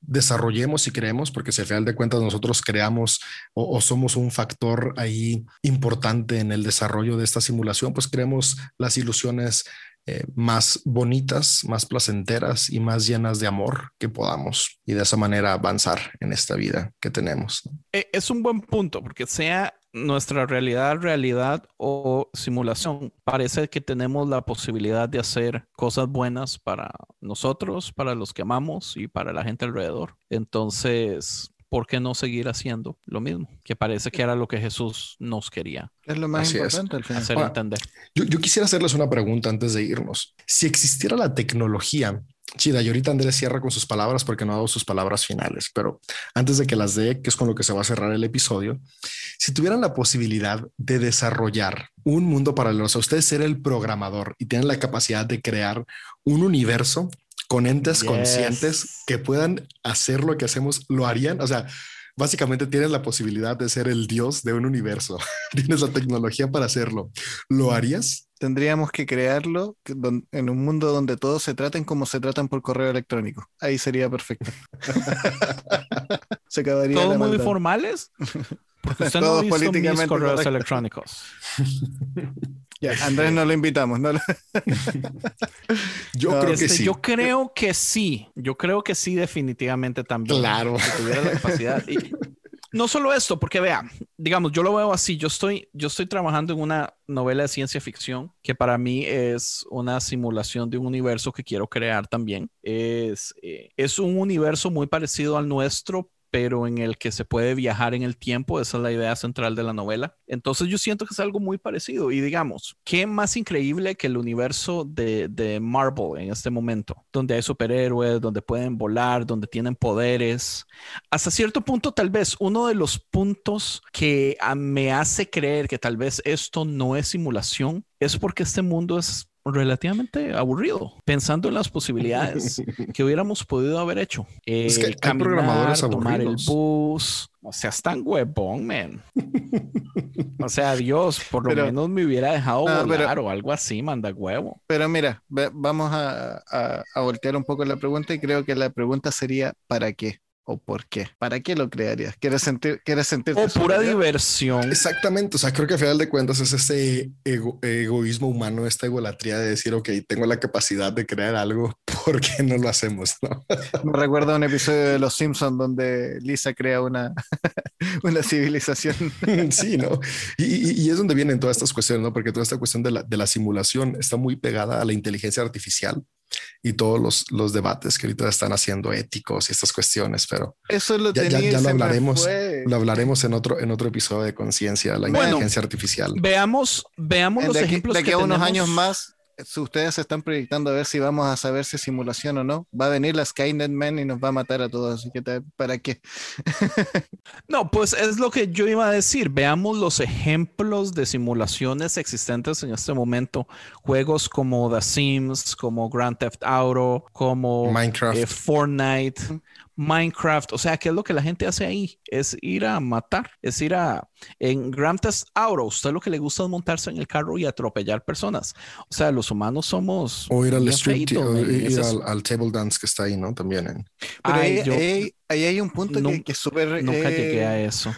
B: desarrollemos y creemos, porque si al final de cuentas nosotros creamos o, somos un factor ahí importante en el desarrollo de esta simulación, pues creemos las ilusiones eh, más bonitas, más placenteras y más llenas de amor que podamos y de esa manera avanzar en esta vida que tenemos.
A: Eh, es un buen punto, porque sea nuestra realidad, realidad o simulación, parece que tenemos la posibilidad de hacer cosas buenas para nosotros, para los que amamos y para la gente alrededor. Entonces, ¿por qué no seguir haciendo lo mismo? Que parece que era lo que Jesús nos quería.
C: Es lo más importante al final.
A: Hacer entender.
B: Yo, yo quisiera hacerles una pregunta antes de irnos. Si existiera la tecnología Chida, y ahorita Andrés cierra con sus palabras porque no ha dado sus palabras finales, pero antes de que las dé, que es con lo que se va a cerrar el episodio, si tuvieran la posibilidad de desarrollar un mundo paralelo, o sea, ustedes ser el programador y tienen la capacidad de crear un universo con entes conscientes que puedan hacer lo que hacemos, lo harían, o sea, básicamente tienes la posibilidad de ser el dios de un universo, *laughs* tienes la tecnología para hacerlo, ¿lo harías?
C: tendríamos que crearlo en un mundo donde todos se traten como se tratan por correo electrónico. Ahí sería perfecto. *laughs*
A: se acabaría ¿Todos muy formales? *laughs* Porque usted no ha visto mis correos electrónicos.
C: Ya, *laughs* Andrés no lo invitamos. *laughs*
B: Yo
C: No,
B: creo
A: Este,
B: que sí.
A: Yo creo que sí. Yo creo que sí, definitivamente también.
B: Claro.
A: Si tuviera la capacidad. Y no solo esto, porque vea, digamos, yo lo veo así. Yo estoy, yo estoy trabajando en una novela de ciencia ficción que para mí es una simulación de un universo que quiero crear también. Es, eh, es un universo muy parecido al nuestro, pero en el que se puede viajar en el tiempo. Esa es la idea central de la novela. Entonces yo siento que es algo muy parecido. Y digamos, ¿qué más increíble que el universo de, de Marvel en este momento? Donde hay superhéroes, donde pueden volar, donde tienen poderes. Hasta cierto punto, tal vez uno de los puntos que ah, me hace creer que tal vez esto no es simulación es porque este mundo es relativamente aburrido, pensando en las posibilidades *laughs* que hubiéramos podido haber hecho.
B: Es que
A: Eh,
B: hay
A: caminar,
B: programadores
A: tomar el bus. O sea, es tan huevón, man. *laughs* O sea, Dios, por lo
C: Pero-
A: menos me hubiera dejado
C: No, pero-
A: volar o algo así, manda huevo.
C: Pero mira, vamos a, a- a voltear un poco la pregunta y creo que la pregunta sería ¿para qué? ¿O por qué? ¿Para qué lo crearías? ¿Quieres sentir, quieres sentirte
A: O pura
C: superior?
A: diversión.
B: Exactamente, o sea, creo que a final de cuentas es ese ego- egoísmo humano, esta egolatría de decir, ok, tengo la capacidad de crear algo, *laughs* ¿por qué no lo hacemos? no?
C: Me recuerda un episodio de Los Simpsons donde Lisa crea una, *laughs* una civilización. *laughs*
B: sí, ¿no? Y, y- y es donde vienen todas estas cuestiones, ¿no? Porque toda esta cuestión de la, de la simulación está muy pegada a la inteligencia artificial y todos los, los debates que ahorita están haciendo éticos y estas cuestiones, pero
C: Eso lo
B: Ya- ya- ya lo hablaremos. lo hablaremos en otro, en otro episodio de conciencia, la
A: Bueno,
B: inteligencia artificial.
A: Veamos, veamos los
C: de
A: ejemplos
C: de aquí
A: que
C: a unos
A: tenemos.
C: años más, si ustedes se están proyectando a ver si vamos a saber si es simulación o no, va a venir la Skynet Man y nos va a matar a todos. Así que, te- ¿para qué? *laughs*
A: No, pues es lo que yo iba a decir. Veamos los ejemplos de simulaciones existentes en este momento. Juegos como The Sims, como Grand Theft Auto, como
B: Minecraft.
A: eh, Fortnite, Minecraft. O sea, ¿qué es lo que la gente hace ahí? Es ir a matar, es ir a... En Grand Theft Auto, usted lo que le gusta es montarse en el carro y atropellar personas. O sea, los humanos somos...
B: o ir al street,
A: feitos,
B: o ir al, al table dance que está ahí, ¿no? También en...
C: Pero
A: Ay,
C: ahí,
A: yo
C: ahí- ahí hay un punto
A: nun-
C: que, que es súper
A: nunca
C: eh,
A: llegué a eso.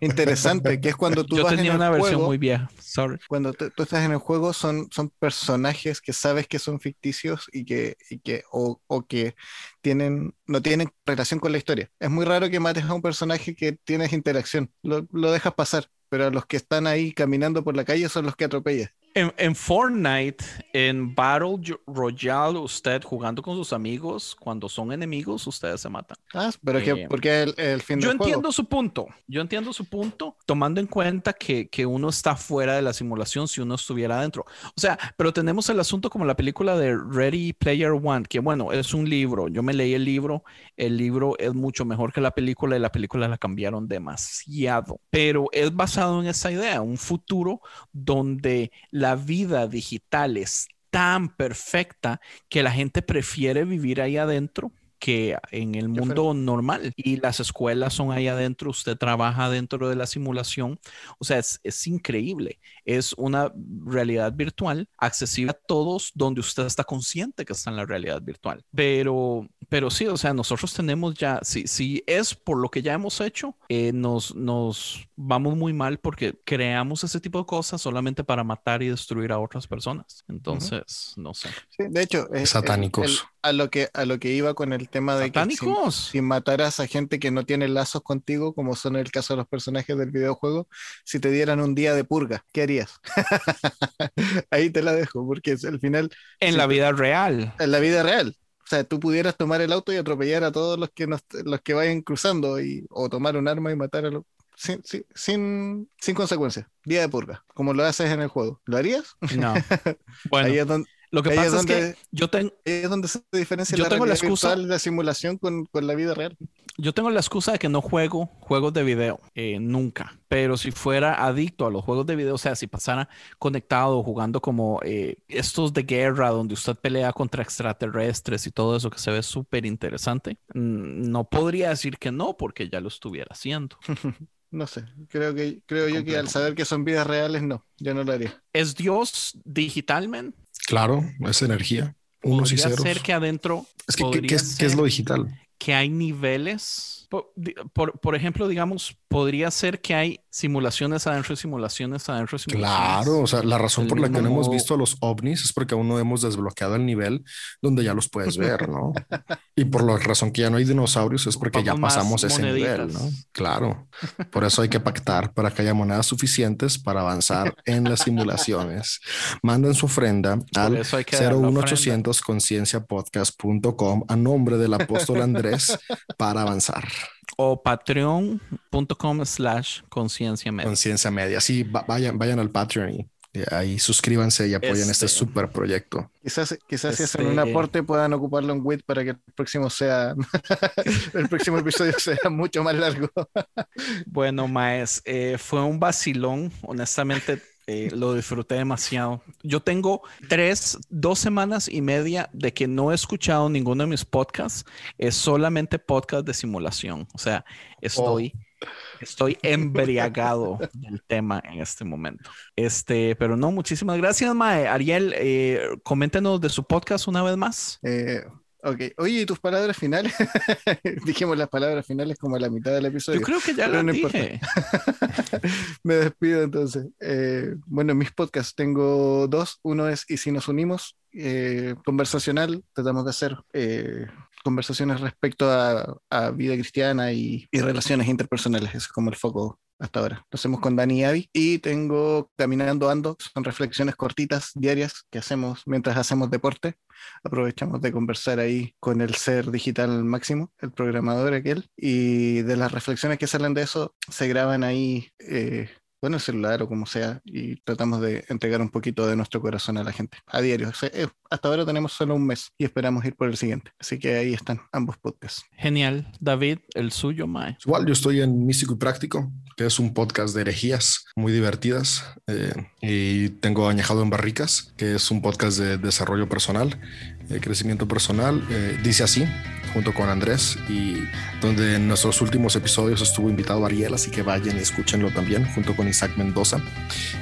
C: interesante, que es cuando tú
A: Yo
C: vas en
A: tenía
C: el
A: una versión
C: juego,
A: muy vieja. Sorry.
C: cuando tú, estás en el juego son, son personajes que sabes que son ficticios y que, y que o, o que tienen, no tienen relación con la historia. Es muy raro que mates a un personaje que tienes interacción, lo, lo dejas pasar, pero a los que están ahí caminando por la calle son los que atropellas.
A: En, en Fortnite, en Battle Royale, usted jugando con sus amigos, cuando son enemigos, ustedes se matan.
C: Ah, pero que,
A: Eh,
C: porque es el, el fin
A: Yo
C: del juego.
A: entiendo su punto, yo entiendo su punto, tomando en cuenta que, que uno está fuera de la simulación si uno estuviera adentro. O sea, pero tenemos el asunto como la película de Ready Player One, que bueno, es un libro, yo me leí el libro, el libro es mucho mejor que la película y la película la cambiaron demasiado, pero es basado en esa idea, un futuro donde la vida digital es tan perfecta que la gente prefiere vivir ahí adentro que en el mundo normal. Y las escuelas son ahí adentro, usted trabaja dentro de la simulación. O sea, es, es increíble. Es una realidad virtual accesible a todos donde usted está consciente que está en la realidad virtual. Pero, pero sí, o sea, nosotros tenemos ya, si, si es por lo que ya hemos hecho, eh, nos, nos vamos muy mal porque creamos ese tipo de cosas solamente para matar y destruir a otras personas. Entonces, no sé.
C: Sí, de hecho, es- el-
B: Satánicos.
C: el- a, lo que, a lo que iba con el tema de que si,
A: ¿Satánicos?
C: si mataras a gente que no tiene lazos contigo, como son el caso de los personajes del videojuego, si te dieran un día de purga, ¿qué harías? *laughs* Ahí te la dejo, porque es el final
A: En
C: Sí,
A: la vida real.
C: en la vida real. O sea, tú pudieras tomar el auto y atropellar a todos los que, nos- los que vayan cruzando y, o tomar un arma y matar a los... Sin, sin, sin, sin consecuencias. Día de purga, como lo haces en el juego. ¿Lo harías?
A: No. *laughs* Bueno,
C: ahí, es donde,
A: lo que
C: ahí
A: pasa es,
C: donde-
A: que yo, ten-
C: ahí es donde se diferencia
A: Yo
C: la
A: tengo la excusa-
C: virtual, la simulación con, con la vida real.
A: yo tengo la excusa de que no juego juegos de video, eh, nunca. Pero si fuera adicto a los juegos de video, o sea, si pasara conectado jugando como eh, estos de guerra donde usted pelea contra extraterrestres y todo eso que se ve súper interesante, mm, no podría decir que no porque ya lo estuviera haciendo. *laughs*
C: No sé, creo que creo yo que al saber que son vidas reales, no, yo no lo haría.
A: ¿Es Dios digitalmente?
B: Claro, es energía. Unos y ceros.
A: ser que adentro
B: Es que, ¿qué, es, qué es
A: ser
B: lo digital?
A: que hay niveles Por, por- por ejemplo, digamos, podría ser que hay simulaciones adentro de simulaciones adentro de simulaciones.
B: Claro, o sea, la razón por la que no hemos visto a los ovnis es porque aún no hemos desbloqueado el nivel donde ya los puedes ver, ¿no? Y por la razón que ya no hay dinosaurios es porque ya pasamos ese nivel. ¿no? Claro. Por eso hay que pactar para que haya monedas suficientes para avanzar en las simulaciones. Manden su ofrenda al
A: eso hay que dar la ofrenda.
B: 01800 concienciapodcast.com a nombre del apóstol Andrés para avanzar.
A: O patreon.com slash conciencia media.
B: Conciencia media. Sí, va- vayan, vayan al Patreon y y ahí suscríbanse y apoyen este
A: Este-
B: super proyecto.
C: Quizás, quizás si hacen un
A: Este-
C: aporte puedan ocuparlo en WIT para que el próximo sea *laughs* el próximo episodio *laughs* sea mucho más largo.
A: Bueno, Maes, eh, fue un vacilón. Honestamente, eh, lo disfruté demasiado. Yo tengo tres, dos semanas y media de que no he escuchado ninguno de mis podcasts. Es solamente podcast de simulación. O sea, estoy, estoy embriagado *laughs* del tema en este momento. Este, pero no, muchísimas gracias, Mae. Ariel, eh, coméntenos de su podcast una vez más.
C: Eh, ok, oye, ¿y tus palabras finales? *laughs* Dijimos las palabras finales como a la mitad del episodio.
A: Yo creo que ya lo
C: no
A: dije. *laughs*
C: Me despido entonces. Eh, bueno, mis podcasts tengo dos. Uno es Y si nos unimos, eh, conversacional. Tratamos de hacer eh, conversaciones respecto a, a vida cristiana y, y relaciones interpersonales. Es como el foco hasta ahora. Lo hacemos con Dani y Avi. Y tengo Caminando Ando. Son reflexiones cortitas, diarias, que hacemos mientras hacemos deporte. Aprovechamos de conversar ahí con el ser digital máximo, el programador aquel, y de las reflexiones que salen de eso se graban ahí, eh, bueno, el celular o como sea, y tratamos de entregar un poquito de nuestro corazón a la gente a diario. O sea, eh, hasta ahora tenemos solo un mes y esperamos ir por el siguiente. Así que ahí están ambos podcasts.
A: Genial. David, el suyo, Mae.
B: Igual yo estoy en Místico y Práctico, que es un podcast de herejías muy divertidas. eh, y tengo Añejado en Barricas, que es un podcast de desarrollo personal, eh, crecimiento personal. eh, dice así, junto con Andrés, y donde en nuestros últimos episodios estuvo invitado Ariel, así que vayan y escúchenlo también, junto con Isaac Mendoza,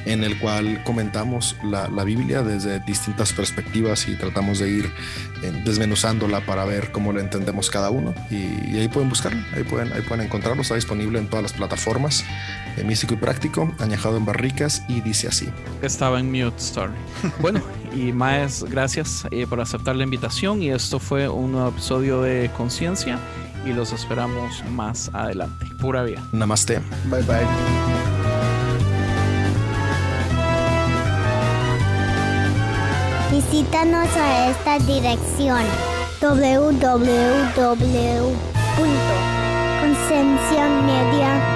B: en el cual comentamos la, la Biblia desde distintas perspectivas y tratamos de ir eh, desmenuzándola para ver cómo la entendemos cada uno. Y, y ahí pueden buscarlo, ahí pueden, ahí pueden encontrarlo. Está disponible en todas las plataformas. eh, Místico y práctico, añejado en barricas y dice así.
A: Estaba en mute, sorry. Bueno, *laughs* y Maes, gracias eh, por aceptar la invitación. Y esto fue un nuevo episodio de Conciencia. Y los esperamos más adelante. Pura vida.
B: Namaste.
C: Bye bye.
E: Visítanos a esta dirección www.concienciamedia.com